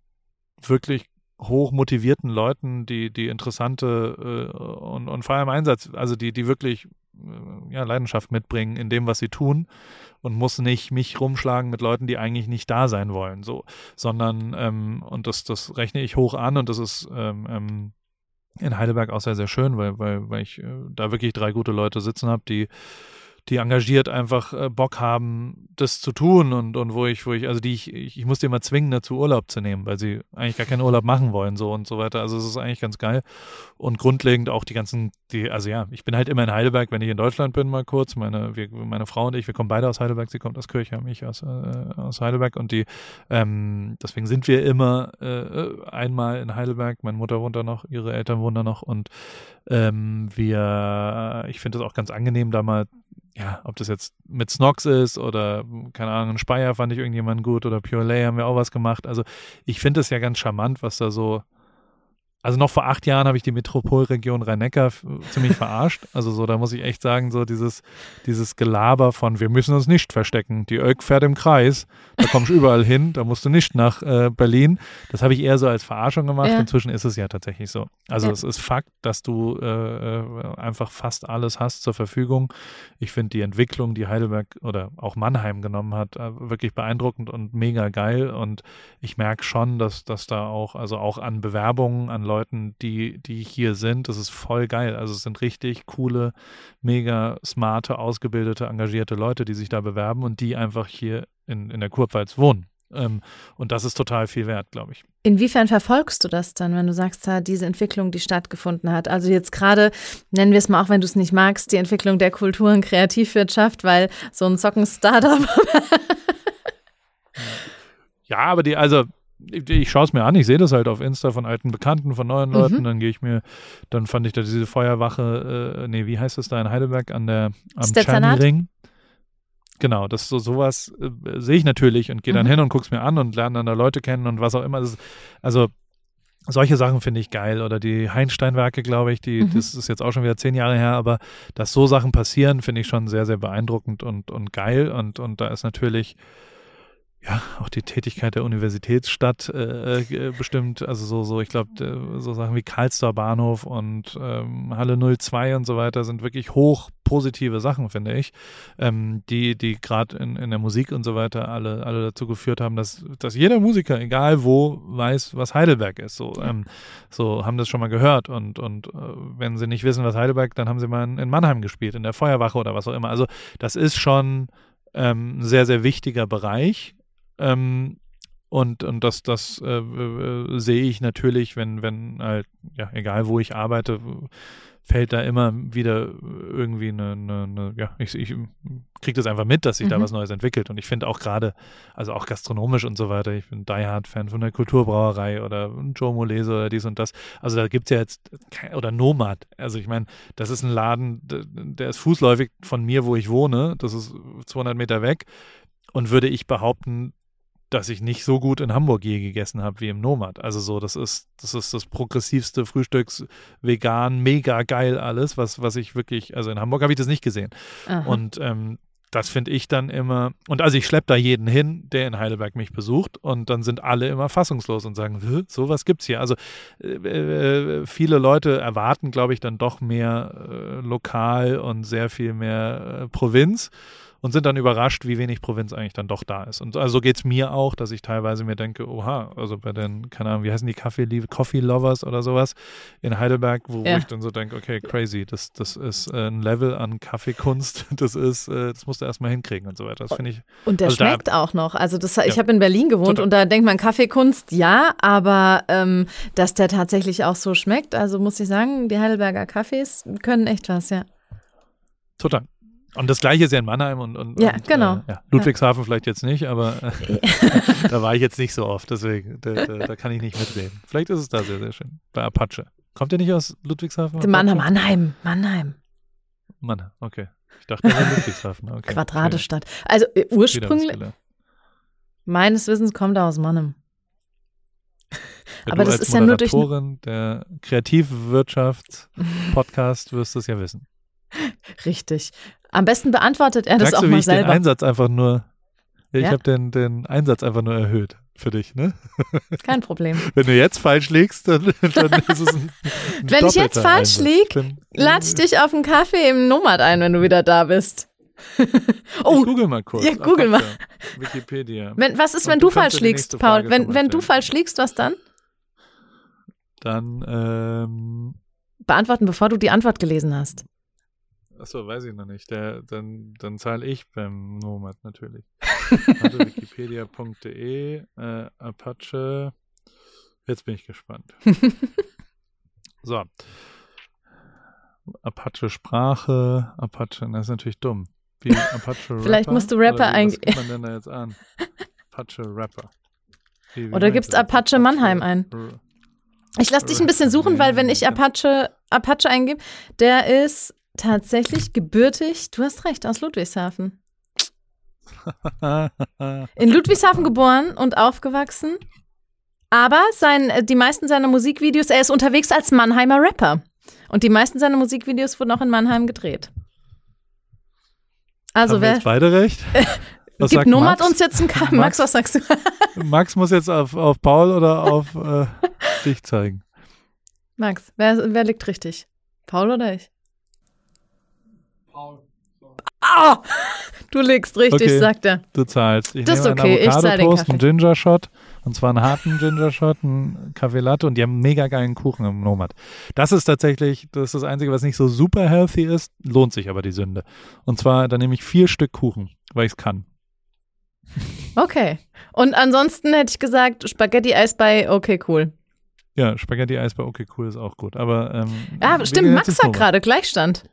wirklich hoch motivierten Leuten, die, die interessante äh, und, und vor allem Einsatz, also die, die wirklich äh, ja, Leidenschaft mitbringen in dem, was sie tun und muss nicht mich rumschlagen mit Leuten, die eigentlich nicht da sein wollen, so, sondern ähm, und das, das rechne ich hoch an und das ist ähm, ähm in Heidelberg auch sehr, sehr schön, weil, weil, weil ich äh, da wirklich drei gute Leute sitzen habe, die die engagiert einfach äh, Bock haben, das zu tun und, und wo ich, wo ich, also die ich, ich, ich muss die immer zwingen, dazu Urlaub zu nehmen, weil sie eigentlich gar keinen Urlaub machen wollen, so und so weiter. Also es ist eigentlich ganz geil. Und grundlegend auch die ganzen, die, also ja, ich bin halt immer in Heidelberg, wenn ich in Deutschland bin, mal kurz. Meine, wir, meine Frau und ich, wir kommen beide aus Heidelberg, sie kommt aus Kirchheim, ich aus, äh, aus Heidelberg und die, ähm, deswegen sind wir immer äh, einmal in Heidelberg. Meine Mutter wohnt da noch, ihre Eltern wohnen da noch und ähm, wir, ich finde es auch ganz angenehm, da mal ja, ob das jetzt mit Snox ist oder, keine Ahnung, Speyer fand ich irgendjemanden gut oder Pure Lay haben wir auch was gemacht. Also ich finde es ja ganz charmant, was da so also noch vor acht Jahren habe ich die Metropolregion Rhein-Neckar ziemlich verarscht. Also so, da muss ich echt sagen, so dieses, dieses Gelaber von wir müssen uns nicht verstecken. Die Ölk fährt im Kreis, da kommst du überall hin, da musst du nicht nach äh, Berlin. Das habe ich eher so als Verarschung gemacht. Ja. Inzwischen ist es ja tatsächlich so. Also ja. es ist Fakt, dass du äh, äh, einfach fast alles hast zur Verfügung. Ich finde die Entwicklung, die Heidelberg oder auch Mannheim genommen hat, äh, wirklich beeindruckend und mega geil. Und ich merke schon, dass, dass da auch, also auch an Bewerbungen, an Leuten, die, die hier sind. Das ist voll geil. Also es sind richtig coole, mega smarte, ausgebildete, engagierte Leute, die sich da bewerben und die einfach hier in, in der Kurpfalz wohnen. Ähm, und das ist total viel wert, glaube ich. Inwiefern verfolgst du das dann, wenn du sagst, da diese Entwicklung, die stattgefunden hat? Also jetzt gerade, nennen wir es mal, auch wenn du es nicht magst, die Entwicklung der Kultur- und Kreativwirtschaft, weil so ein Zocken-Startup. [laughs] ja, aber die, also ich, ich schaue es mir an, ich sehe das halt auf Insta von alten Bekannten, von neuen Leuten, mhm. dann gehe ich mir, dann fand ich da diese Feuerwache, äh, nee, wie heißt das da in Heidelberg an der am Ring. Genau, das so sowas äh, sehe ich natürlich und gehe dann mhm. hin und gucke es mir an und lerne dann da Leute kennen und was auch immer. Ist, also solche Sachen finde ich geil. Oder die Heinsteinwerke, glaube ich, die, mhm. das ist jetzt auch schon wieder zehn Jahre her, aber dass so Sachen passieren, finde ich schon sehr, sehr beeindruckend und, und geil. Und, und da ist natürlich ja, auch die Tätigkeit der Universitätsstadt äh, äh bestimmt, also so, so, ich glaube, äh, so Sachen wie Karlstor Bahnhof und ähm, Halle 02 und so weiter sind wirklich hoch positive Sachen, finde ich, ähm, die, die gerade in, in der Musik und so weiter alle, alle dazu geführt haben, dass, dass jeder Musiker, egal wo, weiß, was Heidelberg ist. So, ähm, so haben das schon mal gehört und, und äh, wenn sie nicht wissen, was Heidelberg, dann haben sie mal in, in Mannheim gespielt, in der Feuerwache oder was auch immer. Also das ist schon ähm, ein sehr, sehr wichtiger Bereich ähm, und, und das, das äh, äh, sehe ich natürlich, wenn, wenn halt, ja, egal wo ich arbeite, fällt da immer wieder irgendwie eine, eine, eine ja, ich, ich kriege das einfach mit, dass sich mhm. da was Neues entwickelt. Und ich finde auch gerade, also auch gastronomisch und so weiter, ich bin Die Hard-Fan von der Kulturbrauerei oder Joe Molese oder dies und das. Also da gibt es ja jetzt, oder Nomad. Also ich meine, das ist ein Laden, der ist fußläufig von mir, wo ich wohne. Das ist 200 Meter weg. Und würde ich behaupten, dass ich nicht so gut in Hamburg je gegessen habe wie im Nomad. Also so, das ist, das ist das progressivste Frühstücks, vegan, mega geil alles, was, was ich wirklich, also in Hamburg habe ich das nicht gesehen. Aha. Und ähm, das finde ich dann immer, und also ich schleppe da jeden hin, der in Heidelberg mich besucht und dann sind alle immer fassungslos und sagen, sowas gibt es hier. Also äh, äh, viele Leute erwarten, glaube ich, dann doch mehr äh, lokal und sehr viel mehr äh, Provinz und sind dann überrascht, wie wenig Provinz eigentlich dann doch da ist. Und also so geht es mir auch, dass ich teilweise mir denke, oha, also bei den, keine Ahnung, wie heißen die Kaffee, Coffee Lovers oder sowas in Heidelberg, wo, ja. ich dann so denke, okay, crazy, das, das ist äh, ein Level an Kaffeekunst, [laughs] das ist, äh, das musst du erstmal hinkriegen und so weiter. Das finde ich. Und der also schmeckt da, auch noch. Also das, ich ja. habe in Berlin gewohnt Total. und da denkt man Kaffeekunst, ja, aber ähm, dass der tatsächlich auch so schmeckt, also muss ich sagen, die Heidelberger Kaffees können echt was, ja. Total. Und das gleiche ist ja in Mannheim und, und, ja, und, genau. Äh, ja. Ludwigshafen ja. vielleicht jetzt nicht, aber äh, [laughs] da war ich jetzt nicht so oft, deswegen, da, da, da, kann ich nicht mitreden. Vielleicht ist es da sehr, sehr schön. Bei Apache. Kommt ihr nicht aus Ludwigshafen? Mannheim, Mannheim, Mannheim. Mannheim, okay. Ich dachte, das war Ludwigshafen. Okay. Quadratestadt. Also äh, ursprünglich, meines Wissens kommt er aus Mannheim. Ja, Aber du das ist ja nur durch der Kreativwirtschaft-Podcast wirst es ja wissen. [laughs] Richtig. Am besten beantwortet er das Merkst auch du, wie mal ich den selber. Einsatz einfach nur, ich Ja. habe den, den Einsatz einfach nur erhöht für dich, ne? [laughs] Kein Problem. Wenn du jetzt falsch liegst, dann, dann ist es ein, ein Wenn ich jetzt falsch Einsatz. lieg, Dann- Lade ich dich auf einen Kaffee im Nomad ein, wenn du wieder da bist. [laughs] oh, ich google mal kurz. Ja, google mal. Apache, Wikipedia. wenn, was ist, Und wenn du falsch liegst, Paul? Frage Wenn, mal wenn du falsch liegst, was dann? Dann, ähm, Beantworten, bevor du die Antwort gelesen hast. Achso, weiß ich noch nicht. Der, dann, dann zahle ich beim Nomad natürlich. [laughs] Also wikipedia.de, äh, Apache. Jetzt bin ich gespannt. [laughs] So. Apache Sprache, Apache, das ist natürlich dumm. Wie Apache [laughs] Rapper? Vielleicht musst du Rapper wie- Was man denn da jetzt an? Apache Rapper. Wie, wie Oder gibst das? Apache Mannheim ein. R- Ich lasse dich ein bisschen suchen, weil wenn ich Apache, Apache eingebe, der ist tatsächlich gebürtig, du hast recht, aus Ludwigshafen. [laughs] In Ludwigshafen geboren und aufgewachsen. Aber sein, äh, die meisten seiner Musikvideos, er ist unterwegs als Mannheimer Rapper. Und die meisten seiner Musikvideos wurden auch in Mannheim gedreht. Also Haben wer jetzt beide recht? [laughs] Was gibt sagt Nomad uns jetzt einen K Max? Max, was sagst du? [laughs] Max muss jetzt auf, auf Paul oder auf äh, dich zeigen. Max, wer, wer liegt richtig? Paul oder ich? Paul. So. Ah! Du liegst richtig, Okay. sagt er. Du zahlst. Ich Das ist okay, ich einen zahl den Avocado-Toast, einen Kaffee. Ginger Shot und zwar einen harten Ginger Shot, einen Kaffee Latte und die haben mega geilen Kuchen im Nomad. Das ist tatsächlich, das ist das Einzige, was nicht so super healthy ist, lohnt sich aber die Sünde. Und zwar, da nehme ich vier Stück Kuchen, weil ich es kann. Okay. Und ansonsten hätte ich gesagt, Spaghetti-Eis bei okay, cool. Ja, Spaghetti Eis bei okay cool ist auch gut. Aber ähm, Ja, wir stimmt, Max Nomad. gerade Gleichstand.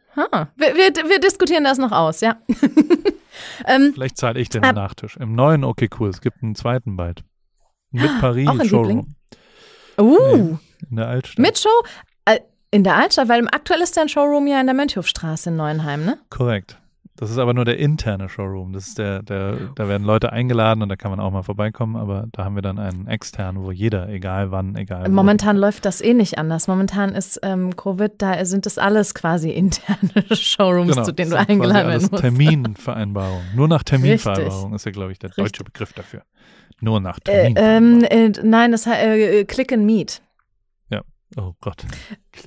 Wir, wir, wir diskutieren das noch aus, ja. [laughs] ähm, Vielleicht zahle ich den Ah. Nachtisch. Im neuen okay cool, es gibt einen zweiten bald. Mit Paris Auch Showroom uh, in der Altstadt. mit Show äh, in der Altstadt, weil aktuell ist dein Showroom ja in der Mönchhofstraße in Neuenheim, ne? Korrekt. Das ist aber nur der interne Showroom. Das ist der, der, da werden Leute eingeladen und da kann man auch mal vorbeikommen, aber da haben wir dann einen externen, wo jeder, egal wann, egal wo. Momentan läuft das eh nicht anders. Momentan ist ähm, Covid, da sind das alles quasi interne [laughs] Showrooms, Genau, zu denen du eingeladen werden musst. Terminvereinbarung. Nur nach Terminvereinbarung ist ja, glaube ich, der deutsche Richtig. Begriff dafür. Nur nach Äh, Terminvereinbarung. ähm, äh, nein, das heißt äh, Click and Meet. Oh Gott. [laughs]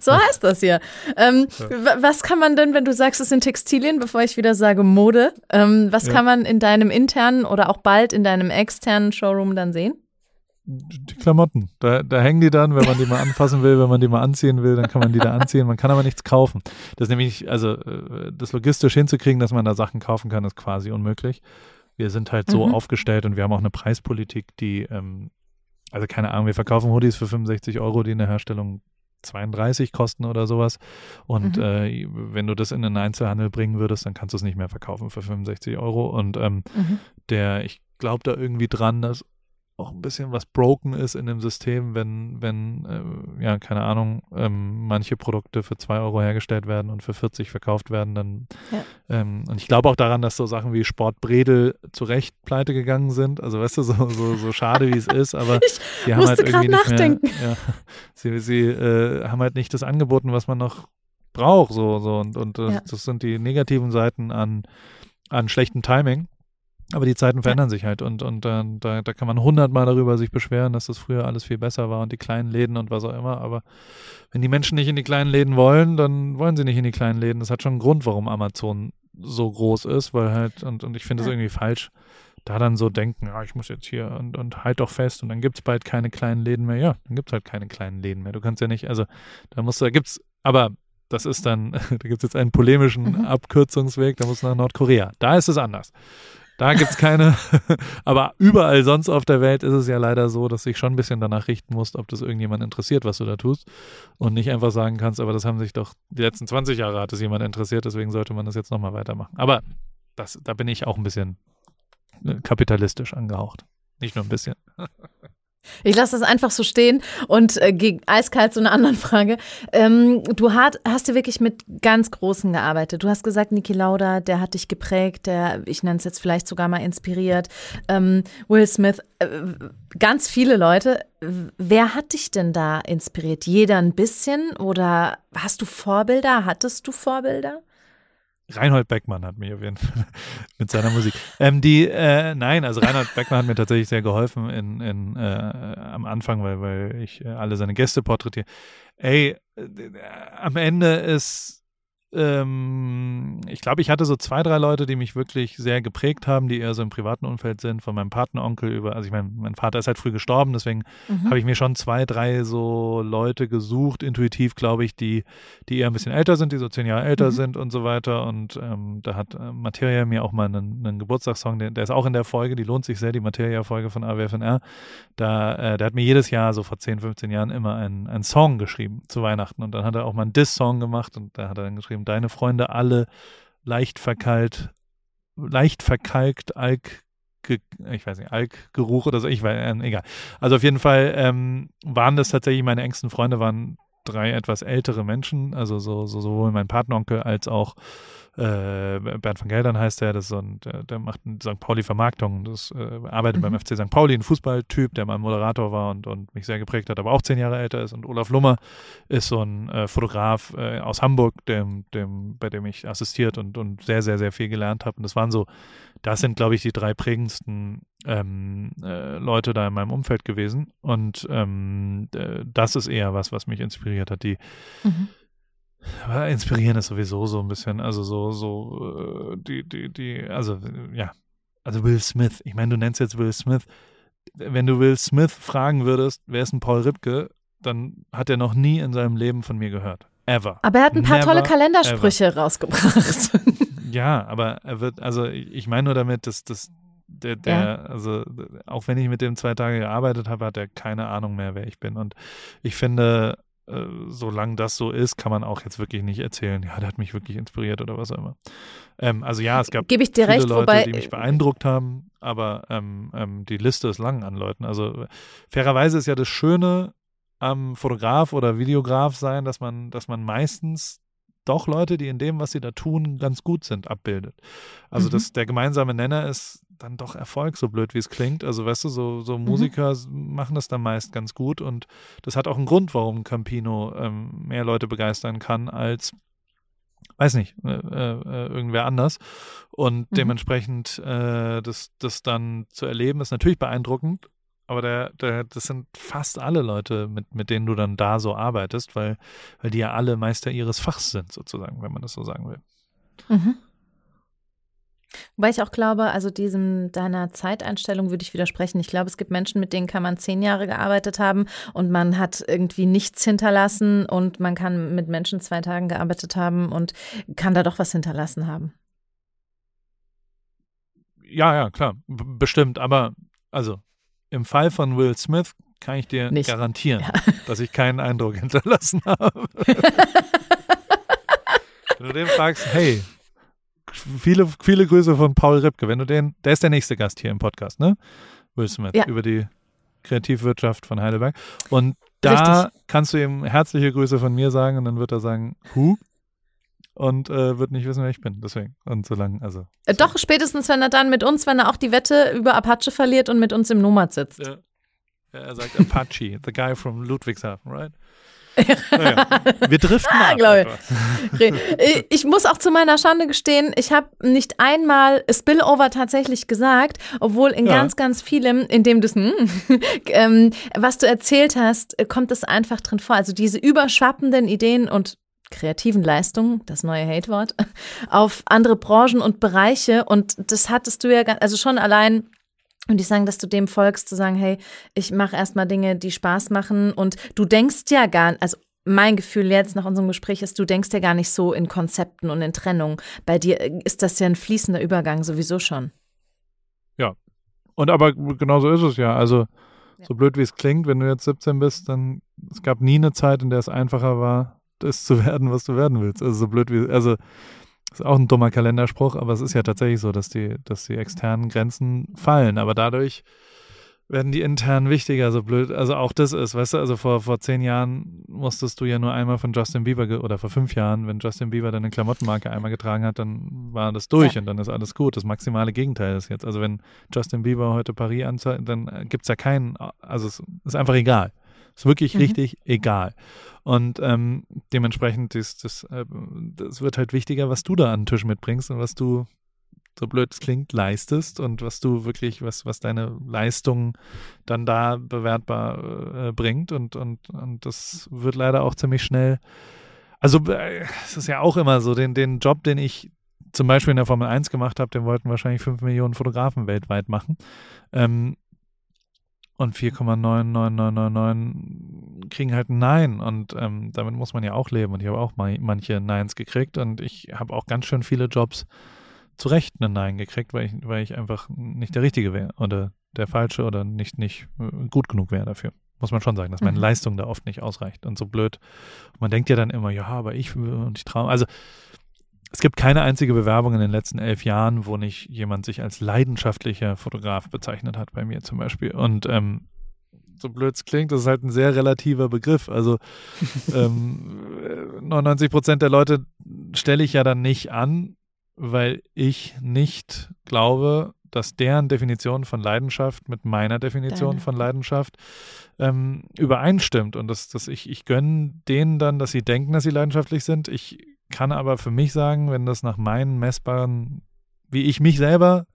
So heißt das hier. Ähm, Ja. wa- Was kann man denn, wenn du sagst, es sind Textilien, bevor ich wieder sage Mode, ähm, was Ja. kann man in deinem internen oder auch bald in deinem externen Showroom dann sehen? Die Klamotten, da, da hängen die dann, wenn man die mal anfassen will, wenn man die mal anziehen will, dann kann man die da anziehen. Man kann aber nichts kaufen. Das ist nämlich, also äh, das logistisch hinzukriegen, dass man da Sachen kaufen kann, ist quasi unmöglich. Wir sind halt so Mhm. aufgestellt und wir haben auch eine Preispolitik, die, ähm, also keine Ahnung, wir verkaufen Hoodies für 65 Euro, die in der Herstellung 32 kosten oder sowas. Und Mhm. äh, wenn du das in den Einzelhandel bringen würdest, dann kannst du es nicht mehr verkaufen für 65 Euro. Und ähm, Mhm. der, ich glaube da irgendwie dran, dass auch ein bisschen was broken ist in dem System, wenn, wenn, äh, ja, keine Ahnung, ähm, manche Produkte für 2 Euro hergestellt werden und für 40 verkauft werden, dann Ja. ähm, und ich glaube auch daran, dass so Sachen wie Sport Bredel zu Recht pleite gegangen sind. Also weißt du, so, so, so schade wie es ist, aber [laughs] Ich die haben halt irgendwie nicht nachdenken. mehr, ja, sie, sie äh, haben halt nicht das angeboten, was man noch braucht, so, so und, und äh, Ja. das sind die negativen Seiten an, an schlechtem Timing. Aber die Zeiten verändern sich halt und, und äh, da, da kann man hundertmal darüber sich beschweren, dass das früher alles viel besser war und die kleinen Läden und was auch immer. Aber wenn die Menschen nicht in die kleinen Läden wollen, dann wollen sie nicht in die kleinen Läden. Das hat schon einen Grund, warum Amazon so groß ist, weil halt, und, und ich finde es Ja. irgendwie falsch, da dann so denken, ja, ich muss jetzt hier und, und halt doch fest und dann gibt es bald keine kleinen Läden mehr. Ja, dann gibt es halt keine kleinen Läden mehr. Du kannst ja nicht, also da musst du, da gibt's, aber das ist dann, [laughs] da gibt es jetzt einen polemischen Mhm. Abkürzungsweg, da musst du nach Nordkorea. Da ist es anders. Da gibt es keine, [laughs] aber überall sonst auf der Welt ist es ja leider so, dass du dich schon ein bisschen danach richten musst, ob das irgendjemand interessiert, was du da tust. Und nicht einfach sagen kannst, aber das haben sich doch die letzten 20 Jahre hat es jemand interessiert, deswegen sollte man das jetzt nochmal weitermachen. Aber das, da bin ich auch ein bisschen kapitalistisch angehaucht. Nicht nur ein bisschen. [laughs] Ich lasse das einfach so stehen und äh, gehe eiskalt zu einer anderen Frage. Ähm, du hat, hast ja wirklich mit ganz Großen gearbeitet. Du hast gesagt, Niki Lauda, der hat dich geprägt, der, ich nenne es jetzt vielleicht sogar mal inspiriert. Ähm, Will Smith, äh, ganz viele Leute. Wer hat dich denn da inspiriert? Jeder ein bisschen oder hast du Vorbilder? Hattest du Vorbilder? Reinhold Beckmann hat mir auf jeden Fall [laughs] mit seiner Musik. Ähm, die, äh, nein, also Reinhold Beckmann hat mir tatsächlich sehr geholfen in, in, äh, am Anfang, weil, weil ich äh, alle seine Gäste porträtiere. Ey, äh, am Ende ist ähm, ich glaube, ich hatte so zwei, drei Leute, die mich wirklich sehr geprägt haben, die eher so im privaten Umfeld sind, von meinem Patenonkel über, also ich meine, mein Vater ist halt früh gestorben, deswegen mhm. habe ich mir schon zwei, drei so Leute gesucht, intuitiv, glaube ich, die, die eher ein bisschen älter sind, die so zehn Jahre älter mhm. sind und so weiter. Und ähm, da hat äh, Materia mir auch mal einen, einen Geburtstagssong, der, der, ist auch in der Folge, die lohnt sich sehr, die Materia-Folge von AWFNR. Da, äh, der hat mir jedes Jahr, so vor 10, 15 Jahren, immer einen, einen Song geschrieben zu Weihnachten. Und dann hat er auch mal einen Diss-Song gemacht und da hat er dann geschrieben, deine Freunde alle leicht verkalt, leicht verkalkt, Alk, ich weiß nicht, Alkgeruch oder so, ich weiß, äh, egal. Also auf jeden Fall ähm, waren das tatsächlich meine engsten Freunde, waren drei etwas ältere Menschen, also so, so sowohl mein Partneronkel als auch äh, Bernd van Geldern heißt der, das so ein, der, der macht St. Pauli-Vermarktung, das äh, arbeitet mhm. beim FC St. Pauli, ein Fußballtyp, der mal Moderator war und, und mich sehr geprägt hat, aber auch zehn Jahre älter ist. Und Olaf Lummer ist so ein äh, Fotograf äh, aus Hamburg, dem, dem, bei dem ich assistiert und, und sehr, sehr, sehr viel gelernt habe. Und das waren so, das sind, glaube ich, die drei prägendsten ähm, äh, Leute da in meinem Umfeld gewesen. Und ähm, das ist eher was, was mich inspiriert hat. Die mhm inspirieren ist sowieso so ein bisschen, also so, so, äh, die, die, die, also, ja, also Will Smith. Ich meine, du nennst jetzt Will Smith. Wenn du Will Smith fragen würdest, wer ist ein Paul Ripke, dann hat er noch nie in seinem Leben von mir gehört. Ever. Aber er hat ein paar Never, tolle Kalendersprüche ever. rausgebracht. ja, aber er wird, also ich meine nur damit, dass, dass der, der ja. also auch wenn ich mit dem zwei Tage gearbeitet habe, hat er keine Ahnung mehr, wer ich bin. Und ich finde, äh, solange das so ist, kann man auch jetzt wirklich nicht erzählen, ja, der hat mich wirklich inspiriert oder was auch immer. Ähm, also ja, es gab ich viele recht, Leute, wobei, die mich beeindruckt haben, aber ähm, ähm, die Liste ist lang an Leuten. Also fairerweise ist ja das Schöne am Fotograf oder Videograf sein, dass man, dass man meistens doch Leute, die in dem, was sie da tun, ganz gut sind, abbildet. Also mhm. das, der gemeinsame Nenner ist dann doch Erfolg, so blöd wie es klingt. Also weißt du, so, so mhm. Musiker mhm. machen das dann meist ganz gut und das hat auch einen Grund, warum Campino ähm, mehr Leute begeistern kann als weiß nicht, äh, äh, irgendwer anders. Und mhm. dementsprechend äh, das, das dann zu erleben, ist natürlich beeindruckend, aber der, der, das sind fast alle Leute, mit, mit denen du dann da so arbeitest, weil, weil die ja alle Meister ihres Fachs sind, sozusagen, wenn man das so sagen will. Mhm. Wobei ich auch glaube, also diesem deiner Zeiteinstellung würde ich widersprechen. Ich glaube, es gibt Menschen, mit denen kann man zehn Jahre gearbeitet haben und man hat irgendwie nichts hinterlassen und man kann mit Menschen zwei Tagen gearbeitet haben und kann da doch was hinterlassen haben. Ja, ja, klar, bestimmt. Aber also im Fall von Will Smith kann ich dir Nicht. garantieren, ja. [laughs] dass ich keinen Eindruck hinterlassen habe. [laughs] Wenn du den fragst, hey, viele, viele Grüße von Paul Ripke, wenn du den, der ist der nächste Gast hier im Podcast, ne? Will Smith, ja. über die Kreativwirtschaft von Heidelberg. Und da Richtig. kannst du ihm herzliche Grüße von mir sagen und dann wird er sagen, Hu? und äh, wird nicht wissen, wer ich bin. Deswegen. Und so lange, also. Äh, doch, spätestens, wenn er dann mit uns, wenn er auch die Wette über Apache verliert und mit uns im Nomad sitzt. Ja. ja er sagt Apache, [laughs] the guy from Ludwigshafen, right? Naja, wir driften [laughs] ah, ab. Ich. ich muss auch zu meiner Schande gestehen, ich habe nicht einmal Spillover tatsächlich gesagt, obwohl in ja. ganz, ganz vielem, in dem du hm, [laughs] ähm, was du erzählt hast, kommt es einfach drin vor. Also diese überschwappenden Ideen und kreativen Leistungen, das neue Hate-Wort, [laughs] auf andere Branchen und Bereiche. Und das hattest du ja, also schon allein und die sagen, dass du dem folgst, zu sagen, hey, ich mache erstmal Dinge, die Spaß machen. Und du denkst ja gar also mein Gefühl jetzt nach unserem Gespräch ist, du denkst ja gar nicht so in Konzepten und in Trennung. Bei dir ist das ja ein fließender Übergang sowieso schon. Ja. Und aber genau so ist es ja. Also, so blöd wie es klingt, wenn du jetzt 17 bist, dann es gab nie eine Zeit, in der es einfacher war, das zu [laughs] werden, was du werden willst. Also so blöd wie, also ist auch ein dummer Kalenderspruch, aber es ist ja tatsächlich so, dass die, dass die externen Grenzen fallen. Aber dadurch werden die intern wichtiger, so blöd. Also auch das ist, weißt du, also vor, vor zehn Jahren musstest du ja nur einmal von Justin Bieber oder vor fünf Jahren, wenn Justin Bieber deine Klamottenmarke einmal getragen hat, dann war das durch ja. und dann ist alles gut. Das maximale Gegenteil ist jetzt. Also wenn Justin Bieber heute Paris anzeigt, dann gibt es ja keinen, also es ist einfach egal. Ist wirklich mhm. richtig egal. Und ähm, dementsprechend ist das, äh, das wird halt wichtiger, was du da an den Tisch mitbringst und was du so blöd es klingt, leistest und was du wirklich, was, was deine Leistung dann da bewertbar äh, bringt. Und, und, und das wird leider auch ziemlich schnell. Also äh, es ist ja auch immer so, den, den Job, den ich zum Beispiel in der Formel 1 gemacht habe, den wollten wahrscheinlich 5 Millionen Fotografen weltweit machen. Ähm, und 4,99999 kriegen halt ein Nein und ähm, damit muss man ja auch leben und ich habe auch mal manche Neins gekriegt und ich habe auch ganz schön viele Jobs zu Recht ein Nein gekriegt, weil ich, weil ich einfach nicht der Richtige wäre oder der Falsche oder nicht, nicht äh, gut genug wäre dafür. Muss man schon sagen, dass meine mhm. Leistung da oft nicht ausreicht und so blöd. Man denkt ja dann immer, ja, aber ich und ich traue. Also es gibt keine einzige Bewerbung in den letzten elf Jahren, wo nicht jemand sich als leidenschaftlicher Fotograf bezeichnet hat, bei mir zum Beispiel. Und ähm, so blöd es klingt, das ist halt ein sehr relativer Begriff. Also [laughs] ähm, 99 Prozent der Leute stelle ich ja dann nicht an, weil ich nicht glaube, dass deren Definition von Leidenschaft mit meiner Definition Deine. von Leidenschaft ähm, übereinstimmt. Und dass, dass ich, ich gönne denen dann, dass sie denken, dass sie leidenschaftlich sind. Ich kann aber für mich sagen, wenn das nach meinen messbaren, wie ich mich selber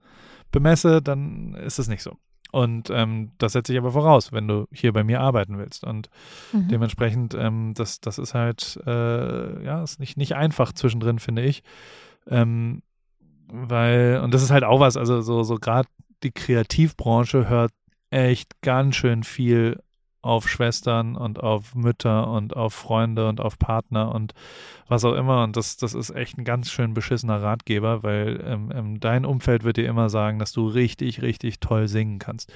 bemesse, dann ist es nicht so. Und ähm, das setze ich aber voraus, wenn du hier bei mir arbeiten willst. Und mhm. dementsprechend, ähm, das, das ist halt, äh, ja, ist nicht, nicht einfach zwischendrin, finde ich. Ähm, weil, und das ist halt auch was, also so, so gerade die Kreativbranche hört echt ganz schön viel auf Schwestern und auf Mütter und auf Freunde und auf Partner und was auch immer. Und das, das ist echt ein ganz schön beschissener Ratgeber, weil ähm, dein Umfeld wird dir immer sagen, dass du richtig, richtig toll singen kannst.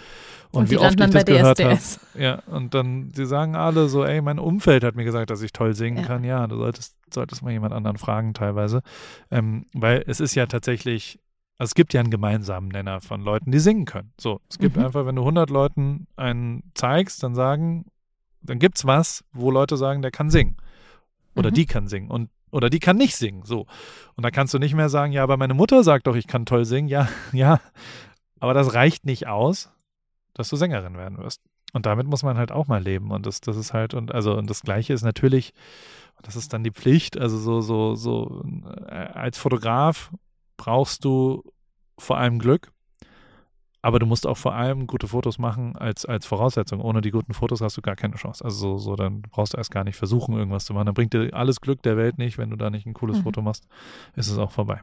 Und, und wie oft ich das gehört habe. Ja, und dann, sie sagen alle so, ey, mein Umfeld hat mir gesagt, dass ich toll singen ja. kann. Ja, du solltest, solltest mal jemand anderen fragen teilweise. Ähm, weil es ist ja tatsächlich also es gibt ja einen gemeinsamen Nenner von Leuten, die singen können. So, es gibt mhm. einfach, wenn du 100 Leuten einen zeigst, dann sagen, dann gibt es was, wo Leute sagen, der kann singen. Oder mhm. die kann singen. Und oder die kann nicht singen. So. Und da kannst du nicht mehr sagen, ja, aber meine Mutter sagt doch, ich kann toll singen. Ja, [laughs] ja. Aber das reicht nicht aus, dass du Sängerin werden wirst. Und damit muss man halt auch mal leben. Und das, das ist halt, und also, und das Gleiche ist natürlich, das ist dann die Pflicht, also so, so, so, äh, als Fotograf brauchst du vor allem Glück, aber du musst auch vor allem gute Fotos machen als, als Voraussetzung. Ohne die guten Fotos hast du gar keine Chance. Also so, so dann brauchst du erst gar nicht versuchen, irgendwas zu machen. Dann bringt dir alles Glück der Welt nicht, wenn du da nicht ein cooles mhm. Foto machst, ist es auch vorbei.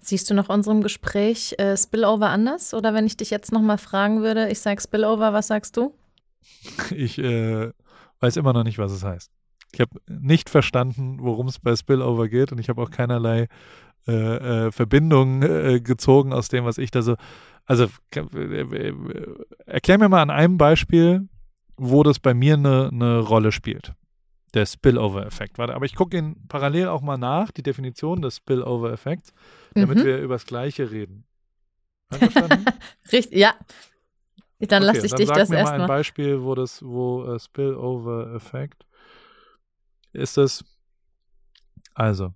Siehst du nach unserem Gespräch äh, Spillover anders? Oder wenn ich dich jetzt nochmal fragen würde, ich sage Spillover, was sagst du? Ich äh, weiß immer noch nicht, was es heißt. Ich habe nicht verstanden, worum es bei Spillover geht und ich habe auch keinerlei äh, äh, Verbindung äh, gezogen aus dem, was ich da so. Also äh, erklär mir mal an einem Beispiel, wo das bei mir eine, eine Rolle spielt. Der Spillover-Effekt. Warte, aber ich gucke ihn parallel auch mal nach, die Definition des Spillover-Effekts, damit mhm. wir über das Gleiche reden. [laughs] Richtig, ja. Dann okay, lasse ich dann dich das erstmal. Sag mir mal ein Beispiel, wo das, wo uh, Spillover-Effekt ist es. Also.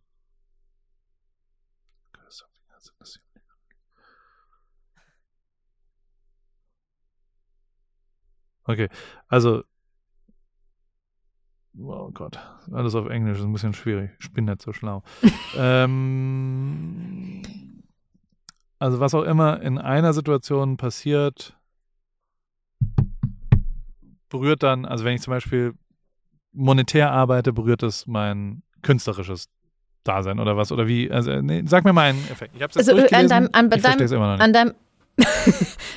Okay, also. Oh Gott, alles auf Englisch ist ein bisschen schwierig. Ich bin nicht so schlau. [laughs] ähm, also, was auch immer in einer Situation passiert, berührt dann, also wenn ich zum Beispiel monetär arbeite, berührt es mein künstlerisches Dasein oder was? Oder wie? Also, nee, sag mir mal einen Effekt. Ich habe es jetzt also, äh, an deinem, an, ich deinem, immer noch nicht. An deinem, [laughs]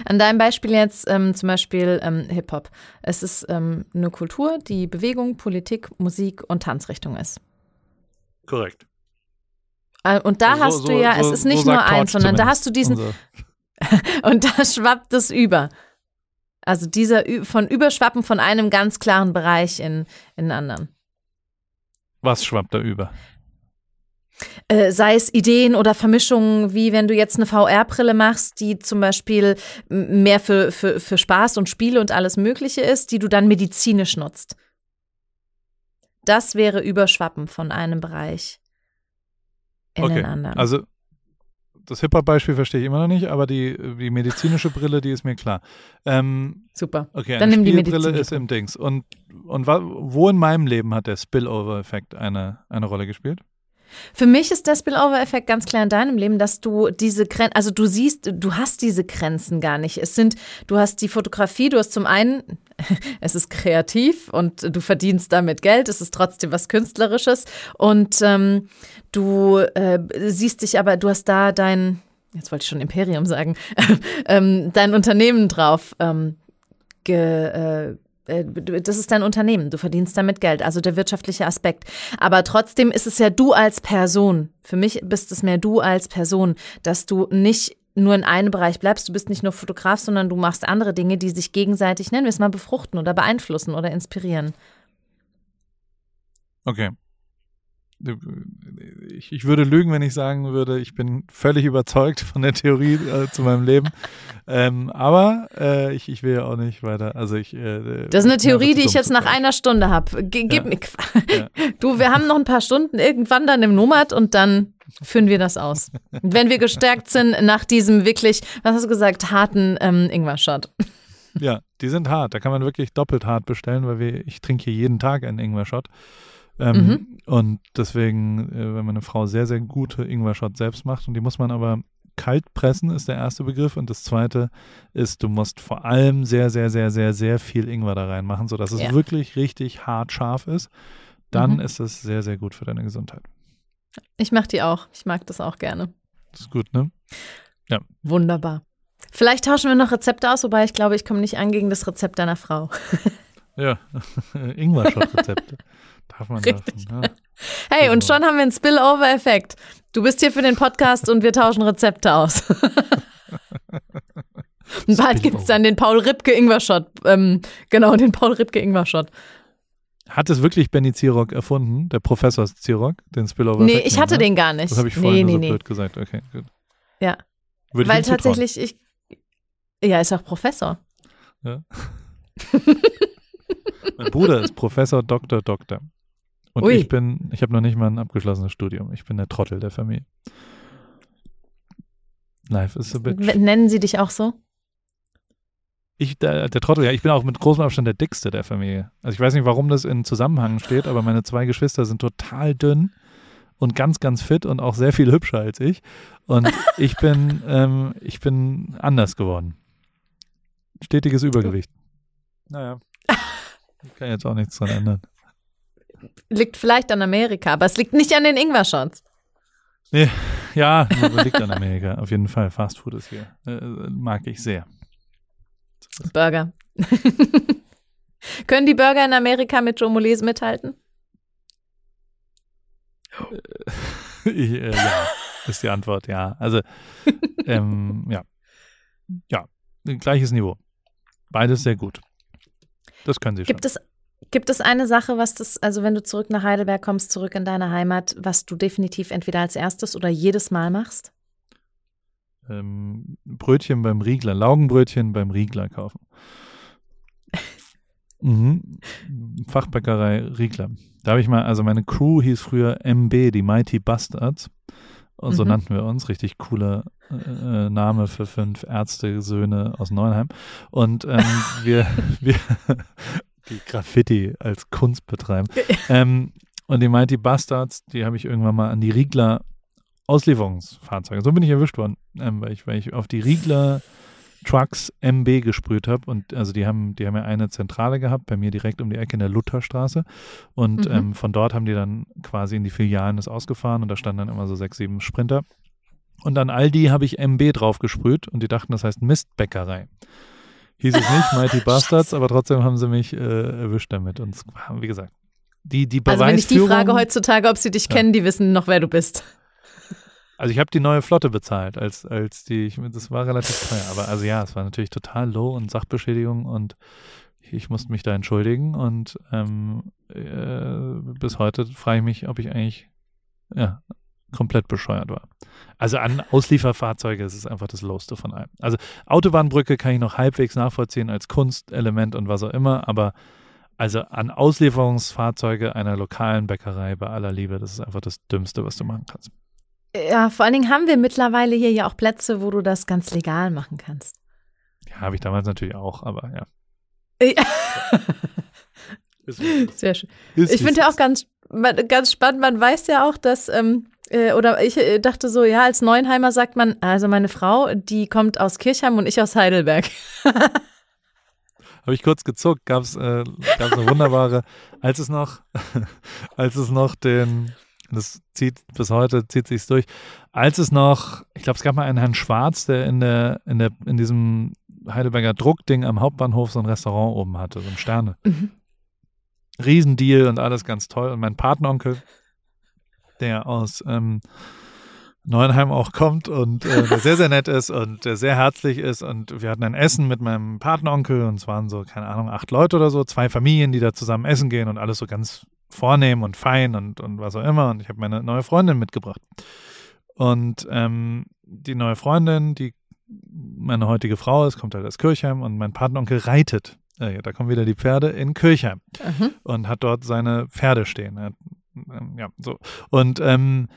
an deinem Beispiel jetzt ähm, zum Beispiel ähm, Hip-Hop. Es ist ähm, eine Kultur, die Bewegung, Politik, Musik und Tanzrichtung ist. Korrekt. Äh, und da also hast so, du ja, so, es ist nicht so nur eins, sondern da hast du diesen. [laughs] und da schwappt es über. Also dieser von Überschwappen von einem ganz klaren Bereich in, in einen anderen. Was schwappt da über? Äh, sei es Ideen oder Vermischungen, wie wenn du jetzt eine VR-Brille machst, die zum Beispiel mehr für, für, für Spaß und Spiele und alles Mögliche ist, die du dann medizinisch nutzt. Das wäre Überschwappen von einem Bereich in okay. den anderen. Also das Hip-Hop-Beispiel verstehe ich immer noch nicht, aber die, die medizinische Brille, die ist mir klar. Ähm, Super. Okay, dann nimm die Brille ist im Dings. Und, und wo in meinem Leben hat der Spillover-Effekt eine, eine Rolle gespielt? Für mich ist der Spillover-Effekt ganz klar in deinem Leben, dass du diese Grenzen, also du siehst, du hast diese Grenzen gar nicht. Es sind, du hast die Fotografie, du hast zum einen, es ist kreativ und du verdienst damit Geld, es ist trotzdem was Künstlerisches und ähm, du äh, siehst dich aber, du hast da dein, jetzt wollte ich schon Imperium sagen, [laughs] ähm, dein Unternehmen drauf ähm, ge, äh, äh, das ist dein Unternehmen, du verdienst damit Geld, also der wirtschaftliche Aspekt. Aber trotzdem ist es ja du als Person. Für mich bist es mehr du als Person, dass du nicht nur in einem Bereich bleibst. Du bist nicht nur Fotograf, sondern du machst andere Dinge, die sich gegenseitig, nennen wir es mal, befruchten oder beeinflussen oder inspirieren. Okay ich, ich, würde lügen, wenn ich sagen würde, ich bin völlig überzeugt von der Theorie äh, zu meinem Leben. [laughs] Ähm, aber äh, ich, ich will ja auch nicht weiter. Also ich. Äh, das ist eine Theorie, die ich jetzt nach einer Stunde habe. Gib ja. mir. Ja. [laughs] Du, wir haben noch ein paar Stunden irgendwann dann im Nomad und dann führen wir das aus. [laughs] wenn wir gestärkt sind nach diesem wirklich, was hast du gesagt, harten ähm, Ingwer-Shot. Ja, die sind hart. Da kann man wirklich doppelt hart bestellen, weil wir, ich trinke hier jeden Tag einen Ingwer-Shot. Ähm, mhm. Und deswegen, äh, wenn man eine Frau sehr, sehr gute Ingwer-Shot selbst macht, und die muss man aber kalt pressen, ist der erste Begriff. Und das zweite ist, du musst vor allem sehr, sehr, sehr, sehr, sehr viel Ingwer da reinmachen, sodass es ja. wirklich richtig hart scharf ist. Dann mhm. ist es sehr, sehr gut für deine Gesundheit. Ich mache die auch. Ich mag das auch gerne. Das ist gut, ne? Ja. Wunderbar. Vielleicht tauschen wir noch Rezepte aus, wobei ich glaube, ich komme nicht an gegen das Rezept deiner Frau. ja, [laughs] Ingwer-Shot-Rezepte. [laughs] Darf man Richtig. Davon, ja. [laughs] Hey, und schon haben wir einen Spillover-Effekt. Du bist hier für den Podcast und wir tauschen Rezepte aus. und bald gibt es dann den Paul Ripke Ingwer-Shot. Ähm, genau, den Paul Ripke Ingwer-Shot. Hat es wirklich Benny Zirock erfunden, der Professor Zirock, den Spillover? Nee, ich hatte ne? den gar nicht. Das habe ich vorhin nee, nee, so nee. blöd gesagt. Okay, gut. Ja. Würde Weil tatsächlich ich. Ja, ist auch Professor. Ja. [laughs] mein Bruder ist Professor, Doktor, Doktor. Und Ui. ich bin, ich habe noch nicht mal ein abgeschlossenes Studium. Ich bin der Trottel der Familie. Life is a bitch. Nennen sie dich auch so? Ich, der, der, Trottel, ja, ich bin auch mit großem Abstand der dickste der Familie. Also ich weiß nicht, warum das in Zusammenhang steht, aber meine zwei Geschwister sind total dünn und ganz, ganz fit und auch sehr viel hübscher als ich. Und [laughs] ich bin, ähm, ich bin anders geworden. Stetiges Übergewicht. Naja. Ich kann jetzt auch nichts dran ändern liegt vielleicht an Amerika, aber es liegt nicht an den Ingwer-Shots. Nee, ja, liegt an Amerika. Auf jeden Fall. Fast Food ist hier. Äh, mag ich sehr. Burger. [laughs] Können die Burger in Amerika mit Joe Molese mithalten? [laughs] Ich, äh, ja, ist die Antwort, ja. Also, [laughs] ähm, ja. Ja, gleiches Niveau. Beides sehr gut. Das können sie Gibt schon. Es Gibt es eine Sache, was das, also wenn du zurück nach Heidelberg kommst, zurück in deine Heimat, was du definitiv entweder als erstes oder jedes Mal machst? Ähm, Brötchen beim Riegler, Laugenbrötchen beim Riegler kaufen. [laughs] mhm. Fachbäckerei Riegler. Da habe ich mal, also meine Crew hieß früher MB, die Mighty Bastards. Und so mhm. nannten wir uns. Richtig cooler äh, Name für fünf Ärzte, Söhne aus Neuenheim. Und ähm, [laughs] wir, wir, die Graffiti als Kunst betreiben. [laughs] ähm, und die Mighty Bastards, die habe ich irgendwann mal an die Riegler Auslieferungsfahrzeuge. So bin ich erwischt worden, ähm, weil, ich, weil ich auf die Riegler Trucks MB gesprüht habe. Und also die haben, die haben ja eine Zentrale gehabt, bei mir direkt um die Ecke in der Lutherstraße. Und mhm. ähm, von dort haben die dann quasi in die Filialen das ausgefahren und da standen dann immer so sechs, sieben Sprinter. Und an all die habe ich MB drauf gesprüht und die dachten, das heißt Mistbäckerei hieß es nicht, Mighty [laughs] Bastards, aber trotzdem haben sie mich äh, erwischt damit. Und wie gesagt, die, die Also wenn ich die frage heutzutage, ob sie dich ja. kennen, die wissen noch, wer du bist. Also ich habe die neue Flotte bezahlt, als, als die, ich, das war relativ teuer, aber also ja, es war natürlich total low und Sachbeschädigung und ich musste mich da entschuldigen und ähm, äh, bis heute frage ich mich, ob ich eigentlich ja, komplett bescheuert war. Also an Auslieferfahrzeuge ist es einfach das Lowste von allem. Also Autobahnbrücke kann ich noch halbwegs nachvollziehen als Kunstelement und was auch immer, aber also an Auslieferungsfahrzeuge einer lokalen Bäckerei bei aller Liebe, das ist einfach das Dümmste, was du machen kannst. Ja, vor allen Dingen haben wir mittlerweile hier ja auch Plätze, wo du das ganz legal machen kannst. Ja, habe ich damals natürlich auch, aber ja. [laughs] ja. Sehr schön. Ist, ich finde ja auch ganz, ganz spannend, man weiß ja auch, dass, ähm, äh, oder ich äh, dachte so, ja, als Neuenheimer sagt man, also meine Frau, die kommt aus Kirchheim und ich aus Heidelberg. [laughs] habe ich kurz gezuckt, gab es äh, eine wunderbare, als es noch, [laughs] als es noch den, das zieht bis heute, zieht sich's durch, als es noch, ich glaube, es gab mal einen Herrn Schwarz, der in der, in der, in diesem Heidelberger Druckding am Hauptbahnhof so ein Restaurant oben hatte, so ein Sterne. Mhm. Riesendeal und alles ganz toll. Und mein Patenonkel, der aus ähm, Neuenheim auch kommt und äh, der sehr, sehr nett ist und der sehr herzlich ist. Und wir hatten ein Essen mit meinem Patenonkel und es waren so, keine Ahnung, acht Leute oder so, zwei Familien, die da zusammen essen gehen und alles so ganz vornehm und fein und, und was auch immer. Und ich habe meine neue Freundin mitgebracht. Und ähm, die neue Freundin, die meine heutige Frau ist, kommt halt aus Kirchheim und mein Patenonkel reitet. Äh, da kommen wieder die Pferde in Kirchheim mhm. und hat dort seine Pferde stehen. Ähm, ja, so. Und ähm,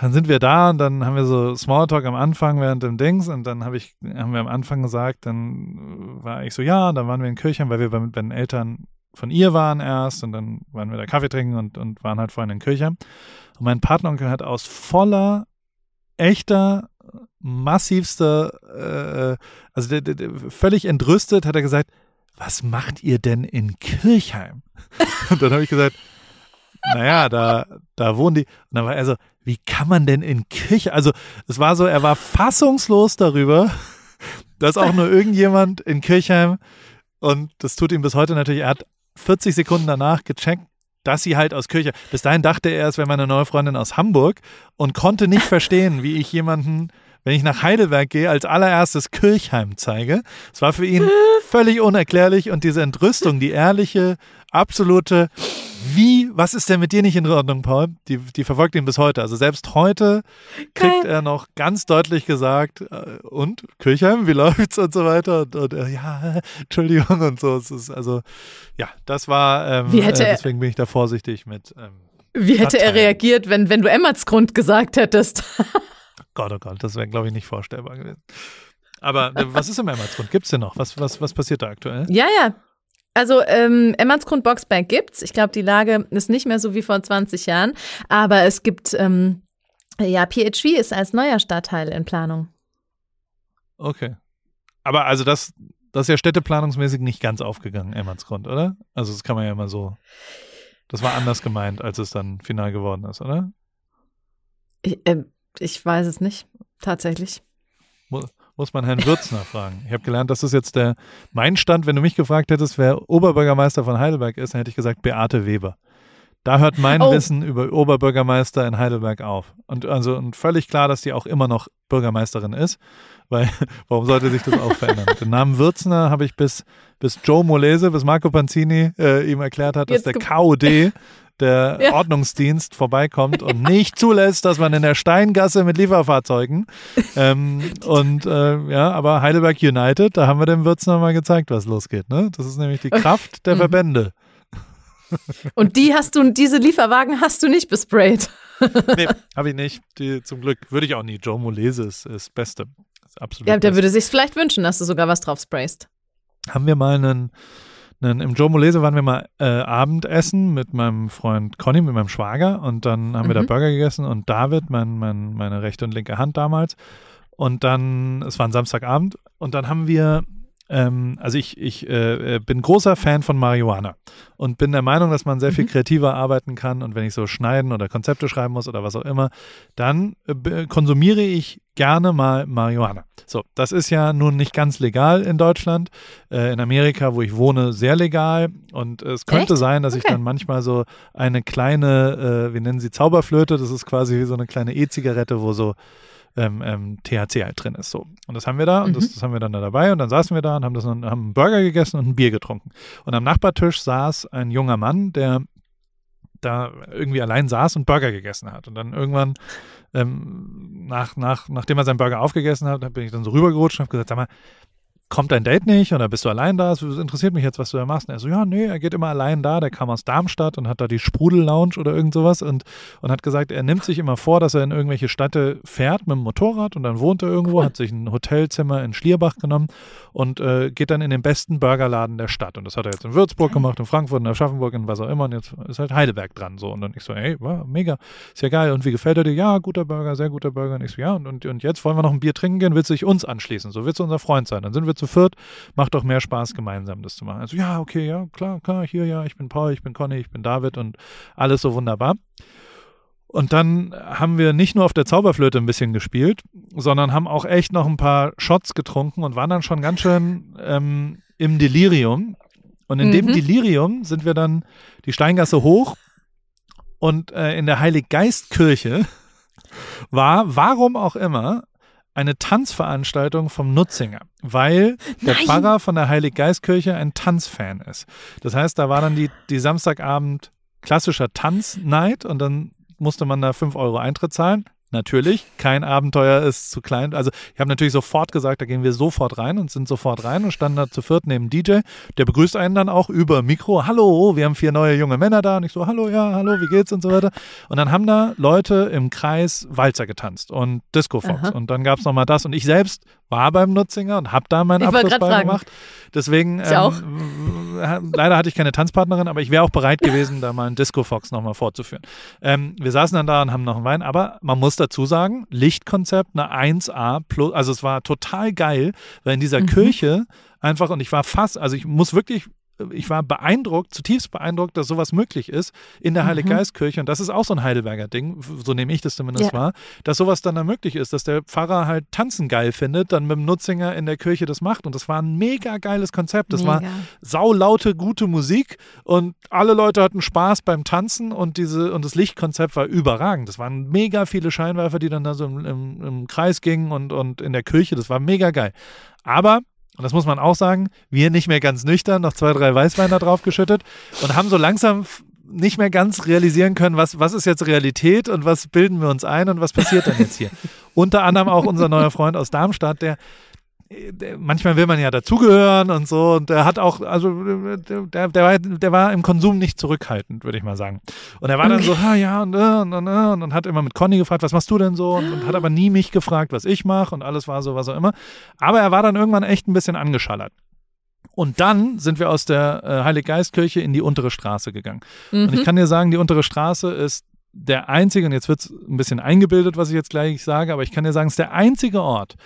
dann sind wir da und dann haben wir so Smalltalk am Anfang während dem Dings und dann habe ich, haben wir am Anfang gesagt, dann war ich so, ja, dann waren wir in Kirchheim, weil wir bei, bei den Eltern von ihr waren erst und dann waren wir da Kaffee trinken und, und waren halt vorhin in Kirchheim. Und mein Partneronkel hat aus voller, echter, massivster, äh, also der, der, der, völlig entrüstet, hat er gesagt, was macht ihr denn in Kirchheim? [laughs] und dann habe ich gesagt, naja, da, da wohnen die. Und dann war er so, wie kann man denn in Kirche? Also es war so, er war fassungslos darüber, dass auch nur irgendjemand in Kirchheim, und das tut ihm bis heute natürlich, er hat 40 Sekunden danach gecheckt, dass sie halt aus Kirche. Bis dahin dachte er, es wäre meine neue Freundin aus Hamburg und konnte nicht verstehen, wie ich jemanden wenn ich nach Heidelberg gehe, als allererstes Kirchheim zeige. Es war für ihn völlig unerklärlich und diese Entrüstung, die ehrliche, absolute, wie, was ist denn mit dir nicht in Ordnung, Paul? Die, die verfolgt ihn bis heute. Also selbst heute kriegt Kein. er noch ganz deutlich gesagt, äh, und Kirchheim, wie [laughs] läuft's und so weiter und, und äh, ja, Entschuldigung und so. Es ist also, ja, das war, ähm, äh, deswegen bin ich da vorsichtig mit. Ähm, wie hätte er reagiert, wenn, wenn du Emmertsgrund gesagt hättest? Gott, oh Gott, das wäre, glaube ich, nicht vorstellbar gewesen. Aber äh, was ist im Emmertsgrund? Gibt es denn noch? Was, was, was passiert da aktuell? Ja, ja. Also ähm, Emmertsgrund Boxberg gibt's. Ich glaube, die Lage ist nicht mehr so wie vor 20 Jahren. Aber es gibt, ähm, ja, PHV ist als neuer Stadtteil in Planung. Okay. Aber also das, das ist ja städteplanungsmäßig nicht ganz aufgegangen, Emmertsgrund, oder? Also das kann man ja immer so. Das war anders gemeint, als es dann final geworden ist, oder? Ich, äh, ich weiß es nicht, tatsächlich. Muss, muss man Herrn Würzner fragen. Ich habe gelernt, das ist jetzt der mein Stand. Wenn du mich gefragt hättest, wer Oberbürgermeister von Heidelberg ist, dann hätte ich gesagt Beate Weber. Da hört mein oh. Wissen über Oberbürgermeister in Heidelberg auf. Und also und völlig klar, dass die auch immer noch Bürgermeisterin ist, weil [laughs] warum sollte sich das auch verändern? Den Namen Würzner habe ich bis, bis Joe Molese, bis Marco Panzini äh, ihm erklärt hat, dass Jetzt der KOD [laughs] der ja. Ordnungsdienst vorbeikommt und [laughs] nicht zulässt, dass man in der Steingasse mit Lieferfahrzeugen ähm, und äh, ja, aber Heidelberg United, da haben wir dem Wirtz nochmal gezeigt, was losgeht. Ne? Das ist nämlich die Kraft der mhm. Verbände. Und die hast du, diese Lieferwagen hast du nicht besprayt. nee, habe ich nicht. Die, zum Glück würde ich auch nie. Joe Molese ist das Beste. Das absolut ja, der Beste. würde sich vielleicht wünschen, dass du sogar was drauf sprayst. Haben wir mal einen im Joe Molese waren wir mal äh, Abendessen mit meinem Freund Conny, mit meinem Schwager und dann haben mhm. wir da mhm. Burger gegessen und David, mein, mein, meine rechte und linke Hand damals. Und dann, es war ein Samstagabend und dann haben wir ähm, also ich, ich äh, äh, bin großer Fan von Marihuana und bin der Meinung, dass man sehr viel mhm. kreativer arbeiten kann und wenn ich so schneiden oder Konzepte schreiben muss oder was auch immer, dann äh, konsumiere ich gerne mal Marihuana. So, das ist ja nun nicht ganz legal in Deutschland. Äh, in Amerika, wo ich wohne, sehr legal. Und es könnte Echt? sein, dass okay. ich dann manchmal so eine kleine, äh, wie nennen sie Zauberflöte, das ist quasi wie so eine kleine E-Zigarette, wo so ähm, ähm, THC halt drin ist. So. Und das haben wir da und mhm. das, das, haben wir dann da dabei und dann saßen wir da und haben, das, haben einen Burger gegessen und ein Bier getrunken. Und am Nachbartisch saß ein junger Mann, der da irgendwie allein saß und Burger gegessen hat. Und dann irgendwann, ähm, nach, nach, nachdem er seinen Burger aufgegessen hat, bin ich dann so rübergerutscht und habe gesagt, sag mal, kommt dein Date nicht oder bist du allein da? Es interessiert mich jetzt, was du da machst. Und er so, ja, nee, er geht immer allein da. Der kam aus Darmstadt und hat da die Sprudel-Lounge oder irgend sowas und, und hat gesagt, er nimmt sich immer vor, dass er in irgendwelche Städte fährt mit dem Motorrad und dann wohnt er irgendwo, cool. hat sich ein Hotelzimmer in Schlierbach genommen und äh, geht dann in den besten Burgerladen der Stadt. Und das hat er jetzt in Würzburg gemacht, in Frankfurt, in Aschaffenburg, in was auch immer. Und jetzt ist halt Heidelberg dran. So. Und dann ich so, ey, wow, mega, ist ja geil. Und wie gefällt er dir? Ja, guter Burger, sehr guter Burger. Und ich so, ja, und, und, und jetzt wollen wir noch ein Bier trinken gehen, willst du dich uns anschließen? So willst du unser Freund sein. Dann sind wir zu viert, macht doch mehr Spaß, gemeinsam das zu machen. Also, ja, okay, ja, klar, klar, hier, ja, ich bin Paul, ich bin Conny, ich bin David und alles so wunderbar. Und dann haben wir nicht nur auf der Zauberflöte ein bisschen gespielt, sondern haben auch echt noch ein paar Shots getrunken und waren dann schon ganz schön ähm, im Delirium. Und in mhm. dem Delirium sind wir dann die Steingasse hoch und äh, in der Heiliggeistkirche [laughs] war, warum auch immer, eine Tanzveranstaltung vom Nutzinger, weil der Nein. Pfarrer von der Heiliggeistkirche ein Tanzfan ist. Das heißt, da war dann die, die Samstagabend klassischer Tanznight und dann musste man da 5 Euro Eintritt zahlen. Natürlich, kein Abenteuer ist zu klein. Also ich habe natürlich sofort gesagt, da gehen wir sofort rein und sind sofort rein und standen da zu viert neben DJ. Der begrüßt einen dann auch über Mikro. Hallo, wir haben vier neue junge Männer da. Und ich so, hallo, ja, hallo, wie geht's und so weiter. Und dann haben da Leute im Kreis Walzer getanzt und Disco Fox. Aha. Und dann gab es nochmal das. Und ich selbst war beim Nutzinger und habe da meinen Abschlussball gemacht. Deswegen, ich auch. Ähm, leider hatte ich keine Tanzpartnerin, aber ich wäre auch bereit gewesen, da mal einen Disco Fox nochmal fortzuführen. Ähm, wir saßen dann da und haben noch einen Wein, aber man muss dazu sagen, Lichtkonzept, eine 1A plus, also es war total geil, weil in dieser mhm. Kirche einfach, und ich war fast, also ich muss wirklich ich war beeindruckt, zutiefst beeindruckt, dass sowas möglich ist in der mhm. Heiliggeistkirche. Und das ist auch so ein Heidelberger Ding, so nehme ich das zumindest ja. wahr, dass sowas dann da möglich ist, dass der Pfarrer halt Tanzen geil findet, dann mit dem Nutzinger in der Kirche das macht. Und das war ein mega geiles Konzept. Das mega. war saulaute, gute Musik und alle Leute hatten Spaß beim Tanzen und diese und das Lichtkonzept war überragend. Das waren mega viele Scheinwerfer, die dann da so im, im, im Kreis gingen und, und in der Kirche. Das war mega geil. Aber und das muss man auch sagen, wir nicht mehr ganz nüchtern, noch zwei, drei Weißwein da drauf geschüttet und haben so langsam nicht mehr ganz realisieren können, was, was ist jetzt Realität und was bilden wir uns ein und was passiert dann jetzt hier. [laughs] Unter anderem auch unser neuer Freund aus Darmstadt, der manchmal will man ja dazugehören und so. Und der hat auch, also der, der, war, der war im Konsum nicht zurückhaltend, würde ich mal sagen. Und er war dann so, ha, ja, und, und, und, und, und hat immer mit Conny gefragt, was machst du denn so? Und, und hat aber nie mich gefragt, was ich mache und alles war so, was auch immer. Aber er war dann irgendwann echt ein bisschen angeschallert. Und dann sind wir aus der äh, Heiliggeistkirche in die untere Straße gegangen. Mhm. Und ich kann dir sagen, die untere Straße ist der einzige, und jetzt wird es ein bisschen eingebildet, was ich jetzt gleich sage, aber ich kann dir sagen, es ist der einzige Ort,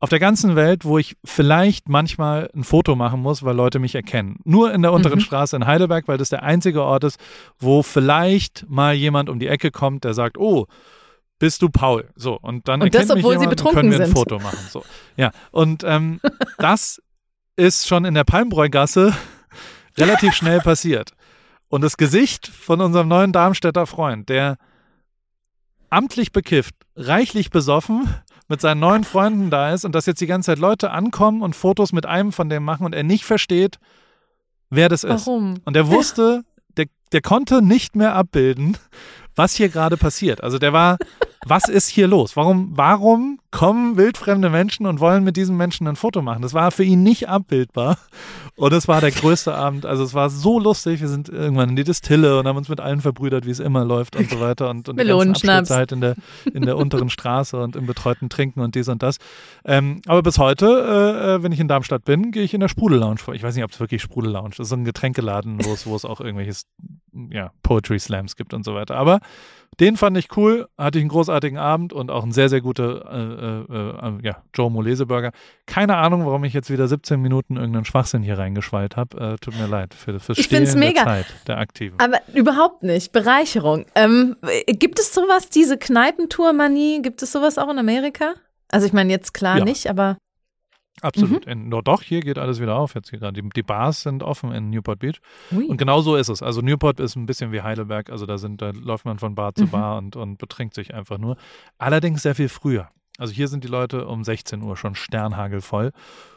auf der ganzen Welt, wo ich vielleicht manchmal ein Foto machen muss, weil Leute mich erkennen. Nur in der unteren mhm. Straße in Heidelberg, weil das der einzige Ort ist, wo vielleicht mal jemand um die Ecke kommt, der sagt, oh, bist du Paul? So und dann und das, obwohl mich jemand, sie können wir ein Foto machen. So ja und ähm, das ist schon in der Palmbräugasse [laughs] relativ schnell passiert. Und das Gesicht von unserem neuen Darmstädter Freund, der amtlich bekifft, reichlich besoffen, mit seinen neuen Freunden da ist und dass jetzt die ganze Zeit Leute ankommen und Fotos mit einem von dem machen und er nicht versteht, wer das ist. Warum? Und er wusste, der, der konnte nicht mehr abbilden, was hier gerade passiert. Also der war, was ist hier los? Warum, warum kommen wildfremde Menschen und wollen mit diesen Menschen ein Foto machen? Das war für ihn nicht abbildbar. Und es war der größte Abend. Also es war so lustig. Wir sind irgendwann in die Distille und haben uns mit allen verbrüdert, wie es immer läuft und so weiter. Und, und die ganze Zeit in der, in der unteren Straße und im betreuten Trinken und dies und das. Ähm, aber bis heute, äh, äh wenn ich in Darmstadt bin, gehe ich in der Sprudel-Lounge vor. Ich weiß nicht, ob es wirklich Sprudel-Lounge ist. Das ist so ein Getränkeladen, wo es, wo es auch irgendwelches ja, Poetry Slams gibt und so weiter. Aber den fand ich cool, hatte ich einen großartigen Abend und auch ein sehr, sehr guter äh, äh, äh, ja, Joe Molese Burger. Keine Ahnung, warum ich jetzt wieder 17 Minuten irgendeinen Schwachsinn hier reingeschweilt habe. Äh, tut mir leid für, fürs Stehlen der mega. Zeit der Aktiven. Aber überhaupt nicht. Bereicherung. Ähm, gibt es sowas, diese Kneipentour-Manie, gibt es sowas auch in Amerika? Also ich meine jetzt klar ja. nicht, aber Absolut. Mhm. In, doch, hier geht alles wieder auf. Jetzt gerade. Die, die, Bars sind offen in Newport Beach. Ui. Und genau so ist es. Also Newport ist ein bisschen wie Heidelberg. Also da sind, da läuft man von Bar zu mhm. Bar und, und betrinkt sich einfach nur. Allerdings sehr viel früher. Also hier sind die Leute um 16 Uhr schon sternhagelvoll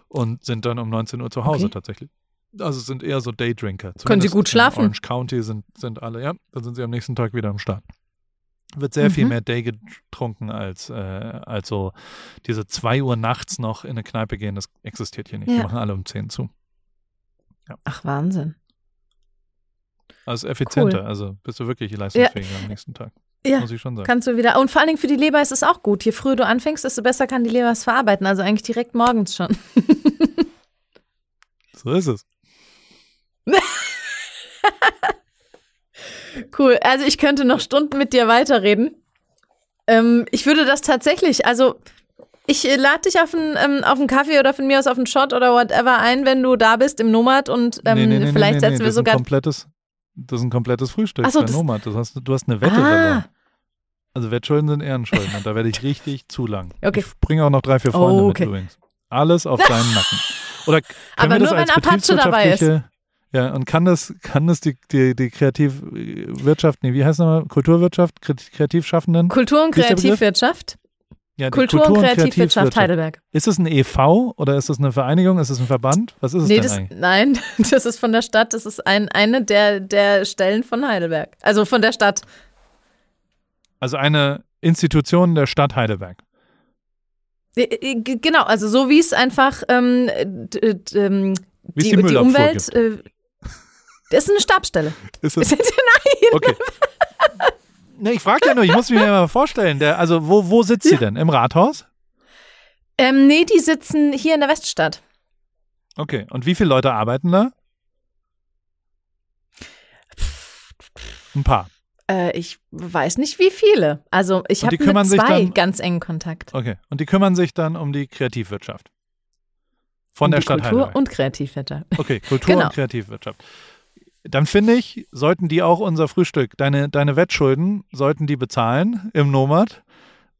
und sind dann um 19 Uhr zu Hause okay. tatsächlich. Also es sind eher so Daydrinker. Können Sie gut in schlafen? Orange County sind, sind alle, ja. Dann sind sie am nächsten Tag wieder am Start. Wird sehr viel Mhm. mehr Day getrunken als, äh, als so diese 2 Uhr nachts noch in eine Kneipe gehen. Das existiert hier nicht. Die Ja. machen alle um 10 zu. Ach, Wahnsinn. Also effizienter. Also bist du wirklich leistungsfähiger am nächsten Tag. Ja, Muss ich schon sagen. kannst du wieder. Und vor allen Dingen für die Leber ist es auch gut. Je früher du anfängst, desto besser kann die Leber es verarbeiten. Also eigentlich direkt morgens schon. So ist es. [laughs] Cool. Also ich könnte noch Stunden mit dir weiterreden. Ähm, ich würde das tatsächlich, also ich äh, lade dich auf einen, ähm, auf einen Kaffee oder von mir aus auf einen Shot oder whatever ein, wenn du da bist im Nomad und ähm, Nee, nee, nee, vielleicht setzen wir sogar. komplettes, das ist ein komplettes Frühstück Ach so, bei das- Nomad. Das hast, du hast eine Wette Ah. Also Wettschulden sind Ehrenschulden und da werde ich [laughs] richtig zu lang. Okay. Ich bringe auch noch drei, vier Freunde Oh, okay. mit übrigens. Alles auf deinen Nacken. [laughs] Oder können Aber wir das nur, als wenn Apache dabei ist. Ja, und kann das, kann das die, die, die Kreativwirtschaft, nee, wie heißt es nochmal? Kulturwirtschaft, Kre- Kreativschaffenden? Kultur- und? Kreativwirtschaft. Ja, die Kultur- und Kreativwirtschaft Heidelberg. Ist es ein EV oder ist es eine Vereinigung? Ist es ein Verband? Was ist es Nee, denn das, eigentlich? nein, [laughs] das ist von der Stadt. Das ist ein, eine der, der Stellen von Heidelberg. Also von der Stadt. Also eine Institution der Stadt Heidelberg. Äh, äh, Genau, also so wie es einfach ähm, d- d- ähm, die, die Umwelt. Äh, das ist eine Stabsstelle. Ist es, [laughs] Nein. okay. [laughs] Nee, ich frage ja nur, ich muss mir mal vorstellen. Der, also wo, wo sitzt sie denn? Im Rathaus? Ähm, nee, die sitzen hier in der Weststadt. Okay. Und wie viele Leute arbeiten da? Ein paar. Äh, ich weiß nicht, wie viele. Also ich habe mit zwei dann- ganz engen Kontakt. Okay. Und die kümmern sich dann um die Kreativwirtschaft. Von Um der Stadt Kultur Heidelberg. und Kreativwirtschaft. Okay, Kultur Genau. und Kreativwirtschaft. Dann finde ich, sollten die auch unser Frühstück, deine, deine Wettschulden, sollten die bezahlen im Nomad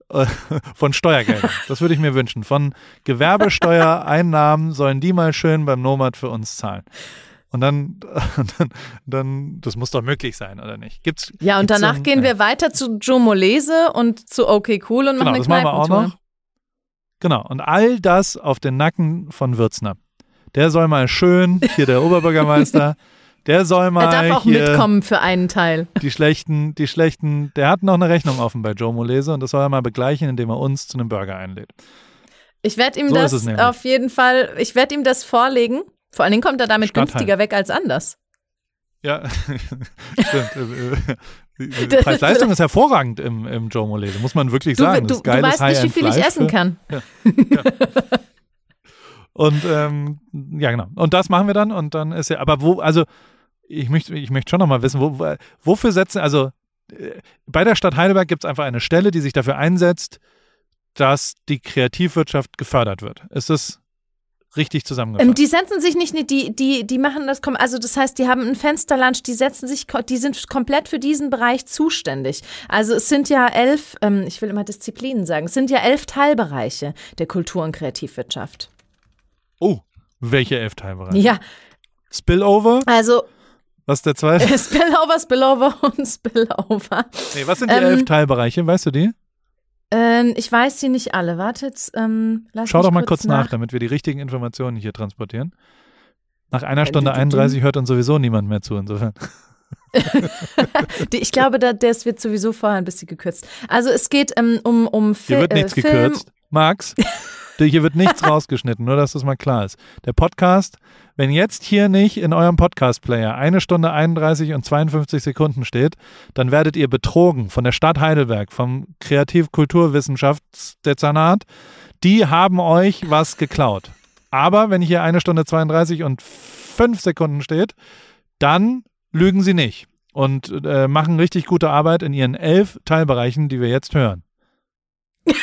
äh, [laughs] von Steuergeldern. Das würde ich mir wünschen. Von Gewerbesteuereinnahmen sollen die mal schön beim Nomad für uns zahlen. Und dann, [laughs] dann, dann das muss doch möglich sein, oder nicht? Gibt's, Ja, und gibt's danach ein- gehen wir weiter zu Joe Molese und zu OK Cool und Genau, machen eine das machen wir auch noch. Genau, und all das auf den Nacken von Würzner. Der soll mal schön, hier der Oberbürgermeister, [laughs] der soll mal Er darf auch mitkommen für einen Teil. die schlechten, die schlechten, der hat noch eine Rechnung offen bei Joe Molese und das soll er mal begleichen, indem er uns zu einem Burger einlädt. Ich werde ihm So das auf jeden Fall, ich werde ihm das vorlegen. Vor allen Dingen kommt er damit Stadtteil. günstiger weg als anders. Ja, [laughs] stimmt. Äh, äh, die Preis-Leistung ist hervorragend im, im Joe Molese, muss man wirklich Du, sagen. du, du weißt nicht, wie viel ich essen kann. Und ähm, ja, genau. Und das machen wir dann und dann ist ja, aber wo, also ich möchte, ich möchte schon nochmal wissen, wo, wo, wofür setzen, also äh, bei der Stadt Heidelberg gibt es einfach eine Stelle, die sich dafür einsetzt, dass die Kreativwirtschaft gefördert wird. Ist das richtig zusammengefasst? Ähm, die setzen sich nicht, die, die, die machen das, also das heißt, die haben ein Fensterlunch, die setzen sich, die sind komplett für diesen Bereich zuständig. Also es sind ja elf, ähm, ich will immer Disziplinen sagen, es sind ja elf Teilbereiche der Kultur- und Kreativwirtschaft. oh, welche elf Teilbereiche? Ja, Spillover? also Was ist der zweite? [laughs] Spillover, Spillover und Spillover. Nee, was sind die Ähm, elf Teilbereiche? Weißt du die? Ähm, ich weiß sie nicht alle. Wartet, ähm, lass Schau doch mal kurz nach, damit wir die richtigen Informationen hier transportieren. Nach einer Stunde 31 hört uns sowieso niemand mehr zu, insofern. [laughs] Die- Ich glaube, da, das wird sowieso vorher ein bisschen gekürzt. Also es geht ähm, um, um Fi Hier wird nichts äh, Film. gekürzt. Max, [laughs] hier wird nichts [laughs] rausgeschnitten, nur dass das mal klar ist. Der Podcast, wenn jetzt hier nicht in eurem Podcast-Player eine Stunde 31 und 52 Sekunden steht, dann werdet ihr betrogen von der Stadt Heidelberg, vom Kreativ-Kulturwissenschaftsdezernat. Die haben euch was geklaut. Aber wenn hier eine Stunde 32 und 5 Sekunden steht, dann lügen sie nicht und äh, machen richtig gute Arbeit in ihren elf Teilbereichen, die wir jetzt hören. [laughs]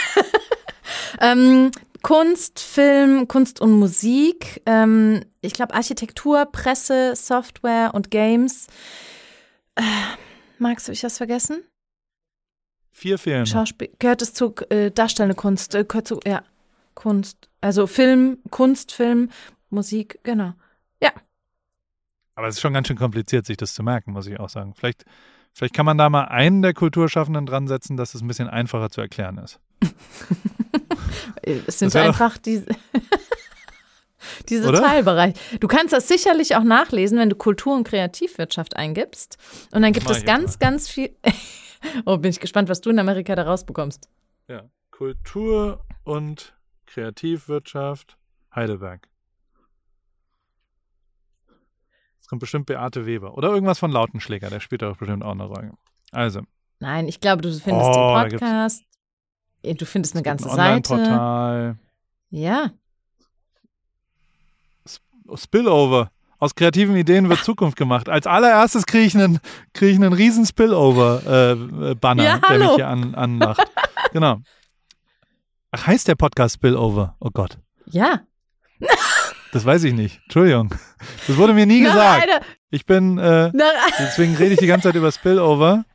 Ähm, Kunst, Film, Kunst und Musik. Ähm, ich glaube Architektur, Presse, Software und Games. Äh, Max, habe ich das vergessen? Vier fehlen. Schauspiel. Gehört es zu äh, darstellende Kunst? Äh, gehört zu, ja, Kunst. Also Film, Kunst, Film, Musik, genau. Aber es ist schon ganz schön kompliziert, sich das zu merken, muss ich auch sagen. Vielleicht, vielleicht kann man da mal einen der Kulturschaffenden dran setzen, dass es ein bisschen einfacher zu erklären ist. [laughs] Es sind wär doch- einfach die. [laughs] Diese Oder? Teilbereiche. Du kannst das sicherlich auch nachlesen, wenn du Kultur- und Kreativwirtschaft eingibst. Und dann gibt es ganz, jetzt ganz viel. [laughs] oh, bin ich gespannt, was du in Amerika da rausbekommst. Ja. Kultur und Kreativwirtschaft Heidelberg. Jetzt kommt bestimmt Beate Weber. Oder irgendwas von Lautenschläger, der spielt da bestimmt auch eine Rolle. Also, Nein, ich glaube, du findest Oh, den Podcast. Du findest eine ganze ein Seite. Online-Portal. Ja. Spillover. Aus kreativen Ideen wird [laughs] Zukunft gemacht. Als allererstes kriege ich einen, krieg ich einen riesen Spillover-Banner, Ja, der mich hier an, anmacht. [laughs] genau. Ach, heißt der Podcast Spillover? Oh Gott. Ja. [laughs] Das weiß ich nicht. Entschuldigung. Das wurde mir nie gesagt. Ich bin, äh, deswegen rede ich die ganze Zeit über Spillover.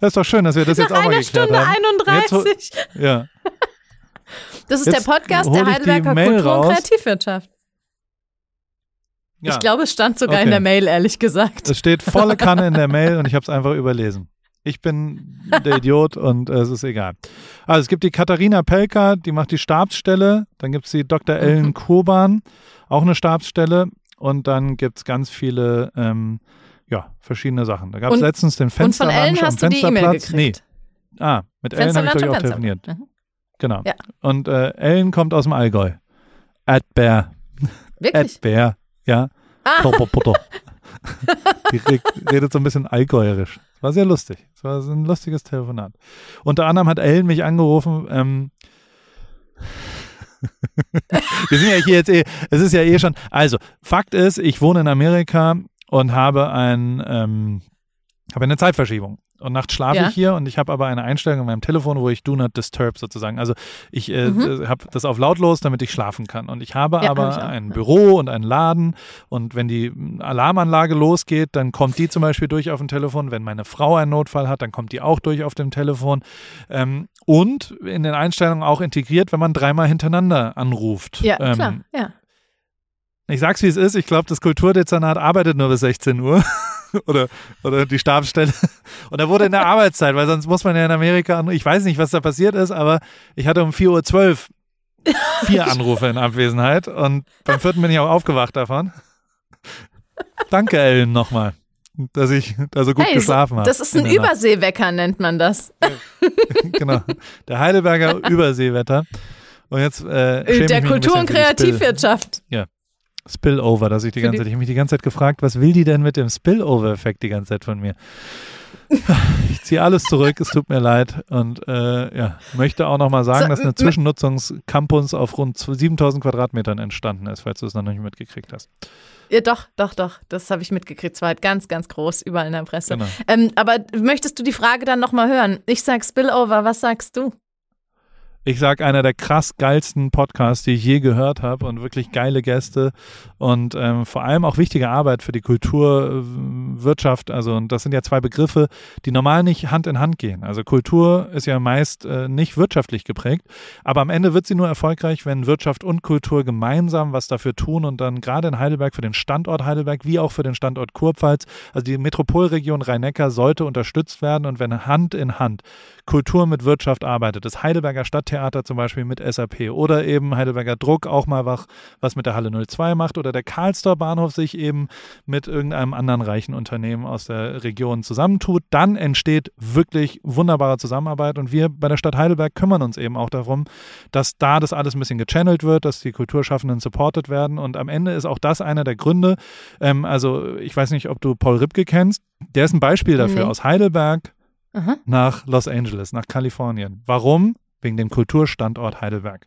Das ist doch schön, dass wir das jetzt nach auch mal geklärt Stunde haben. Jetzt ho- 31. Ja. [laughs] Das ist Jetzt der Podcast der Heidelberger Kultur- und raus. Kreativwirtschaft. ja. Ich glaube, es stand sogar Okay. in der Mail, ehrlich gesagt. Es steht volle [laughs] Kanne in der Mail und ich habe es einfach überlesen. Ich bin der Idiot und äh, es ist egal. Also es gibt die Katharina Pelka, die macht die Stabsstelle. Dann gibt es die Dr. Ellen Mhm. Kurban, auch eine Stabsstelle. Und dann gibt es ganz viele, ähm, ja, verschiedene Sachen. Da gab es letztens den Und von Ellen am hast du die E-Mail Fensterplatz. Nee, gekriegt. ah, mit Ellen habe ich glaube ich auch telefoniert. Mhm. Genau. Ja. Und äh, Ellen kommt aus dem Allgäu. Erdbeer. Wirklich? Erdbeer, ja. Ah, Potter. [laughs] Die re redet so ein bisschen allgäuerisch. Das war sehr lustig. Es war ein lustiges Telefonat. Unter anderem hat Ellen mich angerufen. Ähm, [laughs] wir sind ja hier jetzt eh, es ist ja eh schon. Also, Fakt ist, ich wohne in Amerika und habe ein, ähm, habe eine Zeitverschiebung. Und nachts schlafe Ja. ich hier und ich habe aber eine Einstellung in meinem Telefon, wo ich Do Not Disturb sozusagen. Also ich äh, Mhm. habe das auf lautlos, damit ich schlafen kann. Und ich habe Ja, aber ich ein Büro und einen Laden und wenn die Alarmanlage losgeht, dann kommt die zum Beispiel durch auf dem Telefon. Wenn meine Frau einen Notfall hat, dann kommt die auch durch auf dem Telefon. Ähm, und in den Einstellungen auch integriert, wenn man dreimal hintereinander anruft. ja, ähm, klar. Ja. Ich sag's wie es ist, ich glaube, das Kulturdezernat arbeitet nur bis 16 Uhr. [laughs] oder, oder die Stabsstelle. Und da wurde in der [laughs] Arbeitszeit, weil sonst muss man ja in Amerika, ich weiß nicht, was da passiert ist, aber ich hatte um 4.12 Uhr vier [laughs] Anrufe in Abwesenheit und beim vierten bin ich auch aufgewacht davon. Danke, Ellen, nochmal, dass ich da so gut Hey, geschlafen habe. Das ist ein. Überseewecker, nennt man das. genau. Der Heidelberger Überseewetter. Und jetzt äh, Der Kultur- und Kreativwirtschaft. Spillover, dass ich die Für ganze Zeit, ich habe mich die ganze Zeit gefragt, was will die denn mit dem Spillover-Effekt die ganze Zeit von mir? Ich ziehe alles zurück, es tut mir leid und äh, ja, möchte auch nochmal sagen, So, dass eine m- Zwischennutzungscampus auf rund 7000 Quadratmetern entstanden ist, falls du es noch nicht mitgekriegt hast. Ja, doch, doch, doch. Das habe ich mitgekriegt. Es war halt ganz, ganz groß, überall in der Presse. Genau. Ähm, aber möchtest du die Frage dann nochmal hören? Ich sag Spillover, was sagst du? Ich sag einer der krass geilsten Podcasts, die ich je gehört habe und wirklich geile Gäste und ähm, vor allem auch wichtige Arbeit für die Kulturwirtschaft. Also und das sind ja zwei Begriffe, die normal nicht Hand in Hand gehen. Also Kultur ist ja meist äh, nicht wirtschaftlich geprägt, aber am Ende wird sie nur erfolgreich, wenn Wirtschaft und Kultur gemeinsam was dafür tun und dann gerade in Heidelberg für den Standort Heidelberg wie auch für den Standort Kurpfalz, also die Metropolregion Rhein-Neckar sollte unterstützt werden und wenn Hand in Hand Kultur mit Wirtschaft arbeitet. Das Heidelberger Stadttheater zum Beispiel mit SAP oder eben Heidelberger Druck auch mal wach, was mit der Halle 02 macht oder der Karlstor Bahnhof sich eben mit irgendeinem anderen reichen Unternehmen aus der Region zusammentut, dann entsteht wirklich wunderbare Zusammenarbeit und wir bei der Stadt Heidelberg kümmern uns eben auch darum, dass da das alles ein bisschen gechannelt wird, dass die Kulturschaffenden supported werden und am Ende ist auch das einer der Gründe, ähm, also ich weiß nicht, ob du Paul Ripke kennst, der ist ein Beispiel dafür Nee. aus Heidelberg Aha. nach Los Angeles, nach Kalifornien. Warum? Wegen dem Kulturstandort Heidelberg.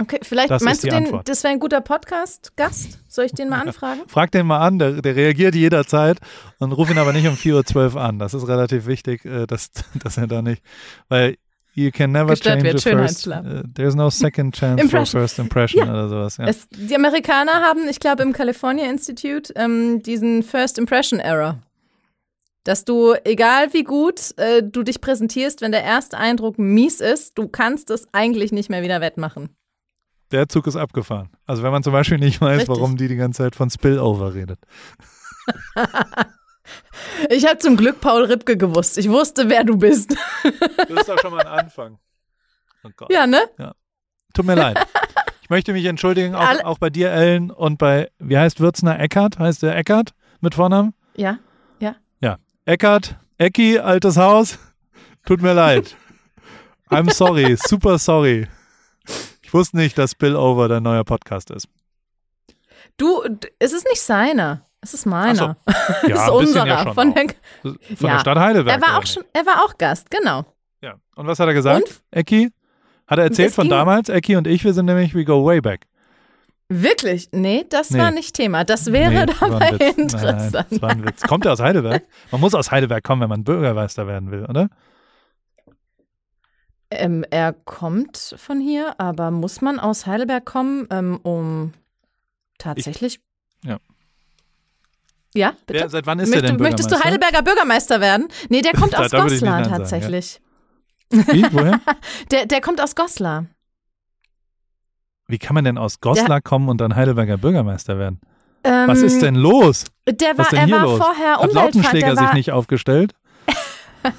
Okay, vielleicht Das meinst du, den, Antwort. das wäre ein guter Podcast-Gast? Soll ich den mal anfragen? [laughs] Frag den mal an, der, der reagiert jederzeit und ruf ihn aber nicht um 4.12 Uhr an. Das ist relativ wichtig, äh, dass, [laughs] dass er da nicht, weil you can never Gestört change wird, a first, uh, there's no second [laughs] chance for first impression Ja. oder sowas. Ja. Es, die Amerikaner haben, ich glaube, im California Institute ähm, diesen First Impression Error. Dass du, egal wie gut äh, du dich präsentierst, wenn der erste Eindruck mies ist, du kannst es eigentlich nicht mehr wieder wettmachen. Der Zug ist abgefahren. Also wenn man zum Beispiel nicht weiß, Richtig. warum die die ganze Zeit von Spillover redet. [laughs] Ich habe zum Glück Paul Ripke gewusst. Ich wusste, wer du bist. Das ist doch schon mal ein Anfang. Oh ja, ne? Tut mir leid. Ich möchte mich entschuldigen, auch, auch bei dir, Ellen, und bei, wie heißt Würzner Eckert? Heißt der Eckert mit Vornamen? Ja, ja. Ja. Eckert, Ecki, altes Haus. Tut mir leid. I'm sorry, [laughs] super sorry. Ich wusste nicht, dass Spillover dein neuer Podcast ist. Du, es ist nicht seiner. Es ist meiner. So. [laughs] Ja, es ist unserer. Ja von, der, von ja. der Stadt Heidelberg. Er war auch schon, er war auch Gast, genau. Ja. Und was hat er gesagt? Ecki? Hat er erzählt von damals? Ecki und ich, wir sind nämlich, we go way back. Wirklich? Nee, das nee. war nicht Thema. Das wäre nee, dabei interessant. [laughs] Nein, das war ein Witz. Kommt er aus Heidelberg? Man muss aus Heidelberg kommen, wenn man Bürgermeister werden will, oder? Ähm, er kommt von hier, aber muss man aus Heidelberg kommen, ähm, um tatsächlich. Ich, ja. Ja, bitte. Wer, seit wann ist Möcht, der denn Möchtest du Heidelberger Bürgermeister werden? Nee, der [laughs] kommt aus Goslar tatsächlich. Sagen, ja. Wie? Woher? [laughs] der, der kommt aus Goslar. Wie kann man denn aus Goslar kommen und dann Heidelberger Bürgermeister werden? Ähm, Was ist denn los? Der war, er war los? vorher Hat Lautenschläger sich nicht aufgestellt? [laughs]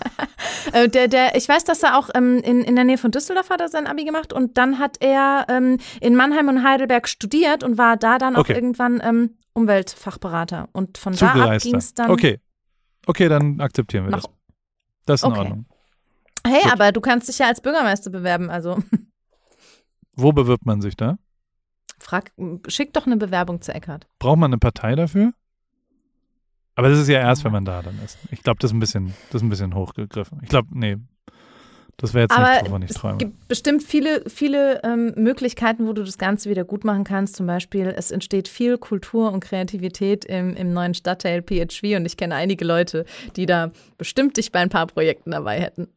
Äh, der, der, ich weiß, dass er auch ähm, in, in der Nähe von Düsseldorf hat er sein Abi gemacht und dann hat er ähm, in Mannheim und Heidelberg studiert und war da dann okay. auch irgendwann ähm, Umweltfachberater. Und von da ab ging es dann. Okay. Okay, dann akzeptieren wir das. Das ist in okay. Ordnung. Hey, Gut. aber du kannst dich ja als Bürgermeister bewerben, also. [laughs] Wo bewirbt man sich da? Frag, schick doch eine Bewerbung zu Eckhardt. Braucht man eine Partei dafür? Aber das ist ja erst, wenn man da dann ist. Ich glaube, das ist ein bisschen, das ist ein bisschen hochgegriffen. Ich glaube, nee, das wäre jetzt Aber nichts, wovon ich träume. Es gibt bestimmt viele, viele ähm, Möglichkeiten, wo du das Ganze wieder gut machen kannst. Zum Beispiel, es entsteht viel Kultur und Kreativität im, im neuen Stadtteil PHV und ich kenne einige Leute, die da bestimmt dich bei ein paar Projekten dabei hätten.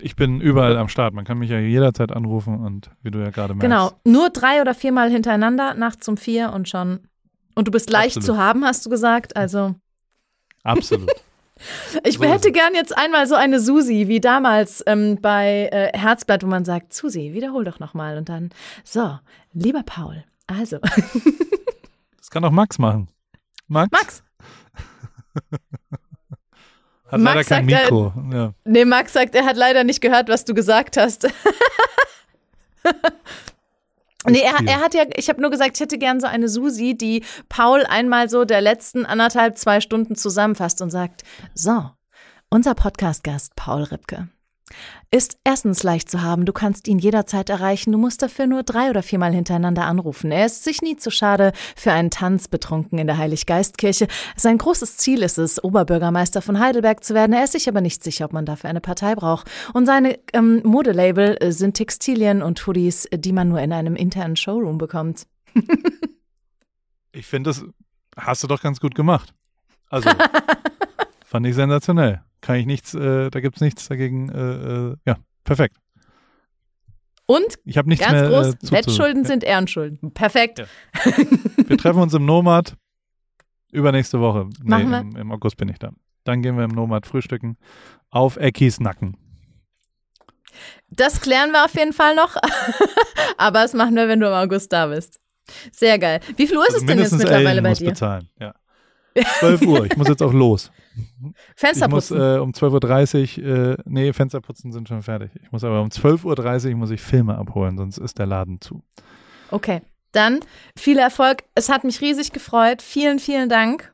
Ich bin überall am Start. Man kann mich ja jederzeit anrufen und wie du ja gerade merkst. Genau, nur drei oder viermal hintereinander, nachts um vier und schon. Und du bist leicht Absolut. zu haben, hast du gesagt. Also. Absolut. [laughs] Ich so hätte gern jetzt einmal so eine Susi wie damals ähm, bei äh, Herzblatt, wo man sagt, Susi, wiederhol doch nochmal und dann, so, lieber Paul, also. das kann auch Max machen. Max? Max. [laughs] hat Max leider kein sagt, Mikro. Er, ja. Nee, Max sagt, er hat leider nicht gehört, was du gesagt hast. [laughs] Nee, er, er, hat ja, ich habe nur gesagt, ich hätte gern so eine Susi, die Paul einmal so der letzten anderthalb, zwei Stunden zusammenfasst und sagt, so, unser Podcast-Gast Paul Ripke ist erstens leicht zu haben, du kannst ihn jederzeit erreichen, du musst dafür nur drei oder viermal hintereinander anrufen. Er ist sich nie zu schade für einen Tanz betrunken in der Heiliggeistkirche. Sein großes Ziel ist es, Oberbürgermeister von Heidelberg zu werden. Er ist sich aber nicht sicher, ob man dafür eine Partei braucht. Und seine ähm, Modelabel äh, sind Textilien und Hoodies, die man nur in einem internen Showroom bekommt. ich finde, das hast du doch ganz gut gemacht. Also, [laughs] fand ich sensationell kann ich nichts, äh, da gibt es nichts dagegen. Äh, äh, ja, perfekt. Und ich habe nichts ganz mehr, groß, äh, Wettschulden ja. sind Ehrenschulden. Perfekt. Ja. [laughs] Wir treffen uns im Nomad übernächste Woche. Nee, im, im, August bin ich da. Dann gehen wir im Nomad frühstücken auf Eckis Nacken. Das klären wir auf jeden Fall noch. [laughs] Aber das machen wir, wenn du im August da bist. Sehr geil. Wie viel Uhr ist also es denn jetzt mittlerweile bei muss dir? bezahlen, ja. 12 Uhr. Ich muss jetzt auch los. Fensterputzen. Ich muss äh, um 12.30 Uhr, äh, nee, Fensterputzen sind schon fertig. Ich muss aber um 12.30 Uhr muss ich Filme abholen, sonst ist der Laden zu. Okay, dann viel Erfolg. Es hat mich riesig gefreut. Vielen, vielen Dank.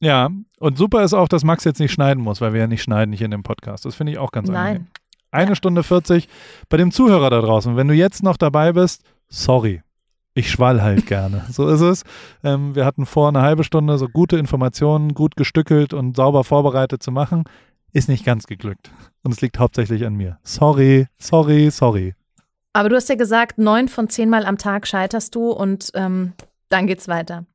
Ja, und super ist auch, dass Max jetzt nicht schneiden muss, weil wir ja nicht schneiden hier in dem Podcast. Das finde ich auch ganz Nein. angenehm. Eine ja. Stunde 40 bei dem Zuhörer da draußen. Wenn du jetzt noch dabei bist, sorry ich schwall halt gerne. [laughs] So ist es. Ähm, wir hatten vor, eine halbe Stunde so gute Informationen, gut gestückelt und sauber vorbereitet zu machen. Ist nicht ganz geglückt. Und es liegt hauptsächlich an mir. Sorry, sorry, sorry. Aber du hast ja gesagt, neun von zehn Mal am Tag scheiterst du und ähm, dann geht's weiter.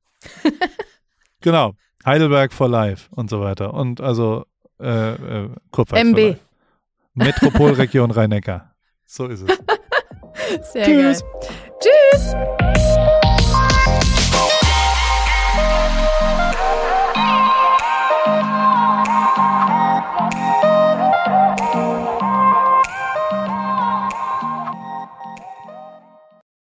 [laughs] genau. Heidelberg for Life und so weiter. Und also äh, äh, MB. Metropolregion Rhein-Neckar. So ist es. [laughs] Sehr Tschüss. geil. Tschüss.